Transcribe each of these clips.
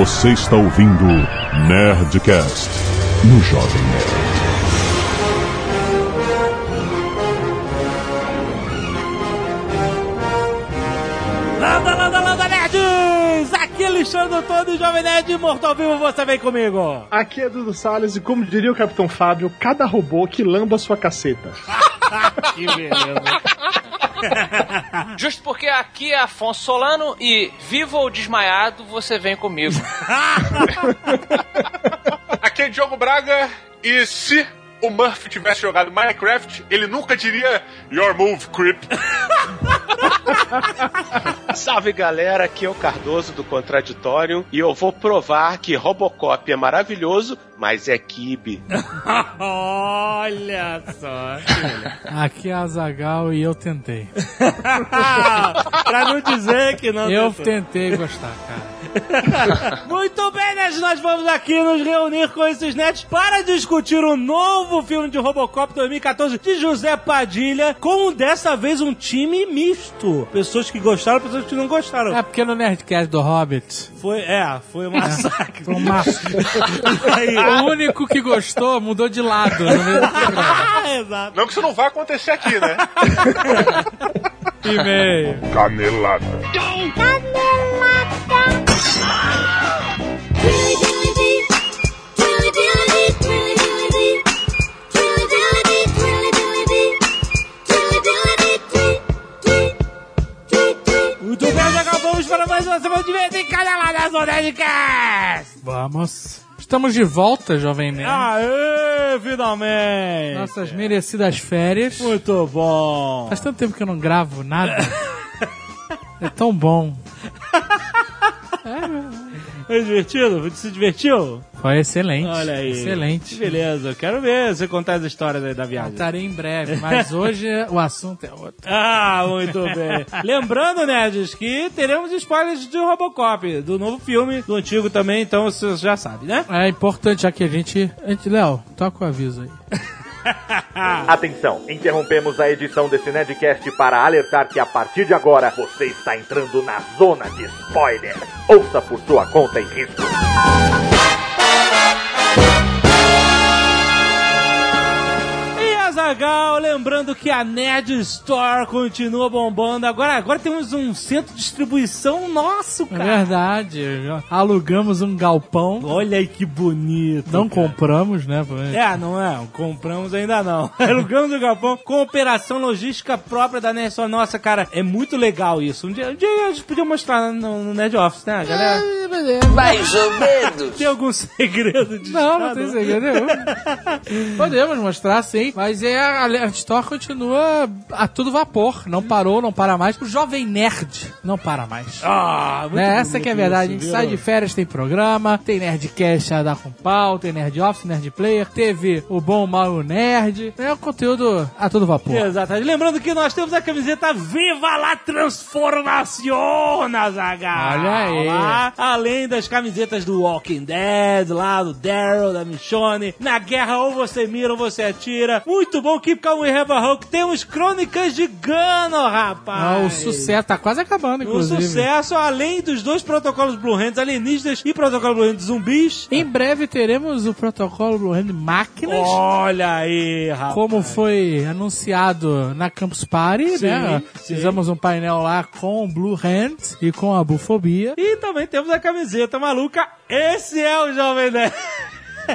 Você está ouvindo Nerdcast no Jovem Nerd. Landa, landa, landa, nerds! Aqui é Alexandre Todo e Jovem Nerd Mortal Vivo, você vem comigo! Aqui é Dudu Salles e como diria o Capitão Fábio, cada robô que lamba sua caceta. que beleza! Justo porque aqui é Afonso Solano e vivo ou desmaiado, você vem comigo. Aqui é Diogo Braga e se o Murphy tivesse jogado Minecraft, ele nunca diria Your move, creep. Salve galera, aqui é o Cardoso do Contraditório e eu vou provar que Robocop é maravilhoso, mas é kibe. Olha só! Aqui é a Zagal e eu tentei. pra não dizer que não Eu tentou. tentei gostar, cara. Muito bem, nerds, nós vamos aqui nos reunir com esses nerds para discutir o novo filme de Robocop 2014 de José Padilha, com dessa vez um time misto. Pessoas que gostaram, pessoas que não gostaram. É porque no Nerdcast do Hobbit Foi, é, foi um massacre. foi um massa. Aí. O único que gostou mudou de lado. Ah, exato. Não que isso não vai acontecer aqui, né? E-mail. Canelada. Muito bem, já acabamos para mais uma semana de vez em cada lado da Zona Nerdcast. Vamos. Estamos de volta, Jovem Nerd. Aê, finalmente. Nossas merecidas férias. Muito bom. Faz tanto tempo que eu não gravo nada. É tão bom. Foi divertido? Você se divertiu? Foi excelente. Olha aí. Excelente. Beleza, eu quero ver você contar as histórias aí da viagem. Contarei em breve, mas hoje o assunto é outro. Ah, muito bem. Lembrando, nerds, que teremos spoilers de Robocop, do novo filme, do antigo também, então você já sabe, né? É importante, já que a gente. a gente Léo, toca o aviso aí. Atenção, interrompemos a edição desse Nerdcast para alertar que a partir de agora você está entrando na zona de spoiler. Ouça por sua conta e risco. Azagal, lembrando que a Nerd Store continua bombando. Agora, agora temos um centro de distribuição nosso, É cara. verdade. já Alugamos um galpão. Olha aí que bonito. Não cara. compramos, né? É, não é. Compramos ainda não. Alugamos o galpão com operação logística própria da Nerd Store. Nossa, cara, é muito legal isso. Um dia, um dia a gente podia mostrar no, no Nerd Office, né, galera? Mais ou menos. Tem algum segredo de Não, não tem segredo nenhum. Podemos mostrar sim, mas é, a Nerd Store continua a todo vapor. Não parou, não para mais. O Jovem Nerd não para mais. Ah, muito Né? Essa que é a verdade. a gente viu? sai de férias, tem programa, tem Nerdcast a dar com pau, tem Nerd Office, Nerd Player, teve o Bom, o Mal e o Nerd. É o conteúdo a todo vapor. Exatamente. Lembrando que nós temos a camiseta Viva la Transformación, Azaghal. Olha aí. Lá, além das camisetas do Walking Dead, lá do Daryl, da Michonne. Na guerra, ou você mira ou você atira. Muito bom, Keep Calm We Have a Hulk. Temos Crônicas de Gano, rapaz. Ah, o sucesso tá quase acabando, O inclusive. sucesso, além dos dois protocolos Blue Hands alienígenas e protocolo Blue Hands zumbis. Em breve teremos o protocolo Blue Hand Máquinas. Olha aí, rapaz. Como foi anunciado na Campus Party, Sim, né? sim. Fizemos um painel lá com o Blue Hand e com a Bufobia. E também temos a camiseta maluca. Esse é o Jovem Nerd.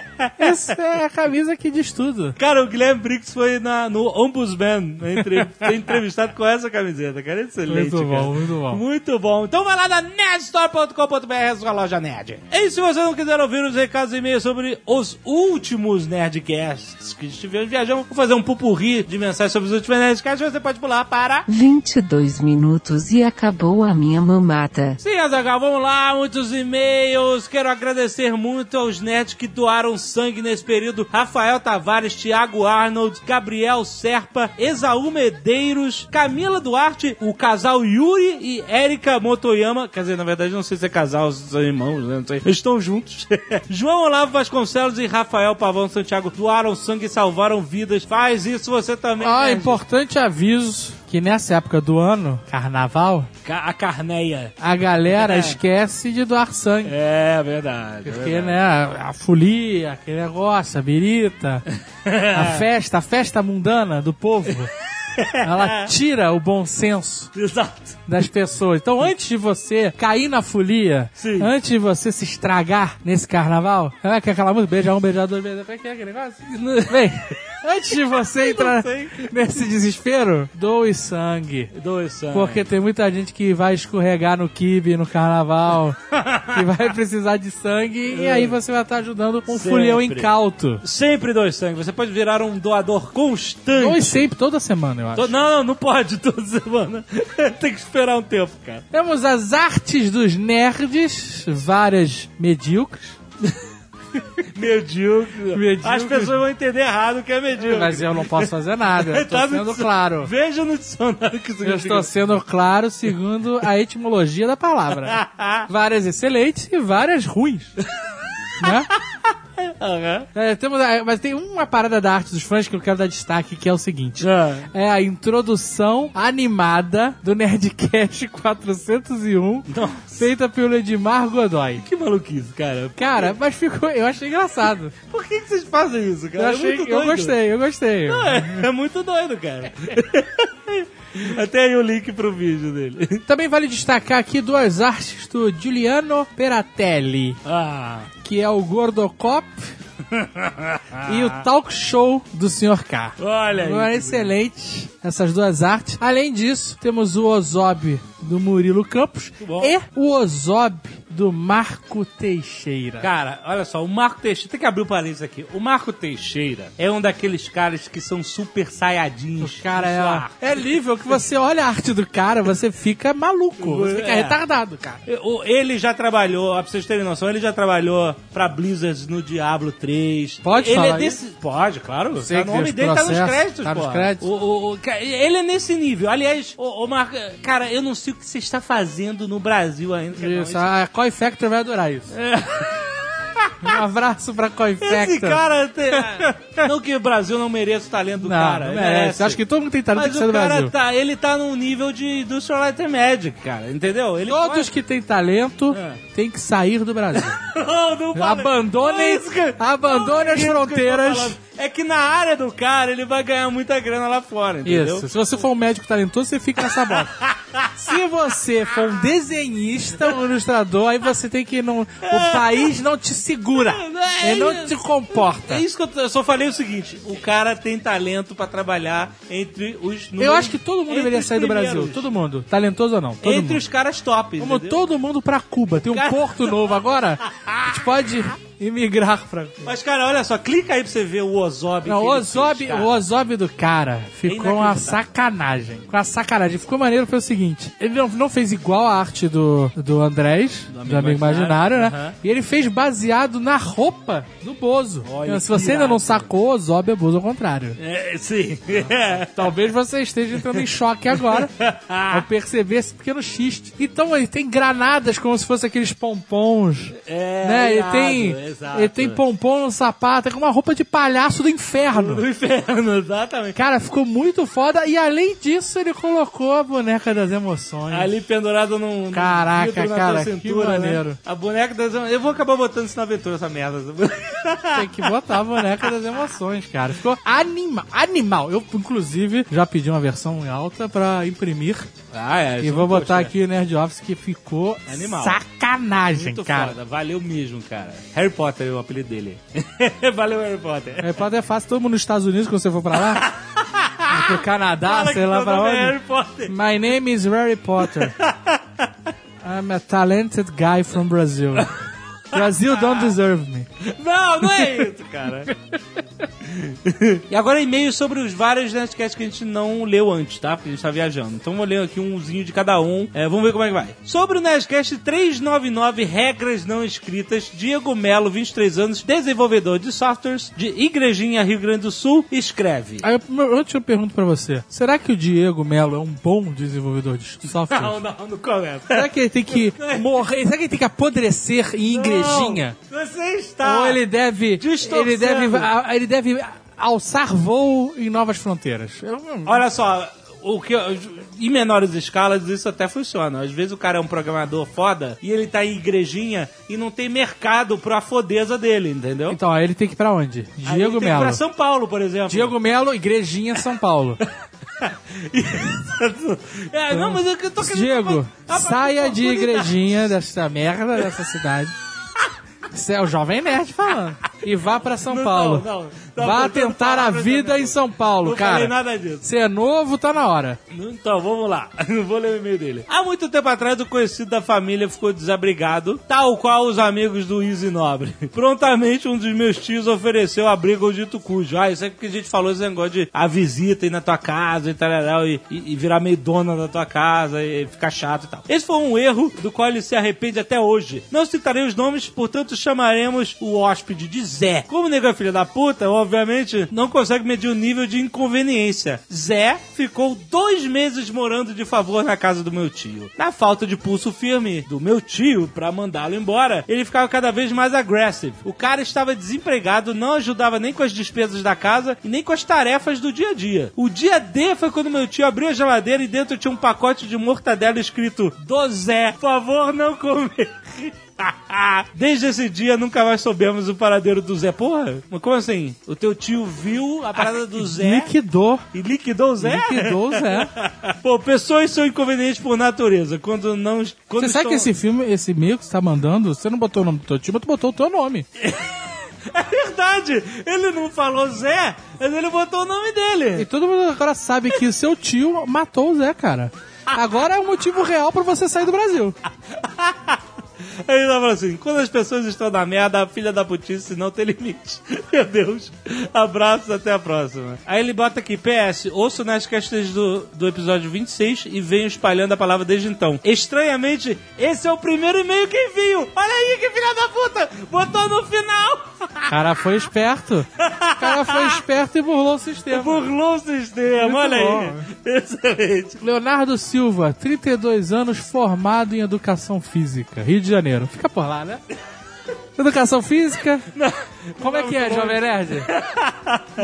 Essa é a camisa que diz tudo. Cara, o Guilherme Briggs foi na, no Ombudsman, né, entre- foi entrevistado com essa camiseta, cara. Excelente. Muito bom, cara. muito bom. Muito bom. Então vai lá na nerdstore.com.br, a sua loja nerd. E se você não quiser ouvir os recados e e-mails sobre os últimos Nerdcasts que estivemos viajando, vou fazer um pupurri de mensagens sobre os últimos Nerdcasts, você pode pular para... 22 minutos e acabou a minha mamata. Sim, Azaghal, vamos lá, muitos e-mails. Quero agradecer muito aos nerds que doaram sangue nesse período. Rafael Tavares, Thiago Arnold, Gabriel Serpa, Esaú Medeiros, Camila Duarte, o casal Yuri e Érica Motoyama. Quer dizer, na verdade, não sei se é casal, se são irmãos, né? Não sei. Eles estão juntos. João Olavo Vasconcelos e Rafael Pavão Santiago doaram sangue e salvaram vidas. Faz isso você também. Ah, nerd. importante aviso que nessa época do ano, carnaval, Ca- A carneia. a galera É. esquece de doar sangue. É verdade. Porque, né, a folia, aquele negócio, a birita, a festa, a festa mundana do povo, ela tira o bom senso Exato. das pessoas. Então, antes de você cair na folia, Sim. antes de você se estragar nesse carnaval, é que aquela música, beija um, beija dois, beija três, que é aquele negócio? Bem, antes de você entrar nesse desespero, doe sangue. Dois sangue. Porque tem muita gente que vai escorregar no kibe no carnaval, que vai precisar de sangue, e aí você vai estar ajudando um Sempre. fulhão incauto. Sempre dois sangue. Você pode virar um doador constante. Dois sempre, toda semana, eu acho. To- Não, não, não pode toda semana. Tem que esperar um tempo, cara. Temos as artes dos nerds, várias medíocres. Medíocre. Medíocre. As pessoas vão entender errado o que é medíocre. Mas eu não posso fazer nada, eu Tá estou no sendo dicionário. claro. Veja no dicionário que Eu significa. estou sendo claro segundo a etimologia da palavra. Várias excelentes e várias ruins. né? Aham. É, temos, mas tem uma parada da arte dos fãs que eu quero dar destaque, que é o seguinte. Ah. É a introdução animada do Nerdcast 401, Nossa. feita pelo Edmar Godoy. Que maluquice, cara. Cara, mas ficou, eu achei engraçado. Por que, que vocês fazem isso, cara? Eu, É achei, muito eu gostei, eu gostei. É, é muito doido, cara. Até aí o link pro vídeo dele. Também vale destacar aqui duas artes do Giuliano Peratelli, Ah. que é o Gordocop e o Talk Show do Sr. K. Olha aí. Foram excelentes essas duas artes. Além disso, temos o Ozob do Murilo Campos e o Ozob do Marco Teixeira. Cara, olha só, o Marco Teixeira, tem que abrir o parênteses aqui. O Marco Teixeira é um daqueles caras que são super saiyajins. O cara é, é nível que você olha a arte do cara, você fica maluco, você fica É. retardado, cara. Ele já trabalhou, pra vocês terem noção, ele já trabalhou pra Blizzard no Diablo 3. Pode ele falar é desse... Pode, claro. Sei Tá o nome dele tá nos créditos, tá nos créditos. O, o- o- ele é nesse nível. Aliás, o, Marco, cara, eu não sei o que você está fazendo no Brasil ainda. cara, não. Isso, a Koi Factor vai adorar isso. Um abraço pra É. Esse cara tem... Não que o Brasil não mereça o talento do não, cara. não ele merece. Acho que todo mundo tem talento Mas que ser o cara Brasil. tá, ele tá num nível de Industrial Light and Magic, cara, entendeu? Ele Todos pode- que têm talento É. têm que sair do Brasil. Não, não fala- Abandonem, é que- abandone não é as que fronteiras. falando. É que na área do cara ele vai ganhar muita grana lá fora, entendeu? Isso. Se você for um médico talentoso, você fica nessa bola. Se você for um desenhista, um ilustrador, aí você tem que não. O país não te segura. É Ele não te comporta. É isso que eu, eu só falei o seguinte: o cara tem talento pra trabalhar entre os. Eu acho que todo mundo deveria sair do Brasil. Todo mundo. Talentoso ou não. Todo entre mundo. os caras top. Vamos todo mundo pra Cuba. Tem um Cara- porto novo agora. A gente pode imigrar pra. Mas, cara, olha só, clica aí pra você ver o Ozob. Não, que o Ozob, fez, o Ozob do cara ficou uma sacanagem. Com a sacanagem. Ficou maneiro foi o seguinte: ele não, não fez igual a arte do, do Andrés, do Amigo, Imaginário, né? aham. E ele fez baseado na roupa do Bozo. Olha, Então, se você ainda não sacou, Ozob é Bozo ao contrário. É, sim. É. Talvez você esteja entrando em choque agora ao perceber esse pequeno xiste. Então ele tem granadas como se fosse aqueles pompons. É, né? Ele irado, tem, exato. ele tem pompom no sapato, é com uma roupa de palhaço do inferno. Do inferno, exatamente. Cara, ficou muito foda e além disso ele colocou a boneca das emoções. Ali pendurado num. Caraca, cara, tua que cintura, maneiro. Né? A boneca das Eu vou acabar botando isso na aventura, essa merda. Tem que botar a boneca das emoções, cara. Ficou anima animal. Eu, inclusive, já pedi uma versão em alta pra imprimir. Ah, é. e vou botar aqui o Nerd Office que ficou Animal. sacanagem, Muito cara. foda, valeu mesmo, cara. Harry Potter é o apelido dele. valeu, Harry Potter. Harry Potter é fácil, todo mundo nos Estados Unidos, quando você for pra lá. pro Canadá, Fala sei lá pra é onde. Harry Potter. My name is Harry Potter. I'm a talented guy from Brazil. Brazil don't deserve me. Não, não é isso, cara. e agora e-mail sobre os vários Nerdcasts que a gente não leu antes, tá? Porque a gente tá viajando. Então vou ler aqui umzinho de cada um. É, vamos ver como é que vai. Sobre o Nerdcast 399, regras não escritas, Diego Melo, 23 anos, desenvolvedor de softwares de Igrejinha, Rio Grande do Sul, escreve. Aí eu, antes eu pergunto pra você: será que o Diego Melo é um bom desenvolvedor de software? Não, não, não começa. Será que ele tem que morrer? Será que ele tem que apodrecer em igrejinha? Não, você está. Ou ele deve. Ele deve. Ele deve alçar voo em novas fronteiras? Eu- Olha só, o que em menores escalas isso até funciona. Às vezes o cara é um programador foda e ele tá em igrejinha e não tem mercado pra fodeza dele, entendeu? Então, aí ele tem que ir pra onde? Aí Diego tem que ir Melo. pra São Paulo, por exemplo. Diego Melo, Igrejinha, São Paulo. é, não, mas eu tô querendo... Diego, Ah, saia mas- de igrejinha dessa merda dessa cidade. Isso é o Jovem Nerd falando. E vá pra São Não, Paulo. não, não. Tá Vá tentar a vida em São Paulo, Não cara. falei nada disso. Você é novo, tá na hora. Então, vamos lá. Não vou ler o e-mail dele. Há muito tempo atrás, o conhecido da família ficou desabrigado, tal qual os amigos do Easy Nobre. Prontamente, um dos meus tios ofereceu abrigo ao dito cujo. Ah, isso é porque a gente falou esse negócio de a visita ir na tua casa e tal, e, e, e virar meio dona da tua casa e ficar chato e tal. Esse foi um erro do qual ele se arrepende até hoje. Não citarei os nomes, portanto chamaremos o hóspede de Zé. Como o nego é filho da puta, obviamente não consegue medir o nível de inconveniência. Zé ficou dois meses morando de favor na casa do meu tio. Na falta de pulso firme do meu tio pra mandá-lo embora, ele ficava cada vez mais agressivo. O cara estava desempregado, não ajudava nem com as despesas da casa e nem com as tarefas do dia a dia. O dia D foi quando meu tio abriu a geladeira e dentro tinha um pacote de mortadela escrito do Zé, por favor não comer. Desde esse dia nunca mais soubemos o paradeiro do Zé. Porra, mas como assim? O teu tio viu a parada do Zé Liquidou. e liquidou o Zé? Liquidou o Zé. Pô, pessoas são inconvenientes por natureza. Quando não. Quando Você sabe estão- que esse filme, esse e-mail que você tá mandando, você não botou o nome do teu time, mas tu botou o teu nome. É verdade! Ele não falou Zé, mas ele botou o nome E dele. todo mundo agora sabe que o seu tio matou o Zé, cara. Agora é o motivo real pra você sair do Brasil. Aí ele falou assim: quando as pessoas estão na merda, a filha da putice não tem limite. Meu Deus. Abraços, até a próxima. Aí ele bota aqui: PS, ouço nas castas do, do episódio 26 e venho espalhando a palavra desde então. Estranhamente, esse é o primeiro e-mail que envio. Olha aí que filha da puta! Botou no final! O cara foi esperto. O cara foi esperto e burlou o sistema. Burlou o sistema, Muito olha bom. aí. Excelente. Leonardo Silva, 32 anos, formado em Educação Física, Rio de Janeiro. Fica por lá, né? Educação Física. Como é que é, Jovem Nerd?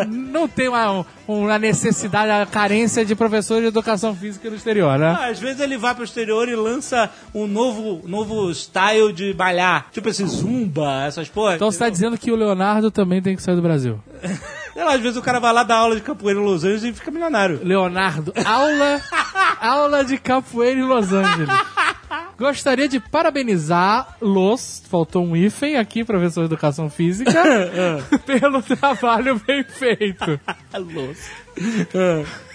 Não tem uma, uma necessidade, a carência de professores de Educação Física no exterior, né? Ah, Às vezes ele vai pro exterior e lança um novo, novo style de malhar. Tipo esse zumba, essas porra. Então você tá dizendo que o Leonardo também tem que sair do Brasil. Sei lá, às vezes o cara vai lá dar aula de capoeira em Los Angeles e fica milionário. Leonardo, aula, aula de capoeira em Los Angeles. Gostaria de parabenizá-los, faltou um hífen aqui, professor de Educação Física, pelo trabalho bem feito.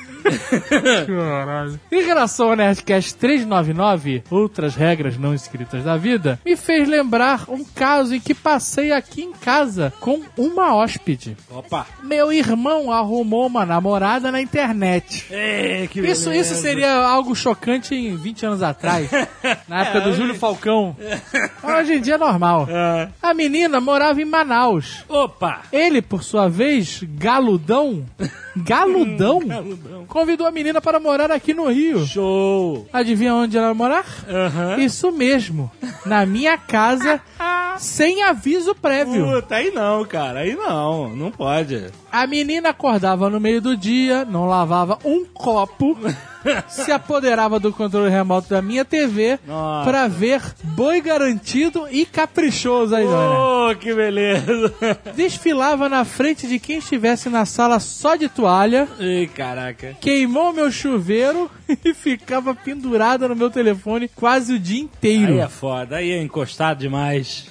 Caralho. Em relação ao Nerdcast 399, Outras Regras Não Escritas da Vida, me fez lembrar um caso em que passei aqui em casa com uma hóspede. Opa. Meu irmão arrumou uma namorada na internet. É, que Isso, isso seria algo chocante em 20 anos atrás, na época do Júlio Falcão. Hoje em dia é normal. É. A menina morava em Manaus. Opa. Ele, por sua vez, galudão, galudão, Galudão. Convidou a menina para morar aqui no Rio. Show. Adivinha onde ela vai morar? Aham. Isso mesmo, na minha casa, sem aviso prévio. Puta, aí não, cara. Aí não. Não pode. A menina acordava no meio do dia, não lavava um copo, se apoderava do controle remoto da minha TV Nossa. pra ver Boi Garantido e Caprichoso aí. Oh, que beleza. Desfilava na frente de quem estivesse na sala só de toalha, Ih, caraca. queimou meu chuveiro e ficava pendurada no meu telefone quase o dia inteiro. Aí é foda. Aí é encostado demais.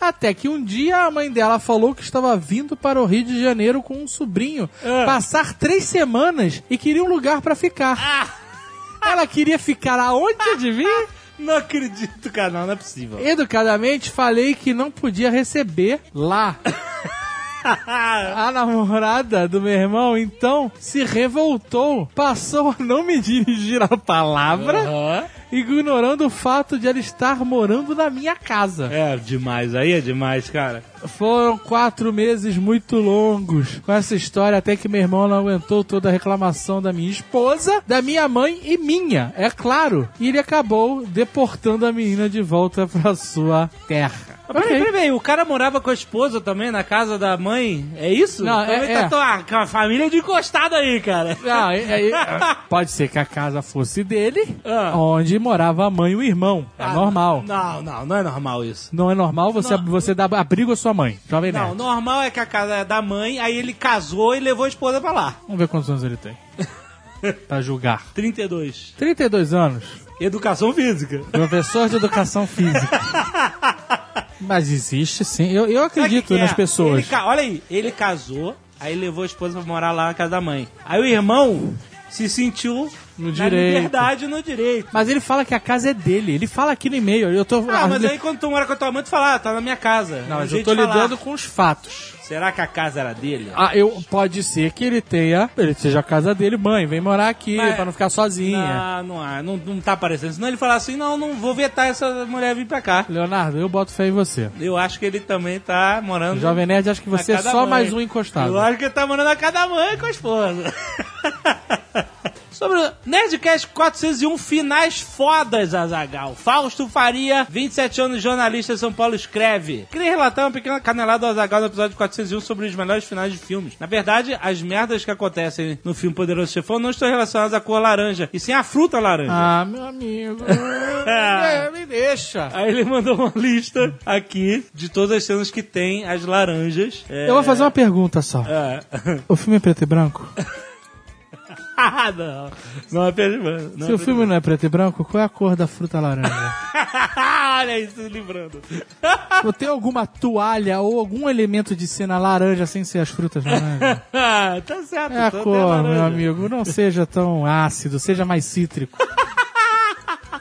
Até que um dia a mãe dela falou que estava vindo para o Rio de Janeiro com um sobrinho Ah. passar três semanas e queria um lugar para ficar. Ela queria ficar aonde, adivinha? não acredito, cara. Não, não é possível. Educadamente falei que não podia receber lá. A namorada do meu irmão então se revoltou, passou a não me dirigir a palavra, Aham. ignorando o fato de ela estar morando na minha casa. É demais. Aí é demais, cara. Foram quatro meses muito longos com essa história até que meu irmão não aguentou toda a reclamação da minha esposa, da minha mãe e minha, é claro. E ele acabou deportando a menina de volta para sua terra. Mas peraí, peraí, peraí, o cara morava com a esposa também na casa da mãe? É isso? Não, Também é- tá é. ah, com a família de encostado aí, cara. Não, é- é- pode ser que a casa fosse dele, Ah. onde morava a mãe e o irmão. É normal. Não, não, não é normal isso. Não é normal você, você dar abrigo à sua mãe. Jovem Não, Nerd. normal é que a casa é da mãe, aí ele casou e levou a esposa pra lá. Vamos ver quantos anos ele tem. pra julgar. 32. 32 anos. Educação física. Professor de educação física. Mas existe sim. Eu, eu acredito o que nas é? pessoas. Ele olha aí, ele casou, aí levou a esposa pra morar lá na casa da mãe. Aí o irmão se sentiu No na direito. liberdade no direito. Mas ele fala que a casa é dele. Ele fala aqui no e-mail. Eu tô. Ah, mas aí quando tu mora com a tua mãe, tu fala, ah, tá na minha casa. Não, mas eu tô falar. lidando com os fatos. Será que a casa era dele? Ah, eu, pode ser que ele tenha. Ele seja a casa dele, mãe, vem morar aqui Mas- pra não ficar sozinha. Não, não, há, não, não tá aparecendo. Senão ele fala assim, não, não vou vetar essa mulher vir pra cá. Leonardo, eu boto fé em você. Eu acho que ele também tá morando... O Jovem Nerd acha que na você é só mãe. mais um encostado. Eu acho que ele tá morando na casa da mãe com a esposa. Sobre o Nerdcast 401 Finais Fodas, Azagal. Fausto Faria, 27 anos, jornalista São Paulo, escreve. Queria relatar uma pequena canelada do Azagal no episódio 401 sobre os melhores finais de filmes. Na verdade, as merdas que acontecem no filme Poderoso Chefão não estão relacionadas à cor laranja, e sim à fruta laranja. Ah, meu amigo. é, me deixa. Aí ele mandou uma lista aqui de todas as cenas que tem as laranjas. É... Eu vou fazer uma pergunta só. É. O filme é preto e branco? Ah, não. Não é perdido. Se o filme não é preto e branco, qual é a cor da fruta laranja? Olha isso, lembrando. Ou tem alguma toalha ou algum elemento de cena laranja sem ser as frutas laranjas? Tá certo. É a tem cor, meu amigo. Não seja tão ácido, seja mais cítrico.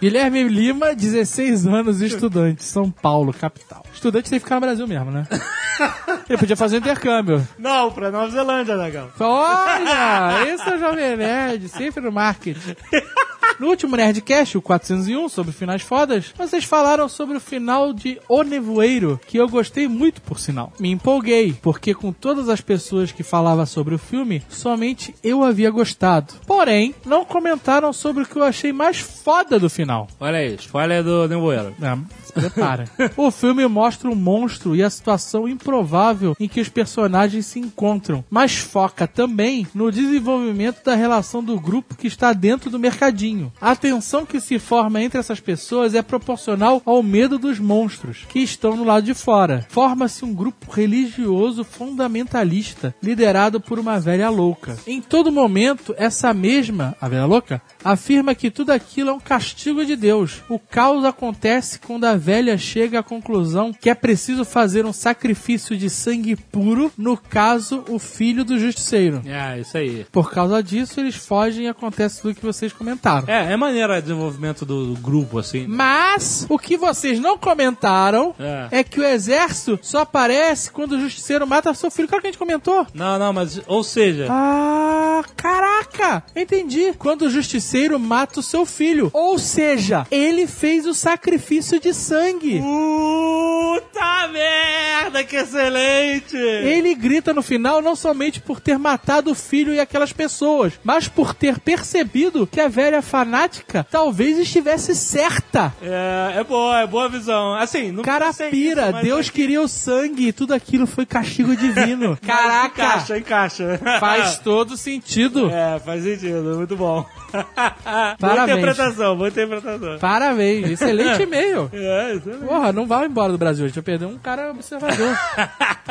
Guilherme Lima, 16 anos, estudante, São Paulo, capital. Estudante tem que ficar no Brasil mesmo, né? Ele podia fazer um intercâmbio. Não, pra Nova Zelândia, legal. Olha, esse é o Jovem Nerd, sempre no marketing. No último Nerdcast, o 401, sobre finais fodas, vocês falaram sobre o final de O Nevoeiro, que eu gostei muito, por sinal. Me empolguei, porque com todas as pessoas que falavam sobre o filme, somente eu havia gostado. Porém, não comentaram sobre o que eu achei mais foda do final. Olha aí, spoiler do Nevoeiro. É, se prepara. o filme mostra um monstro e a situação improvável em que os personagens se encontram, mas foca também no desenvolvimento da relação do grupo que está dentro do mercadinho. A tensão que se forma entre essas pessoas é proporcional ao medo dos monstros que estão no lado de fora. Forma-se um grupo religioso fundamentalista liderado por uma velha louca. Em todo momento, essa mesma, a velha louca, afirma que tudo aquilo é um castigo de Deus. O caos acontece quando a velha chega à conclusão que é preciso fazer um sacrifício de sangue puro, no caso, o filho do justiceiro. É, isso aí. Por causa disso, eles fogem e acontece tudo que vocês comentaram. É, é maneiro o desenvolvimento do, do grupo, assim. Mas o que vocês não comentaram É. é. que o exército só aparece quando o justiceiro mata seu filho. Claro que a gente comentou. Não, não, mas, ou seja, Ah, caraca! Entendi. Quando o justiceiro mata o seu filho. Ou seja, ele fez o sacrifício de sangue. Puta merda, que excelente! Ele grita no final não somente por ter matado o filho e aquelas pessoas, mas por ter percebido que a velha fanática talvez estivesse certa. É, é boa, é boa visão. Assim, não O cara pensei pira, nisso, mas Deus é- queria o sangue e tudo aquilo foi castigo divino. Caraca! Encaixa, encaixa. Faz todo sentido. É, faz sentido, muito bom. boa Parabéns. interpretação, boa interpretação. Parabéns, excelente e-mail. É, excelente. Porra, não vai embora do Brasil, a gente vai perder um cara observador.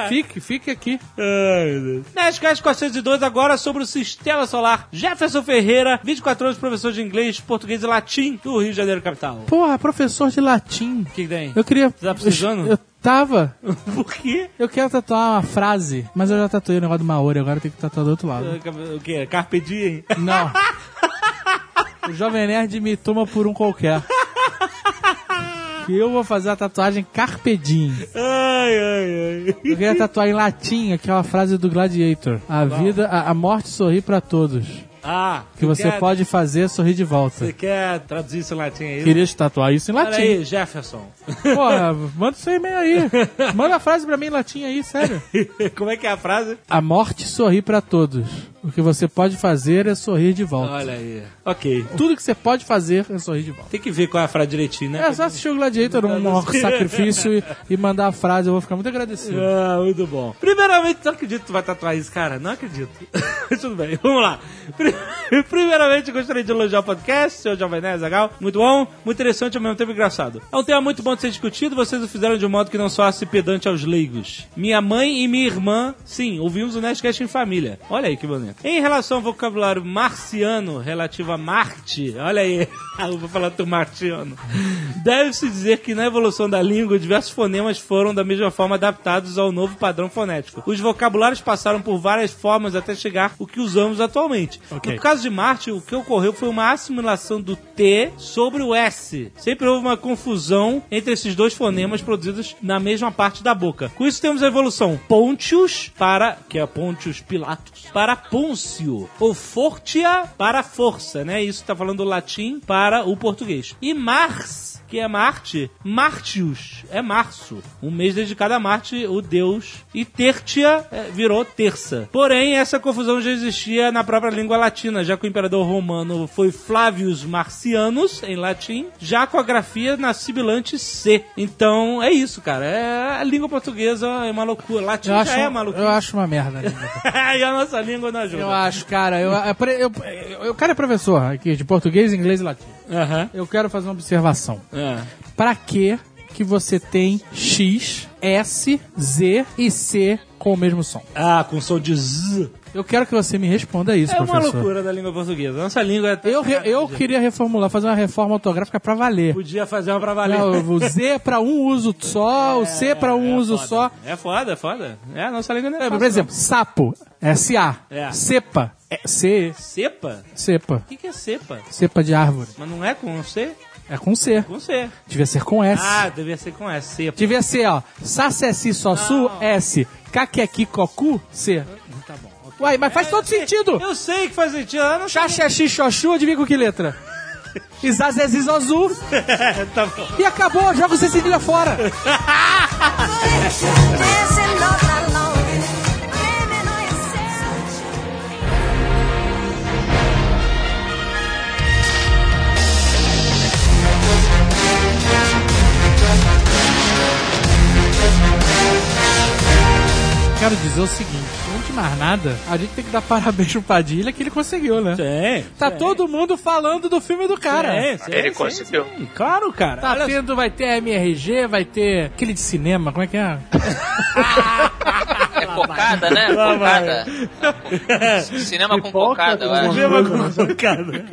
fique, fique aqui. Ai, meu Deus. Nerdcast 402 agora sobre o Sistema Solar. Jefferson Ferreira, 24 anos, professor de inglês, português e latim do Rio de Janeiro, capital. Porra, professor de latim. O que, que tem? Eu queria. Tá precisando? Eu, tava. Por quê? Eu quero tatuar uma frase, mas eu já tatuei o negócio do Maori, agora eu tenho que tatuar do outro lado. O quê? Carpe diem? Não. O Jovem Nerd me toma por um qualquer. Eu vou fazer a tatuagem Carpe Diem. Ai, ai, ai. Eu queria tatuar em latim aquela frase do Gladiator. A vida, a, a morte sorri pra todos. Ah, Que você quer, pode fazer sorrir de volta. Você quer traduzir isso em latim aí? Queria te tatuar isso em Olha latim. aí, Jefferson. Porra, manda seu e-mail aí. Manda a frase pra mim em latim aí, sério. Como é que é a frase? A morte sorri pra todos. O que você pode fazer é sorrir de volta. Olha aí. Ok. Tudo que você pode fazer é sorrir de volta. Tem que ver qual é a frase direitinho, né? É só assistir o Gladiator maior sacrifício e, e mandar a frase, eu vou ficar muito agradecido. Ah, muito bom. Primeiramente, não acredito que tu vai tatuar isso, cara. Não acredito. Tudo bem, vamos lá. Pri- Primeiramente, gostaria de elogiar o podcast, seu Jovem Nerd, Zagal. Muito bom, muito interessante e ao mesmo tempo engraçado. É um tema muito bom de ser discutido, vocês o fizeram de um modo que não soasse pedante aos leigos. Minha mãe e minha irmã, sim, ouvimos o Nerdcast em família. Olha aí que bonito. Em relação ao vocabulário marciano relativo a Marte, olha aí, eu vou falar do marciano. Deve-se dizer que na evolução da língua, diversos fonemas foram da mesma forma adaptados ao novo padrão fonético. Os vocabulários passaram por várias formas até chegar o que usamos atualmente. Ok. No caso de Marte, o que ocorreu foi uma assimilação do T sobre o S. Sempre houve uma confusão entre esses dois fonemas produzidos na mesma parte da boca. Com isso temos a evolução Pontius para, que é Pontius Pilatus, para Pôncio, ou Fortia para força, né? Isso tá falando o latim para o português. E Mars que é Marte, Martius, é março, um mês dedicado a Marte, o deus, e Tertia é, virou terça. Porém, essa confusão já existia na própria língua latina, já que o imperador romano foi Flavius Marcianus, em latim, já com a grafia na sibilante C. Então, é isso, cara. É, a língua portuguesa é uma loucura. Latim Eu já acho, é maluco. eu acho uma merda. e a nossa língua não Eu acho, cara, eu, eu, eu, eu, eu cara é professor aqui de português, inglês e latim. Eu quero fazer uma observação. É. Pra que que você tem X, S, Z e C com o mesmo som? Ah, com som de Z. Eu quero que você me responda isso, É uma professor. loucura da língua portuguesa. Nossa língua é... Eu, re- eu queria reformular, fazer uma reforma ortográfica pra valer. Podia fazer uma pra valer. Não, o Z é pra um uso só, o C é pra um uso foda. só. É foda, é foda. É, a nossa língua não é, É, fácil, por exemplo, sapo, é SA. É. Cepa, é C, não. Cepa? cepa. O que, que é cepa? Cepa de árvore. Mas não é com C? É com C. Com C. Devia ser com S. Ah, devia ser com S. Cepa. Devia ser, ó, Sacessi Sossu, Não. S. Caquequi Cocu, C. Uai, mas faz todo sentido. Eu sei que faz sentido. Eu não. Xaxaxi Xoxu, adivinha com que letra? Izazezi Zozu. tá bom. E acabou, joga o C cedilha fora. Quero dizer o seguinte, de mais nada, a gente tem que dar parabéns pro Padilha que ele conseguiu, né? Sim. Tá sim. todo mundo falando do filme do cara. Sim, sim, Ele sim, conseguiu. sim. Claro, cara. Tá Olha tendo, vai ter MRG, vai ter aquele de cinema, como é que é? É cocada, né? Lá vai. Cocada. Cinema com cocada, eu acho. Cinema com cocada.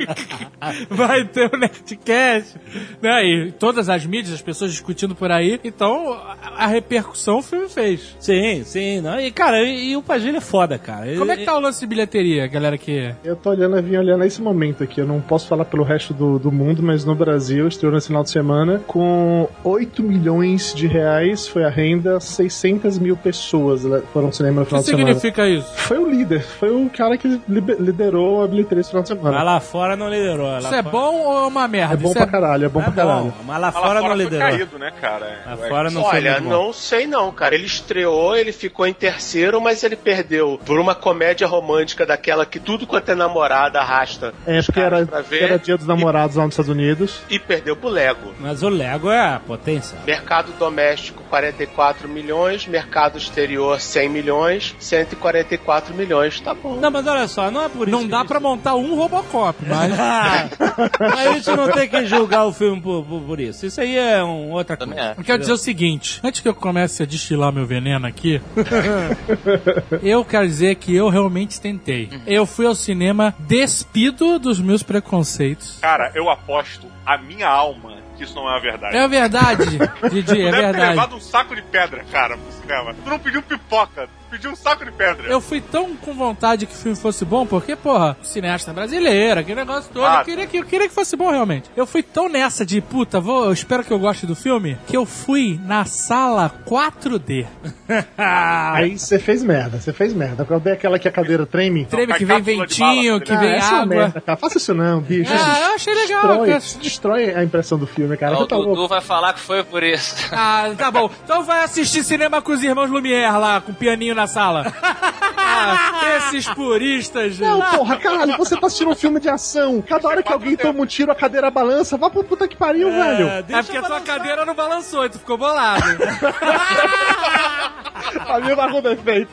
Vai ter o Nerdcast, né? E todas as mídias, as pessoas discutindo por aí. Então, a, repercussão o filme fez. Sim, sim. Não. E, cara, e, e o Padilha é foda, cara. Como é que tá o lance de bilheteria, galera que... Eu tô olhando, eu vim olhando esse momento aqui. Eu não posso falar pelo resto do, do mundo, mas no Brasil estreou nesse final de semana com 8 milhões de reais. Foi a renda, 600 mil pessoas né, foram ao cinema no O que final de semana. significa isso? Foi o líder, foi o cara que liderou a bilheteria esse final de semana. Mas lá fora não liderou. Lá Isso é fora- bom ou é uma merda? É bom Isso pra caralho, é bom É pra caralho. bom, mas lá Mas lá fora não foi liderou. caído, né, cara? Lá Ué, fora não foi Olha, não sei não, cara. Ele estreou, ele ficou em terceiro, mas ele perdeu por uma comédia romântica daquela que tudo quanto é namorada arrasta É, porque era, era dia dos namorados lá nos Estados Unidos. E, e perdeu pro Lego. Mas o Lego é a potência. Mercado doméstico 44 milhões, mercado exterior 100 milhões, 144 milhões, tá bom. Não, mas olha só, não é por isso. Não que dá a gente- pra montar um Robocop, mas... a gente não tem que julgar o filme por, por, por isso. Isso aí é um, outra coisa. Também é. Eu quero dizer o seguinte, antes que eu comece a destilar meu veneno aqui, eu quero dizer que eu realmente tentei. Eu fui ao cinema despido dos meus preconceitos. Cara, eu aposto a minha alma que isso não é uma verdade. É verdade, Didi, é tu deve ter verdade. levado um saco de pedra, cara, pro cinema. Tu não pediu pipoca, pediu um saco de pedra. Eu fui tão com vontade que o filme fosse bom, porque, porra, cineasta brasileiro, aquele negócio todo, Ah, eu, queria que, eu queria que fosse bom realmente. Eu fui tão nessa de, puta, vou, eu espero que eu goste do filme, que eu fui na sala 4D. Aí você fez merda, você fez merda. Quando é aquela que a cadeira treme. Treme que vem ventinho, bala, que Ah, vem é uma água. merda, cara. Faça isso não, bicho. Ah, eu achei legal. Destrói, cara. destrói a impressão do filme, cara. Ó, Você O tá louco. Dudu vai falar que foi por isso. Ah, tá bom. Então vai assistir cinema com os irmãos Lumière lá, com o pianinho na sala. Ah, esses puristas. Não, porra, caralho, você tá assistindo um filme de ação. Cada hora que alguém toma um tiro, a cadeira balança. Vá pra puta que pariu, velho. É, É deixa porque a tua cadeira não balançou e tu ficou bolado. A minha vai com defeito.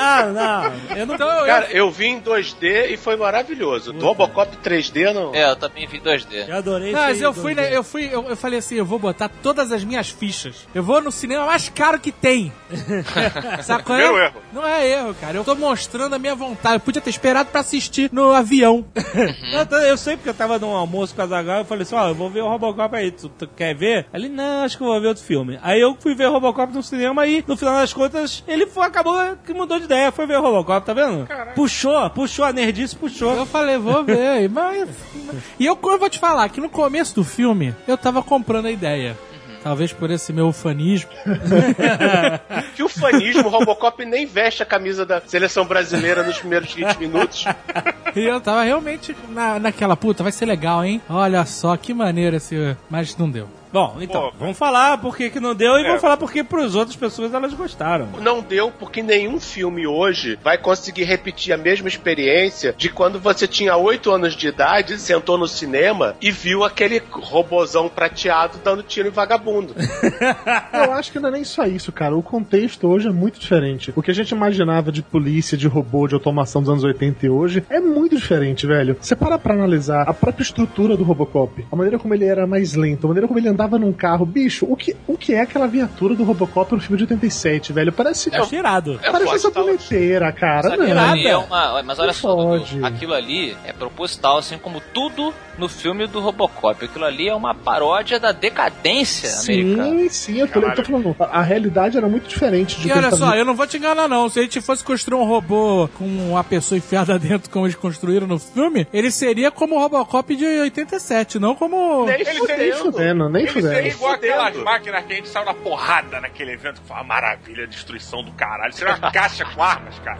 Ah, não. Eu não Então eu, Cara, eu vi em 2D e foi maravilhoso. Do Robocop 3D não. É, eu também vi 2D. Eu adorei Não, mas esse eu fui, né, eu fui, eu, eu falei assim, eu vou botar todas as minhas fichas. Eu vou no cinema mais caro que tem. Sabe qual é? Primeiro erro. Não é erro, cara. Eu tô mostrando a minha vontade. Eu podia ter esperado pra assistir no avião. Eu, tô- eu sei porque eu tava num almoço com a Zagal eu falei assim, ó, eu vou ver o Robocop aí, tu, tu quer ver? Ele, não, acho que eu vou ver outro filme. Aí eu fui ver o Robocop no cinema e, no final das contas, ele foi, acabou que mudou de ideia, foi ver o Robocop, tá vendo? Puxou, puxou, a nerdice puxou. Eu falei, vou ver. Mas... E eu, eu vou te falar que no começo do filme, eu tava comprando a ideia. Talvez por esse meu fanismo. Que o fanismo, o Robocop nem veste a camisa da seleção brasileira nos primeiros 20 minutos. E eu tava realmente na, naquela puta, vai ser legal, hein? Olha só que maneiro esse. Mas não deu. Bom, então, Pô, vamos falar por que que não deu e É. vamos falar por que pros outras pessoas elas gostaram. Não deu porque nenhum filme hoje vai conseguir repetir a mesma experiência de quando você tinha 8 anos de idade, sentou no cinema e viu aquele robozão prateado dando tiro em vagabundo. Eu acho que não é nem só isso, cara. O contexto hoje é muito diferente. O que a gente imaginava de polícia, de robô, de automação dos anos 80 e hoje é muito diferente, velho. Você para pra analisar a própria estrutura do Robocop, a maneira como ele era mais lento, a maneira como ele andava num carro. Bicho, o que, o que é aquela viatura do Robocop no filme de 87, velho? Parece. É cheirado. É parece essa tá? boleteira, cara. Sabe, Não. ali é uma, mas olha Não só, Dudu, aquilo ali é proposital, assim como tudo no filme do Robocop. Aquilo ali é uma paródia da decadência americana. Sim, sim, eu tô, eu tô falando. A, a realidade era muito diferente de E olha só, eu não vou te enganar não. Se a gente fosse construir um robô com uma pessoa enfiada dentro como eles construíram no filme, ele seria como o Robocop de 87, não como... Nem Ele Nem fudendo. fudendo, nem Ele seria fudendo. igual Fudendo. aquelas máquinas que a gente saiu na porrada naquele evento que foi uma maravilha, destruição do caralho. Seria uma caixa com armas, cara.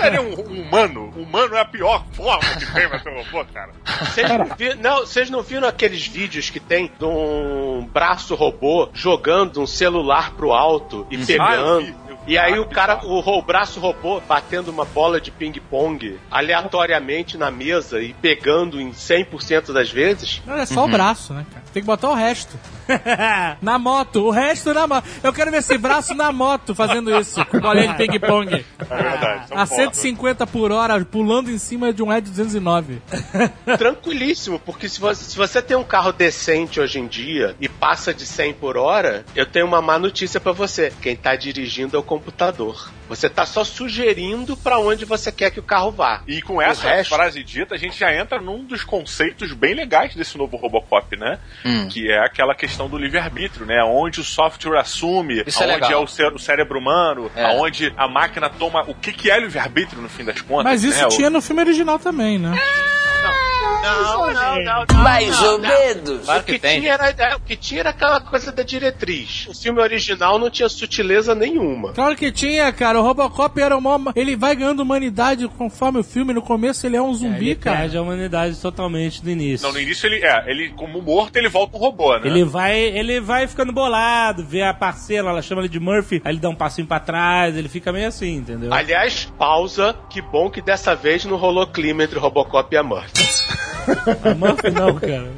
Seria um, um humano. Humano é a pior forma que tem pra ser um robô, cara. Vocês não, vi- não, vocês não viram aqueles vídeos que tem de um braço robô jogando um celular pro alto e Ah, eu pegando? vi. E aí Ah, o cara, o, ro- braço robô batendo uma bola de ping-pong aleatoriamente na mesa e pegando em 100% das vezes? Não, é só o braço, né, cara? Tem que botar o resto. na moto, o resto na moto. Eu quero ver esse braço na moto fazendo isso, com bolinha de ping-pong. É verdade. A foda. 150 por hora, pulando em cima de um Ed 209. Tranquilíssimo, porque se você, se você tem um carro decente hoje em dia e passa de 100 por hora, eu tenho uma má notícia pra você. Quem tá dirigindo é o computador. Você tá só sugerindo pra onde você quer que o carro vá. E com essa resto- frase dita, a gente já entra num dos conceitos bem legais desse novo Robocop, né? Hum. Que é aquela questão do livre-arbítrio, né? Onde o software assume, Isso é onde legal. é, o, cé- o cérebro humano, É. aonde a máquina toma. O que, que é livre-arbítrio no fim das contas? Mas isso né? Tinha no filme original também, né? Não, não, não, não. Mais ou menos. Claro O que, que tem. tinha era, é, o que tinha era aquela coisa da diretriz. O filme original não tinha sutileza nenhuma. Claro que tinha, cara. O Robocop era uma. Ele vai ganhando humanidade conforme o filme. No começo ele é um zumbi, Ele cara. perde a humanidade totalmente no início. Não, no início ele é, ele, como morto, ele volta um robô, né? Ele vai, ele vai ficando bolado, vê a parceira, ela chama ele de Murphy, aí ele dá um passinho pra trás, ele fica meio assim, entendeu? Aliás, pausa. Que bom que dessa vez não rolou clima entre Robocop e a Murphy. A não, cara.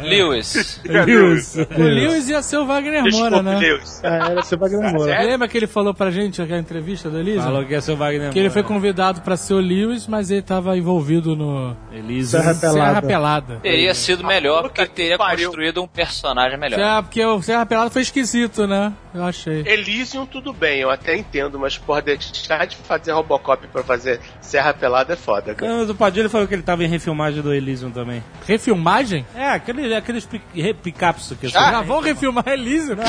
Lewis. Lewis. O Lewis ia ser o Wagner Moura, né? Lewis. É, era ser Wagner Moura. Sério? Lembra que ele falou pra gente aquela entrevista do Elisa? Falou que ia ser o Wagner Que ele foi Moura. convidado pra ser o Lewis, mas ele tava envolvido no Elisa. Serra Pelada. Serra Pelada. Teria sido melhor, porque teria pariu. construído um personagem melhor. Serra, porque o Serra Pelada foi esquisito, né? Eu achei. Elysium, tudo bem, eu até entendo, mas por deixar de fazer Robocop pra fazer Serra Pelada é foda, cara. Não, do Padilha falou que ele tava em refilmagem do Elysium também. Refilmagem? É, aquele, aqueles pic- re- picaps que Já vão refilmar? Refilma-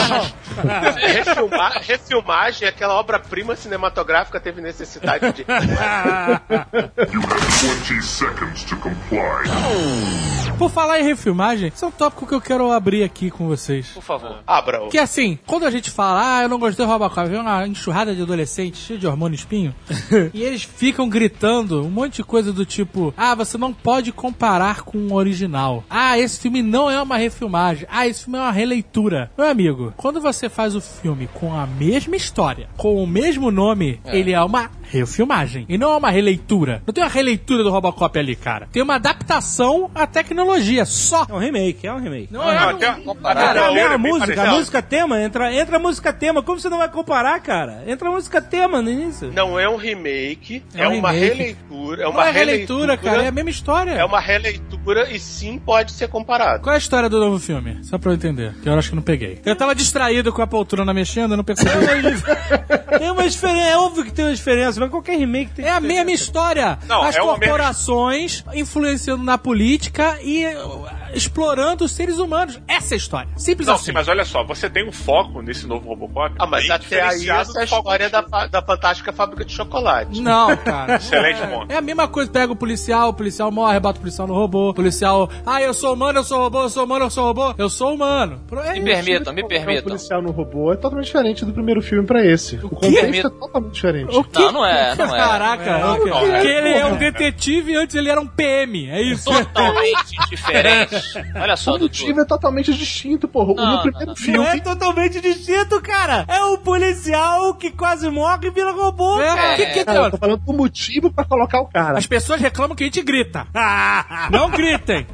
refilmagem, aquela obra-prima cinematográfica teve necessidade de. 20 seconds to comply. Por falar em refilmagem, esse é um tópico que eu quero abrir aqui com vocês. Por favor. Abra. Que assim, quando a gente fala, ah, eu não gostei do Robocop. Vem uma enxurrada de adolescentes, cheio de hormônio espinho. e eles ficam gritando um monte de coisa do tipo, ah, você não pode comparar com o original. Ah, esse filme não é uma refilmagem. Ah, esse filme é uma releitura. Meu amigo, quando você faz o filme com a mesma história, com o mesmo nome, ele é uma refilmagem. E não é uma releitura. Não tem uma releitura do Robocop ali, cara. Tem uma adaptação à tecnologia, só. É um remake, é um remake. Não é, não- Cara, Comparar. é a bem música, a música tema, entra, entra a música tema. Como você não vai comparar, cara? Entra a música tema no início. Não é um remake, É é, um uma remake. releitura. É Não uma é releitura, cara. É a mesma história. É uma releitura e sim pode ser comparado. Qual é a história do novo filme? Só pra eu entender, que eu acho que não peguei. Eu tava distraído com a poltrona mexendo, eu não percebi. Tem uma diferença, é óbvio que tem uma diferença, mas qualquer remake tem É a mesma história. Não, As é mesma- corporações influenciando na política e explorando os seres humanos. Essa é a história. Simples Não, assim. sim, mas olha só, você tem um foco nesse novo Robocop. Ah, mas bem até aí essa é a história da, da fantástica fábrica de chocolate. Não, cara. Excelente é, ponto. é a mesma coisa, pega o policial, o policial morre, bota o policial no robô, o policial, ah, eu sou humano, eu sou robô, eu sou humano, eu sou robô, eu sou humano. É Me isso. permitam, me O permitam. policial no robô é totalmente diferente do primeiro filme pra esse. O, contexto é totalmente diferente. O quê? Não, não é, não é. Caraca, Não, porque não é. ele é um detetive e antes ele era um PM, é isso? Totalmente diferente. Olha só, O Dudu. motivo é totalmente distinto, porra. Não, no primeiro não, não. filme. Não é totalmente distinto, cara. É o policial que quase morre e vira robô. É, cara. que, que, Cara, eu tô falando do motivo pra colocar o cara. As pessoas reclamam que a gente grita. Não gritem.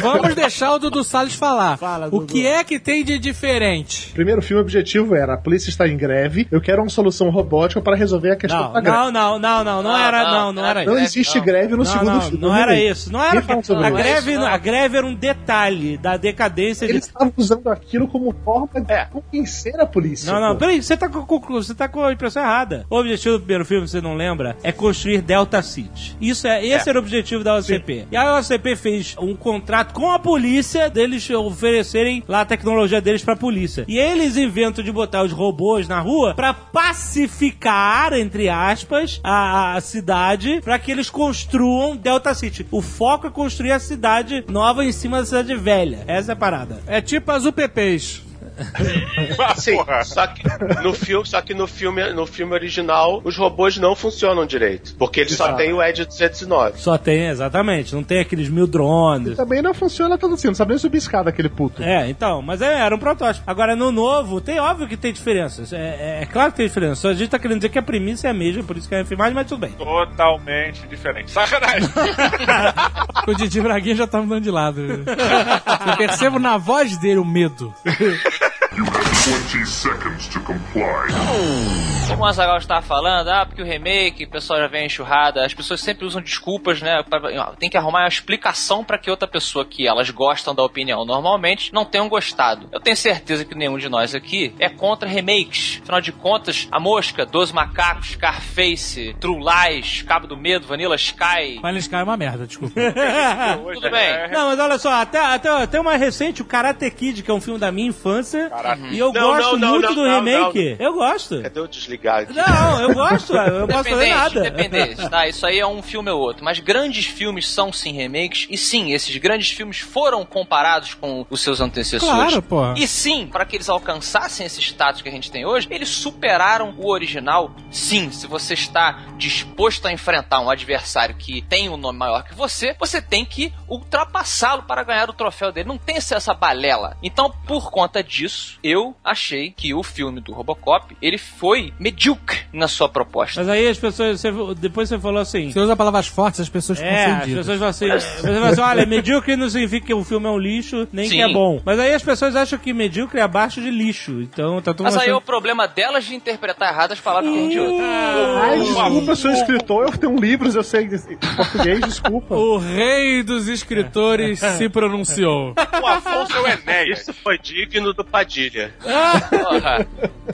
Vamos deixar o Dudu Salles falar. Fala, o Dudu. que é que tem de diferente? O primeiro filme, o objetivo era: a polícia está em greve, eu quero uma solução robótica para resolver a questão Não, da greve. não, não, não, não, não Não, era, não, não, não era Não isso. existe não. greve no Não, segundo não, filme. não era isso. Não era a greve, a greve era um detalhe da decadência de Eles estavam usando aquilo como forma de É. convencer a polícia. Não, não, pô. peraí, você tá com, você tá com a impressão errada. O objetivo do primeiro filme, você não lembra, é construir Delta City. Isso é, esse era o objetivo da OCP. E a OCP fez um contrato com a polícia deles oferecerem lá a tecnologia deles pra polícia. E eles inventam de botar os robôs na rua pra pacificar, entre aspas, a, a cidade pra que eles construam Delta City. O foco é construir a cidade nova em cima da cidade velha. Essa é a parada. É tipo as UPPs. Sim, só que no filme, só que no filme, no filme original, os robôs não funcionam direito, porque eles só têm o Edge 209. Só tem, exatamente. Não tem aqueles mil drones. Também não funciona tanto assim, não sabe nem subir escada aquele puto. É, então, mas é, era um protótipo. Agora, no novo, tem óbvio que tem diferenças. É, é- é claro que tem diferença. Só a gente tá querendo dizer que a premissa é a mesma, por isso que é a filmagem, mas tudo bem. Totalmente diferente. Sacanagem. O Didi Braguinha já tá mudando de lado. Eu percebo na voz dele o medo. 20 seconds to comply. Como o Azaghal estava falando, ah, porque o remake, o pessoal já vem enxurrada, as pessoas sempre usam desculpas, né? pra- tem que arrumar uma explicação para que outra pessoa que elas gostam da opinião normalmente não tenham gostado. Eu tenho certeza que nenhum de nós aqui é contra remakes. Afinal de contas, A Mosca, Dois Macacos, Scarface, True Lies, Cabo do Medo, Vanilla Sky. Final Sky é uma merda, desculpa. Tudo bem. Não, mas olha só, até, até, até uma recente, o Karate Kid, que é um filme da minha infância. Caraca. E eu Não, gosto não, muito não, do não, remake. Eu gosto. Cadê eu desligar aqui? Não, eu gosto, eu não posso fazer Independente, nada. independente, tá? Isso aí é um filme ou outro. Mas grandes filmes são sim remakes. E sim, esses grandes filmes foram comparados com os seus antecessores. Claro, porra. E sim, para que eles alcançassem esse status que a gente tem hoje, eles superaram o original. Sim, se você está disposto a enfrentar um adversário que tem um nome maior que você, você tem que ultrapassá-lo para ganhar o troféu dele. Não tem essa balela. Então, por conta disso, eu achei que o filme do Robocop, ele foi medíocre na sua proposta. Mas aí as pessoas, você- depois você falou assim. Você usa palavras fortes, as pessoas ficam É, as pessoas falam assim, as pessoas falam assim, olha, medíocre não significa que o filme é um lixo, nem Sim. que é bom. Mas aí as pessoas acham que medíocre é abaixo de lixo. Então tá todo Mas mundo aí é o achando... problema delas de interpretar errado as palavras que a gente usa. Ai, desculpa, eu sou escritor, eu tenho livros, eu sei português, desculpa. O rei dos escritores se pronunciou. O Afonso é o Enéas. Isso foi digno do Padilha. Porra.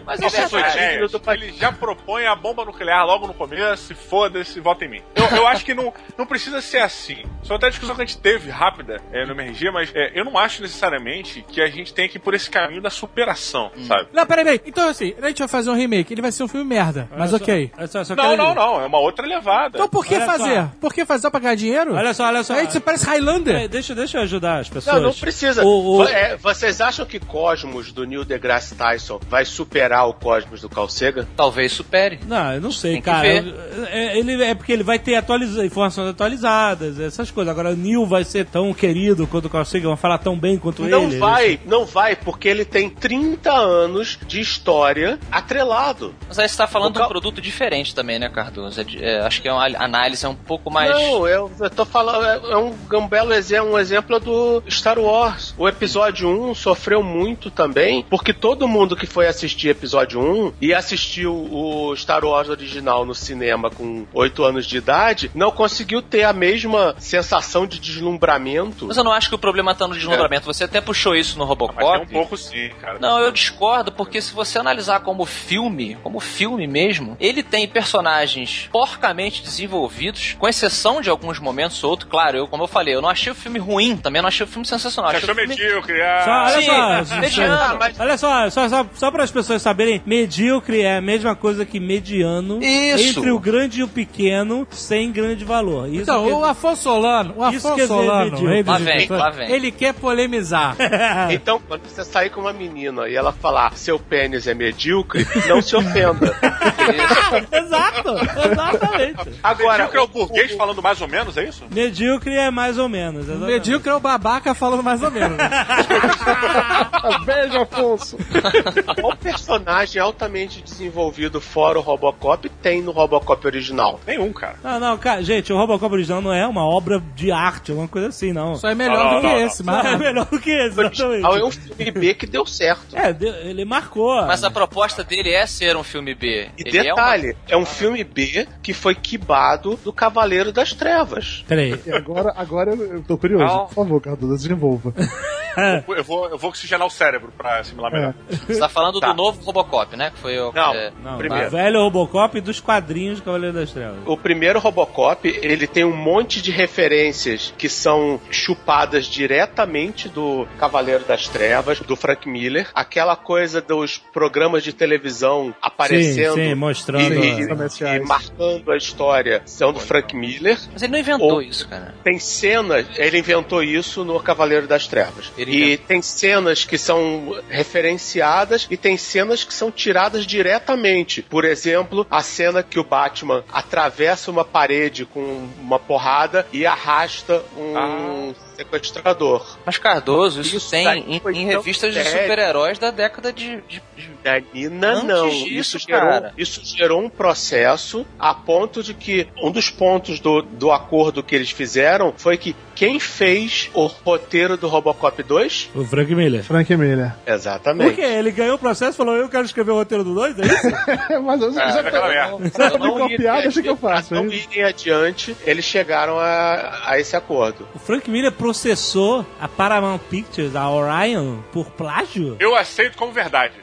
Mas é verdade. Ele já propõe a bomba nuclear logo no começo, se foda-se, vota em mim. Eu, eu acho que não, não precisa ser assim. Só até a discussão que a gente teve rápida é, no MRG, mas é, eu não acho necessariamente que a gente tenha que ir por esse caminho da superação, sabe? Não, peraí, peraí. Então, assim, a gente vai fazer um remake. Ele vai ser um filme merda. mas Olha só, ok. olha só, só Não, não, não. É uma outra levada. Então por que Olha fazer? só. Por que fazer só pra ganhar dinheiro? Olha só, olha só. Aí você parece Highlander. Deixa, deixa eu ajudar as pessoas. Não, não precisa. O- o- é, vocês acham que Cosmos do Neil deGrasse Tyson vai superar o Cosmos do Carl Sagan? Talvez supere. Não, eu não sei, Tem que cara. ver. Eu- é, Ele, é porque ele vai ter atualiza, informações atualizadas, essas coisas. Agora, o Neil vai ser tão querido quanto o Carl Sagan, vai falar tão bem quanto Não ele. vai, não vai, porque ele tem 30 anos de história atrelado. Mas aí você tá falando O de Cal- um produto diferente também, né, Cardoso? É é, acho que é uma análise um pouco mais. Não, eu, eu tô falando, é, é um, é um belo exemplo, um exemplo do Star Wars. O episódio 1 sofreu muito também, porque todo mundo que foi assistir episódio 1 e assistiu o Star Wars original no cinema com 8 anos de idade, não conseguiu ter a mesma sensação de deslumbramento. Mas eu não acho que o problema tá no deslumbramento. Você até puxou isso no Mas tem Robocop. um pouco sim, cara. Não, eu discordo, porque se você analisar como filme, como filme mesmo, ele tem personagens porcamente desenvolvidos, com exceção de alguns momentos ou outros. Claro, eu, como eu falei, eu não achei o filme ruim, também não achei o filme sensacional. Você achou o filme... medíocre, Só, ah, olha Sim, só, é, mediano, mas- olha só, só, só, só para as pessoas saberem, medíocre é a mesma coisa que mediano Isso. entre o grande e o pequeno, sem grande valor. Isso Então, quer o Afonso Solano, o Afonso quer Solano, Lá vem, lá vem. ele quer polemizar. Então, quando você sair com uma menina e ela falar seu pênis é medíocre, não se ofenda. Exato, exatamente. Agora, medíocre é o burguês falando mais ou menos, é isso? Medíocre é mais ou menos. Exatamente. medíocre é o babaca falando mais ou menos. Beijo, Afonso. qual personagem altamente desenvolvido fora o Robocop tem no Robocop original? Nenhum, cara. Não, não, cara, gente, o Robocop original não é uma obra de arte, alguma coisa assim, não. Só é melhor Não, do que não, não, esse, É mas... melhor do que esse, é exatamente. um filme B que deu certo. É, deu- ele marcou. Mas a proposta dele é ser um filme B. E Ele é uma- detalhe, é, um filme B que foi quibado do Cavaleiro das Trevas. Peraí. E agora, agora eu eu tô curioso. Não. Por favor, Cardoso, desenvolva. Eu vou, eu vou oxigenar o cérebro pra assimilar melhor. Você tá falando Tá. do novo Robocop, né? Que foi o. Não. é, Não, Primeiro. o velho Robocop dos quadrinhos do Cavaleiro das Trevas. O primeiro Robocop, ele tem um monte de referências que são chupadas diretamente do Cavaleiro das Trevas, do Frank Miller. Aquela coisa dos programas de televisão aparecendo Sim, sim, mostrando. e, comerciais. e marcando a história são do Frank Miller. Mas ele não inventou Ou- isso, cara. Tem cenas, ele inventou isso no Cavaleiro das Trevas. Ele e tem cenas que são referenciadas e tem cenas que são tiradas diretamente. Por exemplo, a cena que o Batman atravessa uma parede com uma porrada e arrasta um sequestrador. Mas Cardoso, isso, Isso tem em, em revistas de super-heróis da década de. de- de- Danina Antes não. disso, isso, gerou, isso gerou um processo a ponto de que um dos pontos do, do acordo que eles fizeram foi que quem fez o roteiro do Robocop 2? O Frank Miller. Frank Miller. Por Exatamente. quê? Ele ganhou o processo e falou: Eu quero escrever o roteiro do 2? É isso? Mas eu, É, já merda. você vai me Não copiar, deixa que eu faço. Não hein? irem adiante, eles chegaram a, a esse acordo. o Frank Miller processou a Paramount Pictures, a Orion, por plágio? Eu aceito como verdade.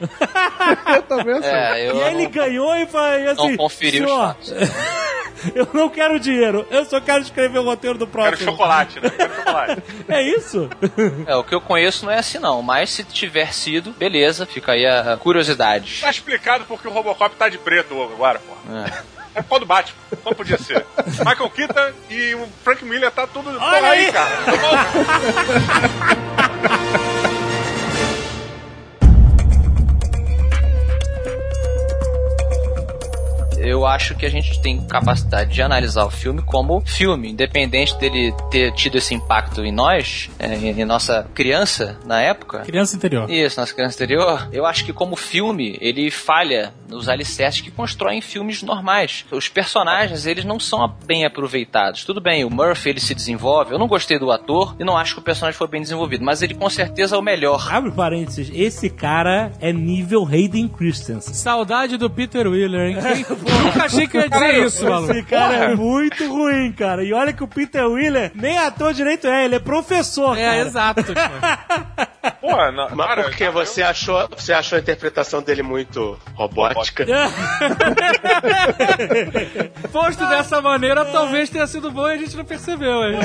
Eu também assim. É, eu E ele não, ganhou e foi assim: não conferi os "Senhor. Eu não quero dinheiro, eu só quero escrever o roteiro do Quero próximo. chocolate, né? Quero chocolate. É isso? É, o que eu conheço não é assim, não. Mas se tiver sido, beleza, fica aí a a curiosidade. Tá explicado porque o Robocop tá de preto agora, pô. É. É por causa do Batman. Não podia ser. Michael Keaton e o Frank Miller tá tudo. Olha Olha aí, aí. cara. Eu acho que a gente tem capacidade de analisar o filme como filme, independente dele ter tido esse impacto em nós, é, em em nossa criança na época. Criança interior. Isso, nossa criança anterior. Eu acho que como filme, ele falha nos alicerces que constroem filmes normais. Os personagens, eles não são bem aproveitados. Tudo bem, o Murphy, ele se desenvolve. Eu não gostei do ator e não acho que o personagem foi bem desenvolvido, mas ele com certeza é o melhor. Abre parênteses, esse cara é nível Hayden Christensen. Saudade do Peter Wheeler, hein? Quem- Nunca achei que eu ia dizer isso, maluco. Esse cara é muito ruim, cara. E olha que o Peter Wheeler nem ator direito é, ele é professor, É, cara. exato. Pô, não, Mas cara, porque você achou, você achou a interpretação dele muito robótica? Posto dessa maneira, talvez tenha sido bom e a gente não percebeu, hein?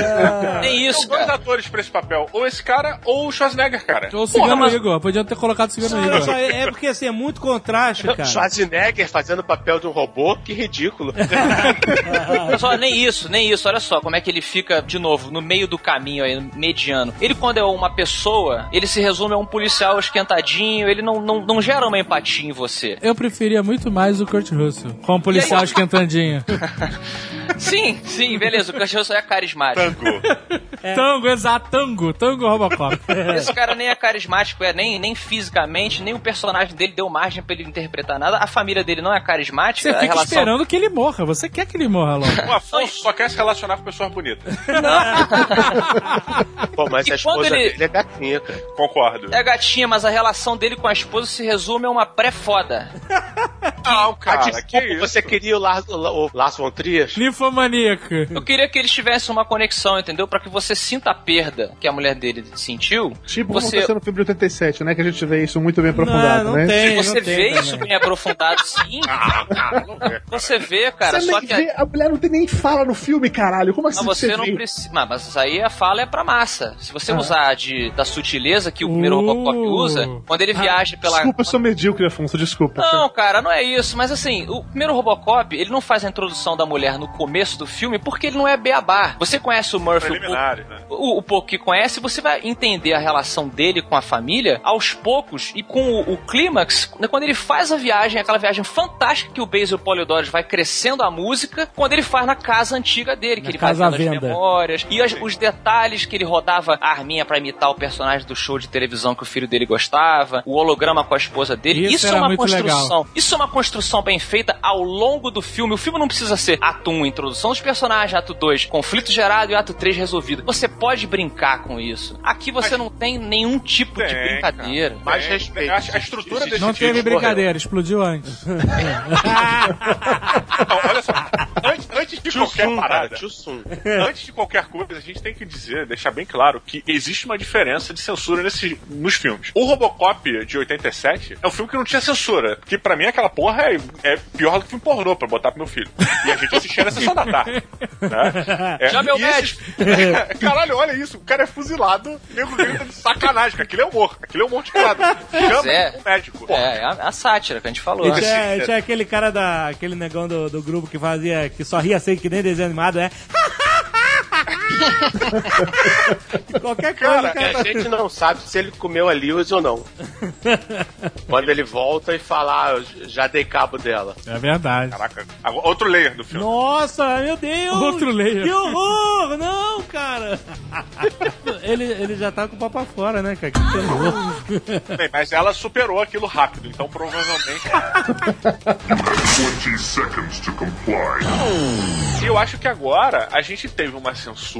Nem isso, São dois cara. atores pra esse papel. Ou esse cara, ou o Schwarzenegger, cara. Ou o Cigano mas- Igor. Podiam ter colocado o Cigano só, Igor. é é porque assim, é muito contraste, cara. Schwarzenegger fazendo o papel de um robô? Que ridículo. Olha só, nem isso, nem isso. Olha só como é que ele fica, de novo, no meio do caminho aí, mediano. Ele, quando é uma pessoa, ele se resume a um policial esquentadinho, ele não, não, não gera uma empatia em você. Eu preferia muito mais o Kurt Russell, como policial esquentandinho. Sim, sim, beleza, o Kurt Russell é carismático. Tango. Tango, exato, tango, tango Robocop. Esse cara nem é carismático, é nem, nem fisicamente, nem o personagem dele deu margem pra ele interpretar nada. A família dele não é carismática, Você fica relação... esperando que ele morra, você quer que ele morra logo. O Afonso só quer se relacionar com pessoas bonitas. Pô, mas E a esposa quando ele- dele é gatinha, cara. Concordo. É gatinha, mas a relação dele com a esposa se resume a uma pré-foda. Ah, cara, desculpa, que isso? você queria o Lars, o Lars von Trier? Ninfomaníaco. Eu queria que eles tivessem uma conexão, entendeu? Pra que você sinta a perda que a mulher dele sentiu. Tipo como você, aconteceu no filme de 87, né? Que a gente vê isso muito bem aprofundado, não, não né? tem, você não tem vê também. isso bem aprofundado, sim. Ah, cara, não. Você vê, cara, você só nem que. vê, a mulher não tem nem fala no filme, caralho. Como assim Mas você não vê? precisa. Mas, mas aí a fala é pra massa. Se você usar de, da sutileza que o primeiro Uh. Robocop usa, quando ele viaja pela. Desculpa, eu sou medíocre, Afonso, desculpa. Não, cara, não é isso. Mas assim, o primeiro Robocop, ele não faz a introdução da mulher no começo do filme porque ele não é beabá. Você conhece o Murphy, o né? o, o pouco que conhece, você vai entender a relação dele com a família aos poucos e com o, o clímax, né, quando ele faz a viagem, aquela viagem fantástica que o Basil Polidori vai crescendo a música, quando ele faz na casa antiga dele, que Na ele casa vai à vendo as memórias e as- os detalhes que ele rodava a arminha pra imitar o personagem do show de televisão que o filho dele gostava, o holograma com a esposa dele. Isso Isso, é uma construção. legal. Isso é uma construção bem feita ao longo do filme. O filme não precisa ser ato 1, introdução dos personagens, ato 2, conflito gerado e ato 3 resolvido. Você pode brincar com isso. Aqui você não tem nenhum tipo de Tem, brincadeira. Mais Tem, respeito. A, a estrutura desse Não filme teve brincadeira, explodiu antes. Não, olha só. Antes, antes de qualquer cara, parada, tchusum. antes de qualquer coisa, a gente tem que dizer, deixar bem claro que existe uma diferença de censura nesse, nos filmes. O Robocop de 87 é um filme que não tinha censura. Que pra mim aquela porra é, é pior do que filme pornô pra botar pro meu filho. E a gente assistia na sessão da tarde. Né? É, Já meu e esses- Caralho, olha isso. O cara é fuzilado, nego grita de sacanagem. Aquilo é humor. Aquilo é humor de piada. Chama é. o médico. É, é a, a sátira que a gente falou. E tinha, tinha aquele cara da. aquele negão do, do grupo que fazia. que só ria assim que nem desenho animado, é. Qualquer coisa, Cara, cara. a gente não sabe se ele comeu a Lewis ou não. Quando ele volta e fala, ah, eu já dei cabo dela. É verdade. Caraca. Outro layer do filme. Nossa, meu Deus! Outro layer. Que horror! Não, cara! ele, ele já tá com o papo fora, né, cara? Que terror. Bem, mas ela superou aquilo rápido, então provavelmente. 20 seconds to comply. E eu acho que agora a gente teve uma censura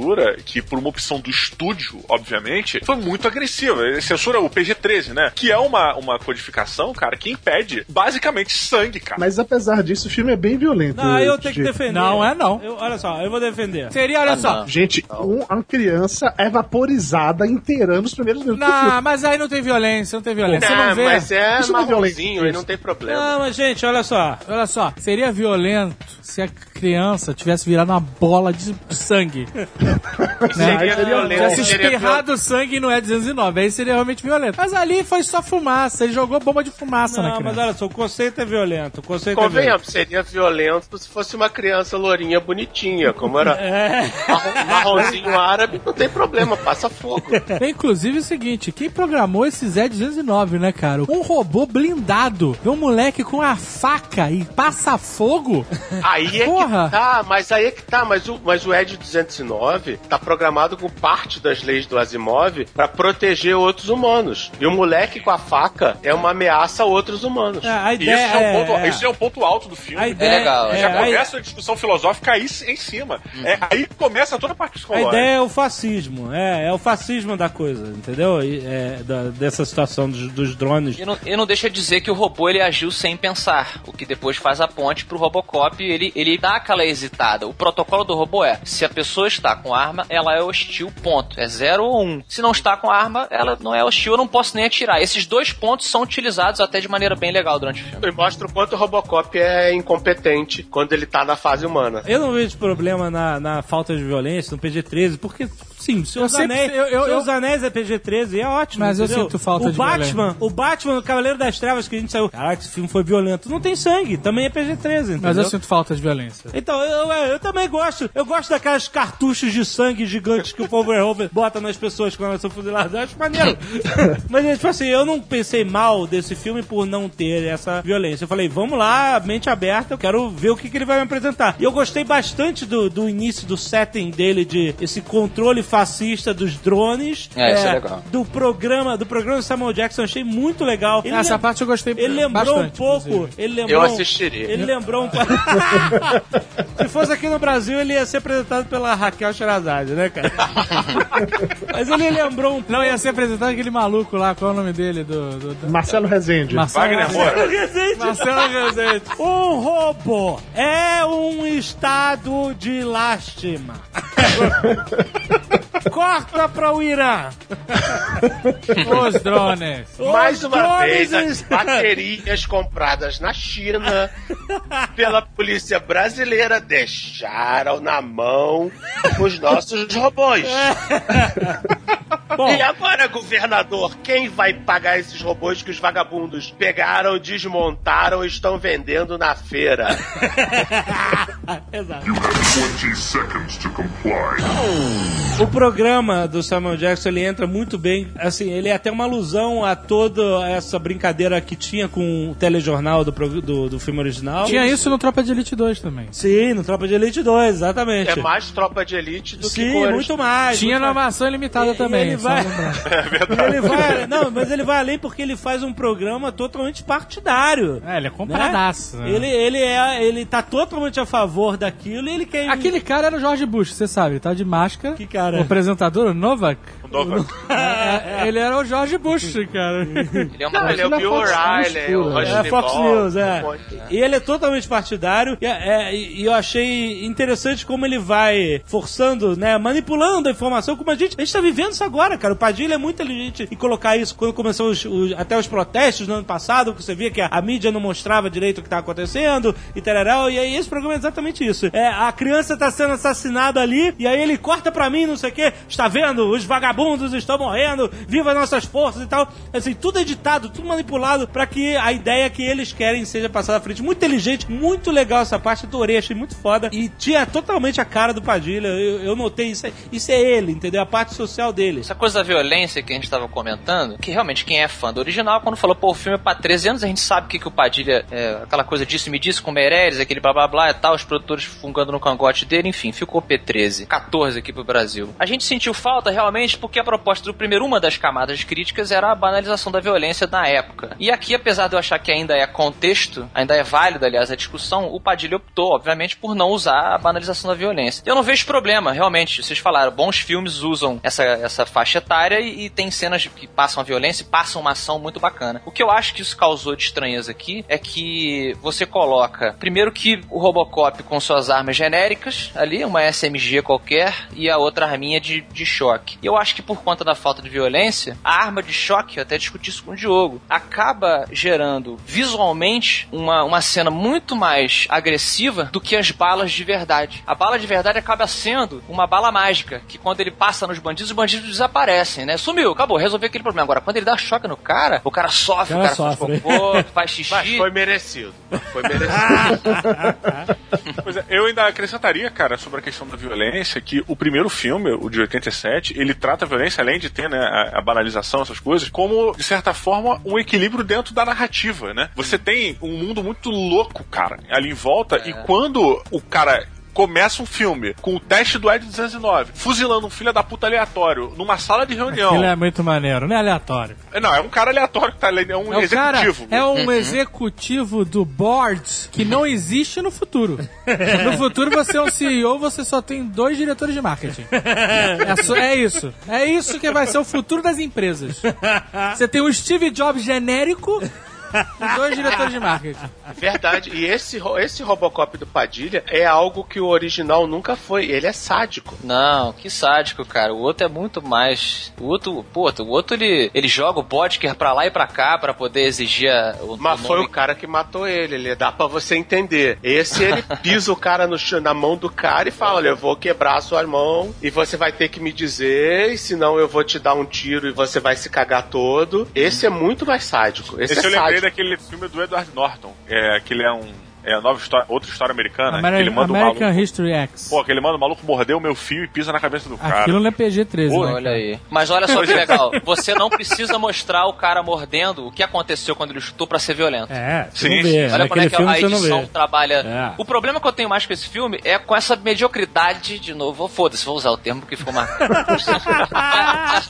que, por uma opção do estúdio, obviamente, foi muito agressiva. Censura o PG-13, né? Que é uma, uma codificação, cara, que impede basicamente sangue, cara. Mas apesar disso, o filme é bem violento. Não, eu tenho que defender. Não é não. Eu- olha só, eu vou defender. Seria, olha Ah, só. não. Gente, um, uma criança é vaporizada inteira nos primeiros minutos do filme. Não, mas aí não tem violência, não tem violência. Você Ah, não vê. mas é Isso não é marronzinho, aí não tem problema. Não, mas gente, olha só. Olha só, seria violento se a criança tivesse virado uma bola de sangue. né? Seria violento. Tivesse Seria espirrado sangue no E209, aí seria realmente violento. Mas ali foi só fumaça, ele jogou bomba de fumaça na Não, mas criança. olha só, o conceito é violento. O conceito é violento. Convenhamos, seria violento se fosse uma criança lourinha bonitinha, como era É. marronzinho árabe, não tem problema, passa fogo. É, Inclusive é o seguinte, quem programou esse Z209, né, cara? Um robô blindado. Um moleque com a faca e passa fogo. Aí é Porra. que tá, mas aí é que tá, mas o, mas o Ed 209 tá programado com parte das leis do Asimov pra proteger outros humanos. E o moleque com a faca é uma ameaça a outros humanos. É, a E isso ideia é, um ponto, é, isso é um ponto alto do filme. a ideia legal, é, Já a- começa a discussão filosófica aí em cima. É, aí começa toda a parte A psicológica. ideia é o fascismo, é, é o fascismo da coisa, entendeu? É, da- dessa situação dos, dos drones. E não, e não deixa de dizer que o robô ele agiu sem pensar, o que depois faz a ponte pro Robocop, ele, ele dá aquela hesitada. O protocolo do robô é, se a pessoa está com arma, ela é hostil, ponto. É zero ou um. Se não está com arma, ela não é hostil, eu não posso nem atirar. Esses dois pontos são utilizados até de maneira bem legal durante o filme. E mostra o quanto o Robocop é incompetente quando ele tá na fase humana. Eu não vejo problema na, na falta de violência no PG-13, porque, sim, Eu sempre- Anéis, eu- eu- eu- Anéis é PG-13 e é ótimo, Mas eu entendeu? sinto falta o de Batman, violência. O Batman, o Cavaleiro das Trevas, que a gente saiu, caraca, esse filme foi violento. Não tem sangue, também é PG-13, entendeu? Mas eu sinto falta de violência. Então, eu, eu, eu também gosto. Eu gosto daquelas cartuchos de sangue gigantes que o Paul Verhoeven bota nas pessoas quando elas são fuziladas. Eu acho maneiro. Mas, tipo assim, eu não pensei mal desse filme por não ter essa violência. Eu falei, vamos lá, mente aberta, eu quero ver o que, que ele vai me apresentar. E eu gostei bastante do, do início do setting dele, de esse controle fascista dos drones. É, isso é legal. Do programa, do programa do Samuel Jackson, eu achei muito legal. Ele Essa lem- parte eu gostei ele lembrou bastante, um pouco. inclusive. Ele lembrou, Eu assistiria. Ele lembrou um pouco. Se fosse aqui no Brasil, ele ia ser apresentado pela Raquel Sherazade, né, cara? Mas ele lembrou um pouco. Não, ia ser apresentado aquele maluco lá, qual é o nome dele? Do, do, do... Marcelo Rezende. Marcelo Wagner. Moura. Rezende. Marcelo Rezende. Um robô é um estado de lástima. Corta para o Irã. Os drones. Mais Os uma drones vez, as baterias compradas na China pela polícia brasileira deixaram na mão os nossos robôs. Bom, E agora, governador, quem vai pagar esses robôs que os vagabundos pegaram, desmontaram e estão vendendo na feira? Exato. 20 seconds to comply. O programa do Samuel Jackson ele entra muito bem. Assim, ele é até uma alusão a toda essa brincadeira que tinha com o telejornal do, do, do filme original. Tinha isso no Tropa de Elite 2 também. Sim, no Tropa de Elite 2, exatamente. É mais tropa de elite do que Sim, muito mais. Tinha muito na mais. maçã limitada E- também. e ele vai- lembrar. Ele vai, não, mas ele vai além porque ele faz um programa totalmente partidário. É, ele é né? compradaço. né? Ele, ele, é, ele tá totalmente a favor daquilo e ele quer. Aquele cara era o George Bush, você sabe, tá de máscara. Que cara? O apresentador, o Novak. Nova. É, é, ele era o George Bush, cara. Ele é uma Não, ele é o Bill Fox O'Reilly, News o. Rush É, Fox News, é. E ele é totalmente partidário. E, é, e- eu achei interessante como ele vai forçando, né? Manipulando a informação. Como a gente, a gente tá vivendo isso agora, cara. O Padilha é muito inteligente em colocar isso quando começou os, os- até os protestos no ano passado, que você via que a, a mídia não mostrava direito o que tava acontecendo e tal. E aí esse programa é exatamente isso. É, a criança tá sendo assassinada ali, e aí ele corta pra mim, não sei o quê. Está vendo? Os vagabundos estão morrendo, viva nossas forças e tal. Assim, tudo editado, tudo manipulado pra que a ideia que eles querem seja passada à frente. Muito inteligente, muito legal essa parte, adorei, achei muito foda. E tinha totalmente a cara do Padilha. Eu, eu notei isso. é- Isso é ele, entendeu? A parte social dele. Essa coisa da violência que a gente tava comentando, que realmente quem é fã do original, quando falou, pô, o filme é pra 13 anos, a gente sabe que, que o Padilha, é, aquela coisa disse me disse com o Meirelles, aquele blá blá blá e tal, os produtores fungando no cangote dele, enfim, ficou P13, 14 aqui pro Brasil. A gente sentiu falta realmente porque a proposta do primeiro, uma das camadas críticas era a banalização da violência na época. E aqui, apesar de eu achar que ainda é contexto, ainda é válido, aliás, a discussão, o Padilha optou, obviamente, por não usar a banalização da violência. Eu não vejo problema, realmente, vocês falaram, bons filmes usam essa, essa faixa etária e, e tem cenas que passam a violência e passam uma ação muito bacana. O que eu acho que isso causou de estranheza aqui é que você coloca, primeiro que o Robocop com suas armas genéricas ali, uma SMG qualquer e a outra arminha de, de choque. E eu acho que por conta da falta de violência, a arma de choque, eu até discuti isso com o Diogo, acaba gerando visualmente uma, uma cena muito mais agressiva do que as balas de verdade. A bala de verdade acaba sendo uma bala mágica, que quando ele passa nos bandidos, os bandidos desaparecem, né? Sumiu, acabou, resolveu aquele problema. Agora, quando ele dá choque no cara, o cara sofre, O o cara cara, faz sofre. cocô, faz xixi. Mas foi merecido. Foi merecido. Pois é, eu ainda acrescentaria, cara, sobre a questão da violência, que o primeiro filme, o de 87, ele trata violência, além de ter né, a, a banalização, essas coisas, como, de certa forma, um equilíbrio dentro da narrativa, né? Você tem um mundo muito louco, cara, ali em volta, e quando o cara começa um filme com o teste do Ed 209, fuzilando um filho da puta aleatório numa sala de reunião. Ele é muito maneiro, não é aleatório. Não, é um cara aleatório que tá ali, é um É o cara, executivo. é um executivo do board que não existe no futuro. No futuro você é um CEO, você só tem dois diretores de marketing. É, é isso. É isso que vai ser o futuro das empresas. Você tem o Steve Jobs genérico E dois diretores de marketing. Verdade. E esse, esse Robocop do Padilha é algo que o original nunca foi. Ele é sádico. Não, que sádico, cara. O outro é muito mais. O outro, pô, o outro ele, ele joga o Bodker pra lá e pra cá pra poder exigir a- o, Mas o foi o cara que matou ele. ele dá pra você entender. Esse ele pisa o cara no chão, na mão do cara e fala: Olha, eu vou quebrar a sua mão e você vai ter que me dizer, e senão eu vou te dar um tiro e você vai se cagar todo. Esse é muito mais sádico. Esse, Esse é eu lembrei daquele filme do Edward Norton. É, que ele é um. É a nova história, outra história americana. Ameri- que ele manda o American maluco. History X. Pô, que ele manda o maluco morder o meu fio e pisa na cabeça do cara. Aquilo não é PG-13, Pô, né? Olha aí. Mas olha só que legal. Você não precisa mostrar o cara mordendo o que aconteceu quando ele chutou pra ser violento. É, você Sim, não vê. Olha como é que a edição trabalha. É. O problema que eu tenho mais com esse filme é com essa mediocridade, de novo, foda-se, vou usar o termo porque ficou marcado.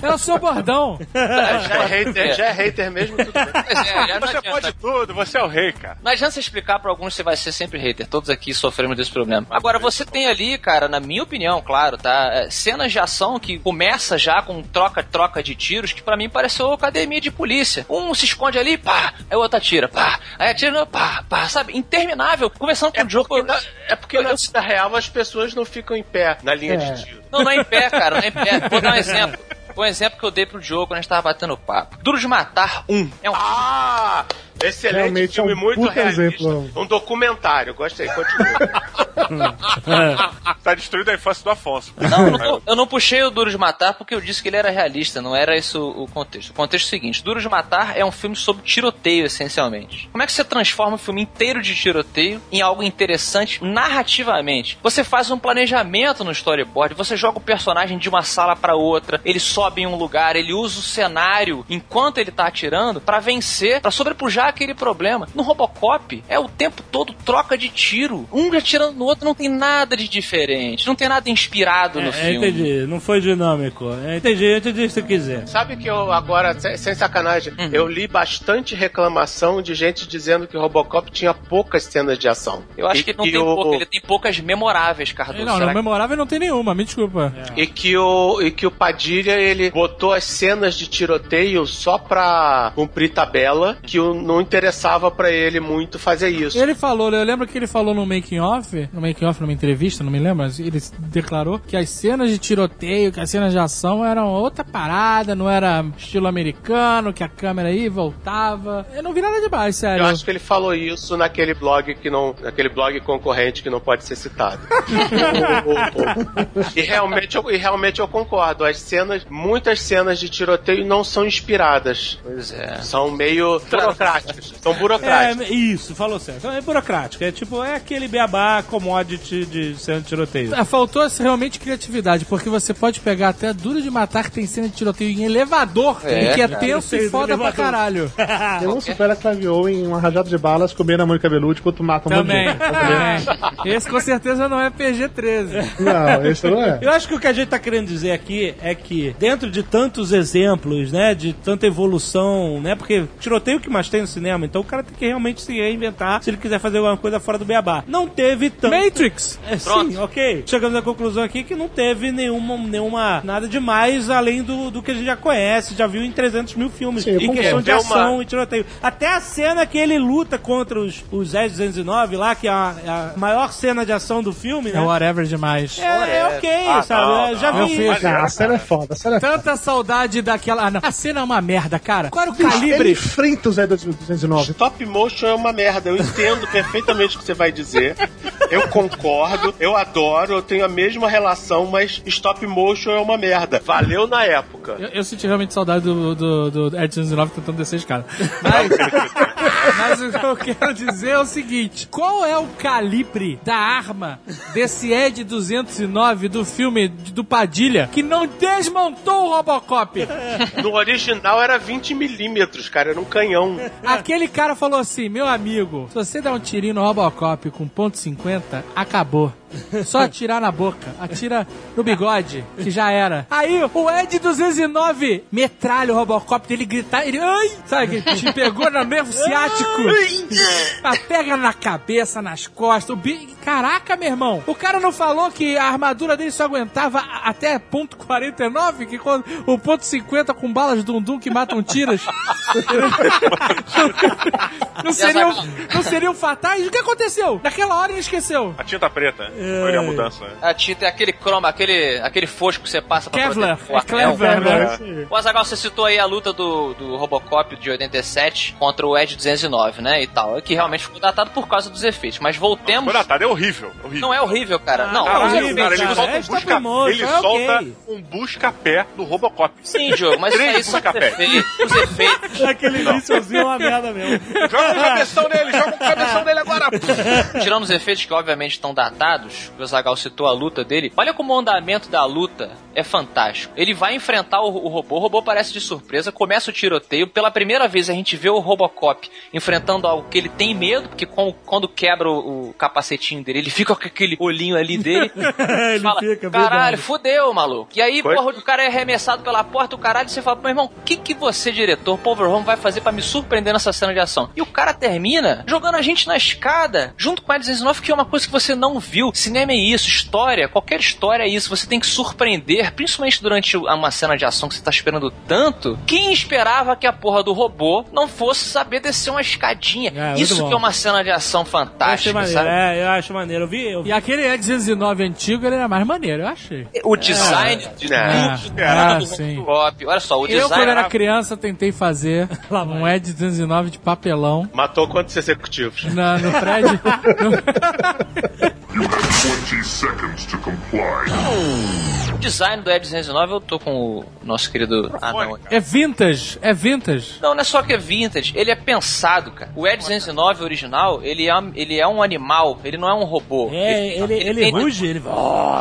É o seu bordão. Já é hater, já é hater mesmo. Tudo bem. Pois é, já Você pode tudo, você é o rei, cara. Não adianta você explicar pra alguns, vai ser sempre hater. Todos aqui sofremos desse problema. Agora, você tem ali, cara, na minha opinião, claro, tá? é, Cenas de ação que começa já com troca-troca de tiros, que pra mim pareceu academia de polícia. Um se esconde ali, pá, aí o outro atira, pá, aí atira, pá, pá, sabe? Interminável. Conversando com o Diogo. Porque na, é porque na vida real as pessoas não ficam em pé na linha É. de tiro. Não, não é em pé, cara, não é em pé. Vou dar um exemplo. Foi um exemplo que eu dei pro Diogo quando a gente tava batendo papo. Duro de Matar um. É um Ah! Excelente Realmente é um filme, muito puta realista. exemplo. Um documentário, gostei, continua. Tá destruindo a infância do Afonso. Não, eu não, eu não puxei o Duro de Matar porque eu disse que ele era realista, não era isso o contexto. O contexto é o seguinte: Duro de Matar é um filme sobre tiroteio, essencialmente. Como é que você transforma um filme inteiro de tiroteio em algo interessante narrativamente? Você faz um planejamento no storyboard, você joga o personagem de uma sala pra outra, ele sobe em um lugar, ele usa o cenário enquanto ele tá atirando pra vencer, pra sobrepujar aquele problema. No Robocop, é o tempo todo troca de tiro. Um atirando no outro não tem nada de diferente, não tem nada inspirado no É, filme. entendi, não foi dinâmico. É, entendi, entendi se você quiser. Sabe que eu agora, sem, sem sacanagem, Uhum. eu li bastante reclamação de gente dizendo que o Robocop tinha poucas cenas de ação. Eu acho E que não que tem o- pouca, ele tem poucas memoráveis, Cardoso. Não, não, que- memorável não tem nenhuma, me desculpa. E que, o, e que o Padilha, ele botou as cenas de tiroteio só pra cumprir tabela, que o- não interessava pra ele muito fazer isso. Ele falou, eu lembro que ele falou no making off, no making off, numa entrevista, não me lembro, mas ele declarou que as cenas de tiroteio, que as cenas de ação eram outra parada, não era estilo americano, que a câmera aí voltava. Eu não vi nada demais, sério. Eu acho que ele falou isso naquele blog que não. naquele blog concorrente que não pode ser citado. e, realmente eu, e realmente eu concordo. As cenas, muitas cenas de tiroteio não são inspiradas. Pois é. São meio burocráticas. São burocráticas. É, isso, falou certo. É burocrático. É tipo, é aquele beabá commodity de cena de tiroteio. É, Faltou realmente criatividade, porque você pode pegar até Duro de Matar, que tem cena de tiroteio em elevador, É, e que é cara. tenso e foda pra caralho. Eu não supera Clive Owen em uma rajada de balas comendo a Mônica Bellucci enquanto mata um monte de Também. Esse com certeza não é PG-13. Não, esse não é. Eu acho que o que a gente tá querendo dizer aqui é que, dentro de tantos exemplos, né, de tanta evolução, né, porque tiroteio que mais tem no cinema, então o cara tem que realmente se reinventar se ele quiser fazer alguma coisa fora do beabá. Não teve tanto. Matrix! É, sim, ok. Chegamos à conclusão aqui que não teve nenhuma, nenhuma nada demais além do, do que a gente já conhece, já viu em 300 mil filmes. Sim, em questão de ação uma- e tiroteio. Até a cena que ele luta contra os, os 10-209 lá, que é a, é a maior cena de ação do filme, É né? whatever demais. É, é ok, Ah, sabe? não, Eu já não. vi Meu isso. Ah, a cena é foda, a cena é foda. Tanta saudade daquela. Ah, não. A cena é uma merda, cara. Qual era o Ele calibre? enfrenta o Zé 209. Stop motion é uma merda. Eu entendo perfeitamente o que você vai dizer. Eu concordo, eu adoro, eu tenho a mesma relação, mas stop motion é uma merda. Valeu na época. Eu, eu senti realmente saudade do, do, do Ed 209 tentando descer de cara. Mas, mas o que eu quero dizer é o seguinte: qual é o calibre da arma desse Ed 209 do filme do Padilha que não desmontou o Robocop? No original era 20 milímetros, cara, era um canhão. Aquele cara falou assim: meu amigo, se você der um tirinho no Robocop com ponto .50, acabou. Só atirar na boca. Atira no bigode, que já era. Aí o Ed 209 metralha o Robocop dele gritar. Ele. Ai! Sabe que te pegou no nervo ciático? Pega na cabeça, nas costas. O bi... Caraca, meu irmão. O cara não falou que a armadura dele só aguentava até ponto 49? Que quando o ponto 50 com balas dum-dum que matam tiras. não, seriam, não seriam fatais? O que aconteceu? Naquela hora ele esqueceu. A tinta preta. Foi a mudança. né? A tinta é aquele croma, aquele, aquele fosco que você passa pra Kevlar. proteger o É Kevlar, né? O Azagal, você citou aí a luta do, do Robocop de 87 contra o Ed 209, né? E tal. Que realmente ficou datado por causa dos efeitos. Mas voltemos. Foi datado, é horrível. horrível. Não é horrível, cara. não, Caralho, os horrível, cara, ele cara. solta É um stop busca, motion, ele é solta ok. um busca-pé do Robocop. Sim, Diogo, mas isso Três aí são os busca-pé. efeitos. Os efeitos. Aquele viciozinho é uma merda mesmo. Joga um cabeção nele, joga um cabeção nele agora. Tirando os efeitos que obviamente estão datados, o Zagal citou a luta dele. Olha como o andamento da luta é fantástico. Ele vai enfrentar o, o robô, o robô parece de surpresa, começa o tiroteio. Pela primeira vez a gente vê o Robocop enfrentando algo que ele tem medo, porque com- quando quebra o, o capacetinho dele, ele fica com aquele olhinho ali dele. Ele fala, fica, caralho, verdade." fudeu, maluco. E aí, Foi? porra, o cara é arremessado pela porta, o caralho, e você fala, meu irmão, o que, que você, diretor, Paul Verhoeven, vai fazer pra me surpreender nessa cena de ação? E o cara termina jogando a gente na escada, junto com a 19, que é uma coisa que você não viu. Cinema é isso, história, qualquer história é isso. Você tem que surpreender, principalmente durante uma cena de ação que você tá esperando tanto. Quem esperava que a porra do robô não fosse saber descer uma escadinha? É, isso bom. que é uma cena de ação Eu achei fantástica, maneiro. sabe? É, eu acho maneiro. Eu vi. Eu vi. E aquele E209 antigo, ele era mais maneiro, eu achei. O design de É, tudo ah, do sim. Robocop. Olha só, o Eu, design quando era criança, tentei fazer um Ed 209 de papelão Matou quantos executivos? na, no prédio. You have 20 seconds to comply. O design do Ed 209 eu tô com o nosso querido anão aqui. É vintage, é vintage. Não, não é só que é vintage, ele é pensado, cara. O Ed 209 original, ele é, ele é um animal, ele não é um robô. É, ele, ele, tem- ruge, ele.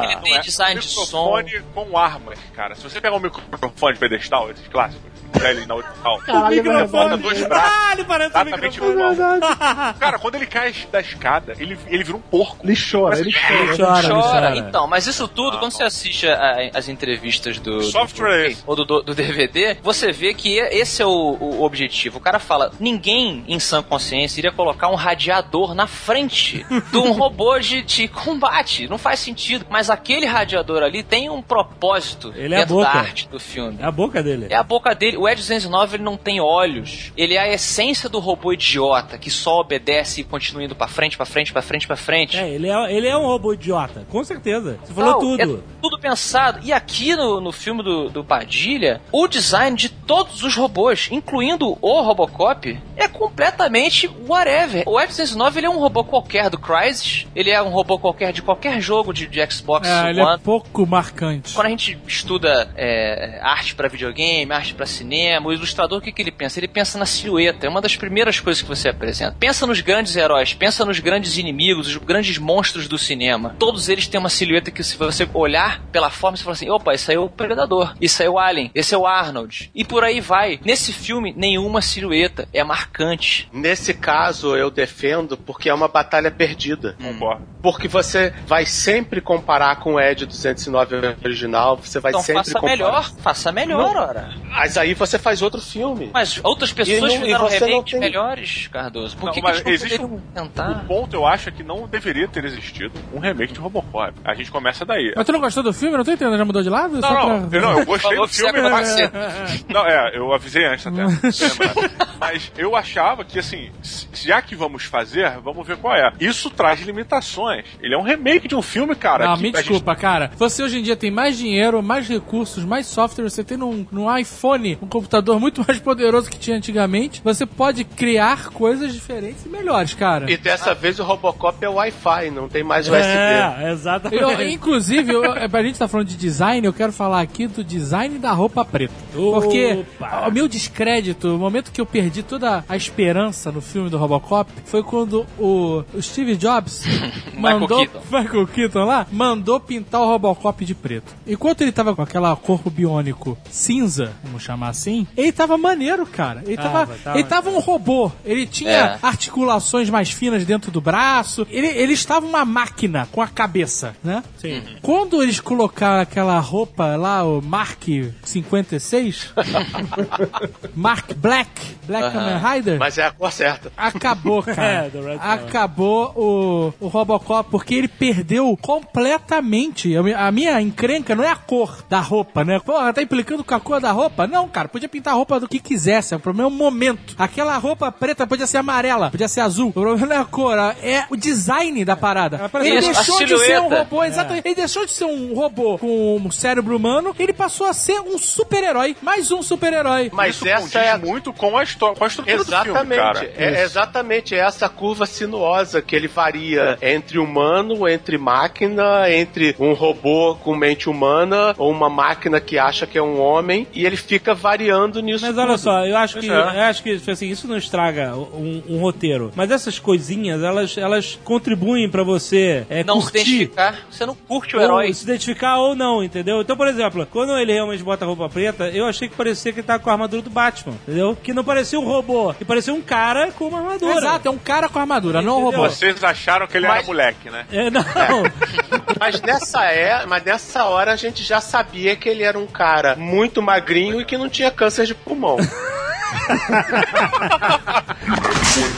Ele tem design de som. microfone com armas, cara. Se você pegar um microfone pedestal, esses clássicos, ele na original, Caralho, é bota verdade. dois braços, Ah, ele parece um exatamente microfone. igual. É. Cara, quando ele cai da escada, ele, ele vira um porco. Ele chora, ele chora. Ele chora, ele Chora. chora. Então, mas isso tudo, quando você assiste a- as entrevistas do, do Software é esse. ou do, do- do DVD, você vê que esse é o, o objetivo. O cara fala: ninguém em sã consciência iria colocar um radiador na frente de um robô de, de combate. Não faz sentido. Mas aquele radiador ali tem um propósito Ele é a dentro da boca. arte do filme. É a boca dele. É a boca dele. O Ed 209 ele não tem olhos. Ele é a essência do robô idiota que só obedece e continua indo pra frente, pra frente, pra frente, pra frente. É, ele é, ele é um robô idiota, com certeza. Você falou Não, tudo. É tudo pensado. E aqui no, no filme do, do Padilha, o design de todos os robôs, incluindo o Robocop, é completamente whatever. O F-109 ele é um robô qualquer do Crysis, ele é um robô qualquer de qualquer jogo de, de Xbox É, ele One. é pouco marcante. Quando a gente estuda é, arte pra videogame, arte pra cinema, o ilustrador o que, que ele pensa? Ele pensa na silhueta. É uma das primeiras coisas que você apresenta. Pensa nos grandes heróis, pensa nos grandes inimigos, os grandes monstros do cinema. Todos eles têm uma silhueta que, se você olhar pela forma, você fala assim: opa, isso aí é o Predador, isso aí é o Alien, esse é o Arnold. E por aí vai. Nesse filme, nenhuma silhueta é marcante. Nesse caso, eu defendo porque é uma batalha perdida. Concordo. Porque você vai sempre comparar com o Ed 209 original, você vai Então sempre faça comparar. melhor, faça melhor, ora. Mas aí você faz outro filme. Mas outras pessoas E não- fizeram remakes tem- melhores, Cardoso. Por Não, que, que mas não existe O tentar? ponto, eu acho, é que não deveria ter existido um remake de Robocop. A gente começa daí. Mas tu não gostou do filme? Eu não tô entendendo, já mudou de lado? Só Não, não, pra- eu, não, eu gostei do que filme, mas... acontecer. Não, é, eu avisei antes até. Mas eu achava que, assim, se- já que vamos fazer, vamos ver qual é. Isso traz limitações. Ele é um remake de um filme, cara. Não, que me a gente- desculpa, cara. Você hoje em dia tem mais dinheiro, mais recursos, mais software. Você tem num, num iPhone um computador muito mais poderoso que tinha antigamente. Você pode criar coisas diferentes e melhores, cara. E dessa vez o Robocop é Wi-Fi, não tem mais USB. É, exatamente. Eu, inclusive, eu, é, pra gente tá falando de design, eu quero falar aqui do design da roupa preta. Porque Opa. o meu descrédito, o momento que eu perdi toda a esperança no filme do Robocop foi quando o, o Steve Jobs Michael mandou Keaton. Michael Keaton lá mandou pintar o Robocop de preto. Enquanto ele tava com aquela corpo biônico cinza, vamos chamar assim, ele tava maneiro, cara. Ele tava, Tava, tava. ele tava um robô. Ele tinha É. articulações mais finas dentro do braço. Ele, ele estava uma máquina com a cabeça, né? Sim. Quando eles colocaram aquela roupa lá, o Mark 56, Mark Black, Black Kamen Rider, Mas é a cor certa. acabou, É, cara. Dawn. acabou o, o Robocop, porque ele perdeu completamente. A mi- A minha encrenca não é a cor da roupa, né? Porra, tá implicando com a cor da roupa? Não, cara, podia pintar a roupa do que quisesse. O problema é o momento. Aquela roupa preta podia ser amarela, podia ser azul. O problema não é a cor, é o design da parada. Ele Isso, a deixou de ser um robô, exatamente. Ele deixou de ser um robô com um cérebro humano, ele passou a ser um super-herói. Mais um super-herói. Mas Isso essa é muito com a, histó- com a estrutura do filme, Exatamente, cara. é exatamente essa curva sinuosa que ele varia entre humano, entre máquina, entre um robô com mente humana ou uma máquina que acha que é um homem e ele fica variando nisso. Mas olha tudo. só, eu acho que, Pois é. eu acho que tipo assim, isso não estraga um, um roteiro. Mas essas coisinhas, elas, elas contribuem pra você é, Não se curtir. identificar. Você não curte o ou herói. se identificar ou não, entendeu? Então, por exemplo, quando ele realmente bota a roupa preta, eu achei que parecia que ele tava com a armadura do Batman, entendeu? Que não parecia um robô, que parecia um cara com uma armadura. Exato, é um cara com armadura, não um Entendeu? robô. Vocês acharam que ele Mas- era moleque, né? É, não. Mas nessa é, mas nessa hora a gente já sabia que ele era um cara muito magrinho e que não tinha câncer de pulmão.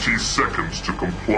20 seconds to comply.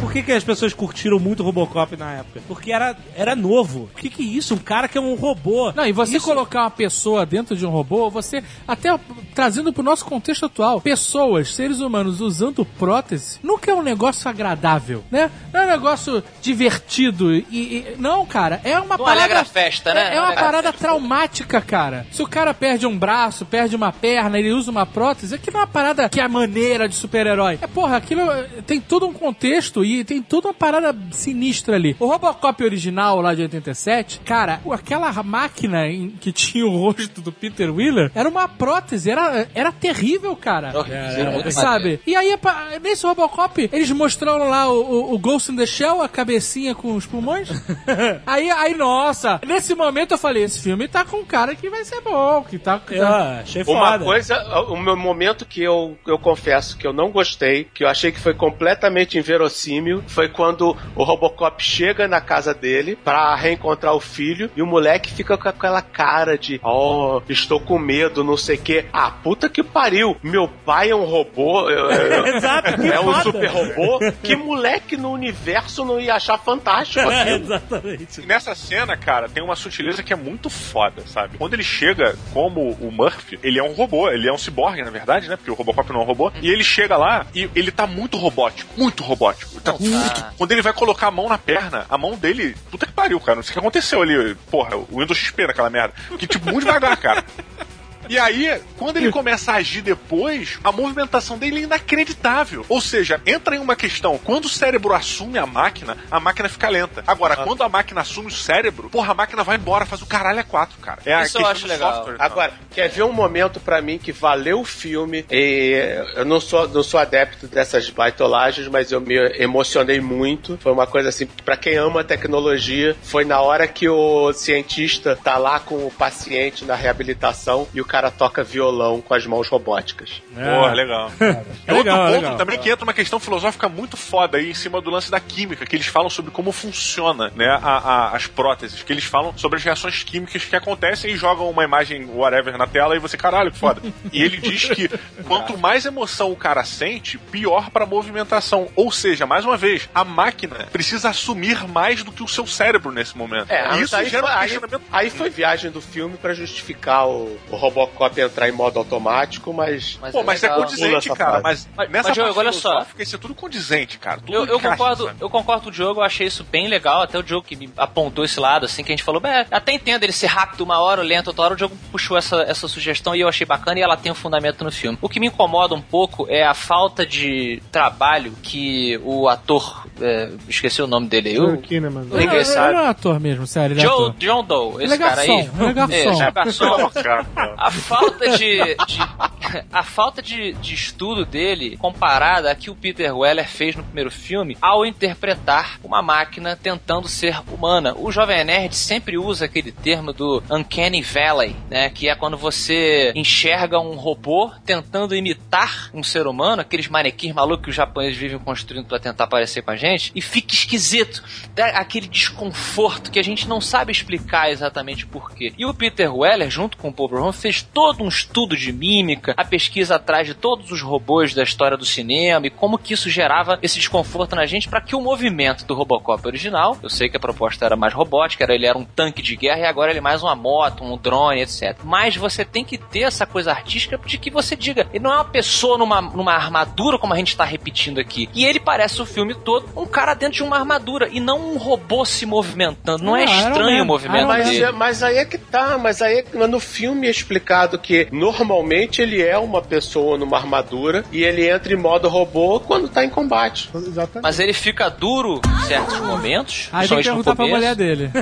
Por que, que as pessoas curtiram muito Robocop na época? Porque era, era novo. O que, que é isso? Um cara que é um robô. Não, e você Isso- colocar uma pessoa dentro de um robô, você, até trazendo pro nosso contexto atual, pessoas, seres humanos usando prótese, nunca é um negócio agradável, né? Não é um negócio divertido e. e- não, cara, é uma Não parada. alegra a festa, né? É, é uma a parada traumática, cara. Se o cara perde um braço, perde uma perna, ele usa uma prótese, aquilo não é uma parada que é a maneira de super-herói. É, porra, aquilo eh, tem todo um contexto e tem toda uma parada sinistra ali. O Robocop original lá de 87, cara, aquela máquina em que tinha o rosto do Peter Wheeler era uma prótese, era, era terrível, cara. Horrível, muito Sabe? E aí, nesse Robocop, eles mostraram lá o, o- o Ghost in the Shell, a cabecinha com os pulmões. aí, aí, nossa, nesse momento eu falei, esse filme tá com um cara que vai ser bom, que tá... que tá- achei Uma foda. coisa, o meu momento que eu, eu confesso que eu não gostei, que eu achei que foi completamente inverossímil, foi quando o Robocop chega na casa dele pra reencontrar o filho e o moleque fica com aquela cara de, oh, estou com medo, não sei o quê. Ah, puta que pariu, meu pai é um robô, eu- Exato, que é um foda. super robô. Que moleque no universo não ia achar fantástico É, aquilo? exatamente. Nessa cena, cara, tem uma sutileza que é muito foda, sabe? Quando ele chega como o Murphy, ele é um robô, ele é um ciborgue, na verdade, né? Porque o Robocop não é um robô. E ele chega lá e ele tá muito robótico, muito robótico. Ele tá muito-. Quando ele vai colocar a mão na perna, a mão dele, puta que pariu, cara. Não sei o que aconteceu ali. Porra, o Windows XP naquela merda. Que tipo, muito devagar, cara. E aí, quando ele começa a agir depois, a movimentação dele é inacreditável. Ou seja, entra em uma questão: quando o cérebro assume a máquina, a máquina fica lenta. Agora, quando a máquina assume o cérebro, porra, a máquina vai embora, faz o caralho a quatro, cara. É a Isso eu acho legal. software. Agora, quer ver um momento pra mim que valeu o filme? E eu não sou, não sou adepto dessas baitolagens, mas eu me emocionei muito. Foi uma coisa assim, pra quem ama tecnologia, foi na hora que o cientista tá lá com o paciente na reabilitação e o cara toca violão com as mãos robóticas. Porra, legal. É, outro legal, ponto legal. também que entra uma questão filosófica muito foda aí em cima do lance da química, que eles falam sobre como funciona, né, a- a- as próteses, que eles falam sobre as reações químicas que acontecem e jogam uma imagem whatever na tela e você, caralho, que foda. e ele diz que quanto mais emoção o cara sente, pior pra movimentação. Ou seja, mais uma vez, a máquina precisa assumir mais do que o seu cérebro nesse momento. É, isso aí, gera foi, um aí, questionamento aí foi viagem do filme pra justificar o, o Robocop entrar em modo automático, mas. Mas Pô, mas é condizente, cara. Mas, Mas- nessa mas, Diogo, olha só. isso é tudo condizente, cara. Tudo Eu, eu encaixa, concordo, sabe? eu concordo com o Diogo, eu achei isso bem legal. Até o Diogo que me apontou esse lado, assim, que a gente falou, "É, até entendo ele ser rápido uma hora, lento outra hora. O Diogo puxou essa, essa sugestão e eu achei bacana e ela tem um fundamento no filme. O que me incomoda um pouco é a falta de trabalho que o ator, é, esqueci o nome dele aí, o Kinnaman. Ninguém Ele- ele sabe. não é ator mesmo, sério. Ele é Joe, ator. John Doe, esse Ele é cara aí. garçom, ele é garçom. É, garçom. Cara, A falta de, de- a falta de, de estudo dele comparada a que o Peter Weller fez no primeiro filme ao interpretar uma máquina tentando ser humana. O Jovem Nerd sempre usa aquele termo do Uncanny Valley, né? Que é quando você enxerga um robô tentando imitar um ser humano, aqueles manequins malucos que os japoneses vivem construindo pra tentar parecer com a gente, e fica esquisito. Dá aquele desconforto que a gente não sabe explicar exatamente por quê. E o Peter Weller, junto com o Paul Verhoeven, fez todo um estudo de mímica, a pesquisa atrás de todos os robôs da história do cinema e como que isso gerava esse desconforto na gente para que o movimento do Robocop original, eu sei que a proposta era mais robótica, era, ele era um tanque de guerra e agora ele é mais uma moto, um drone, etc. Mas você tem que ter essa coisa artística de que você diga, ele não é uma pessoa numa, numa armadura como a gente está repetindo aqui. E ele parece o filme todo um cara dentro de uma armadura e não um robô se movimentando. Não, é Não, Iron estranho o movimento Mas, dele. é- mas aí é que tá, mas aí é que no filme é explicado que normalmente ele é uma pessoa numa armadura e ele entra em modo robô quando tá em combate. Exatamente. Mas ele fica duro em certos momentos. Aí tem que perguntar pra mulher dele.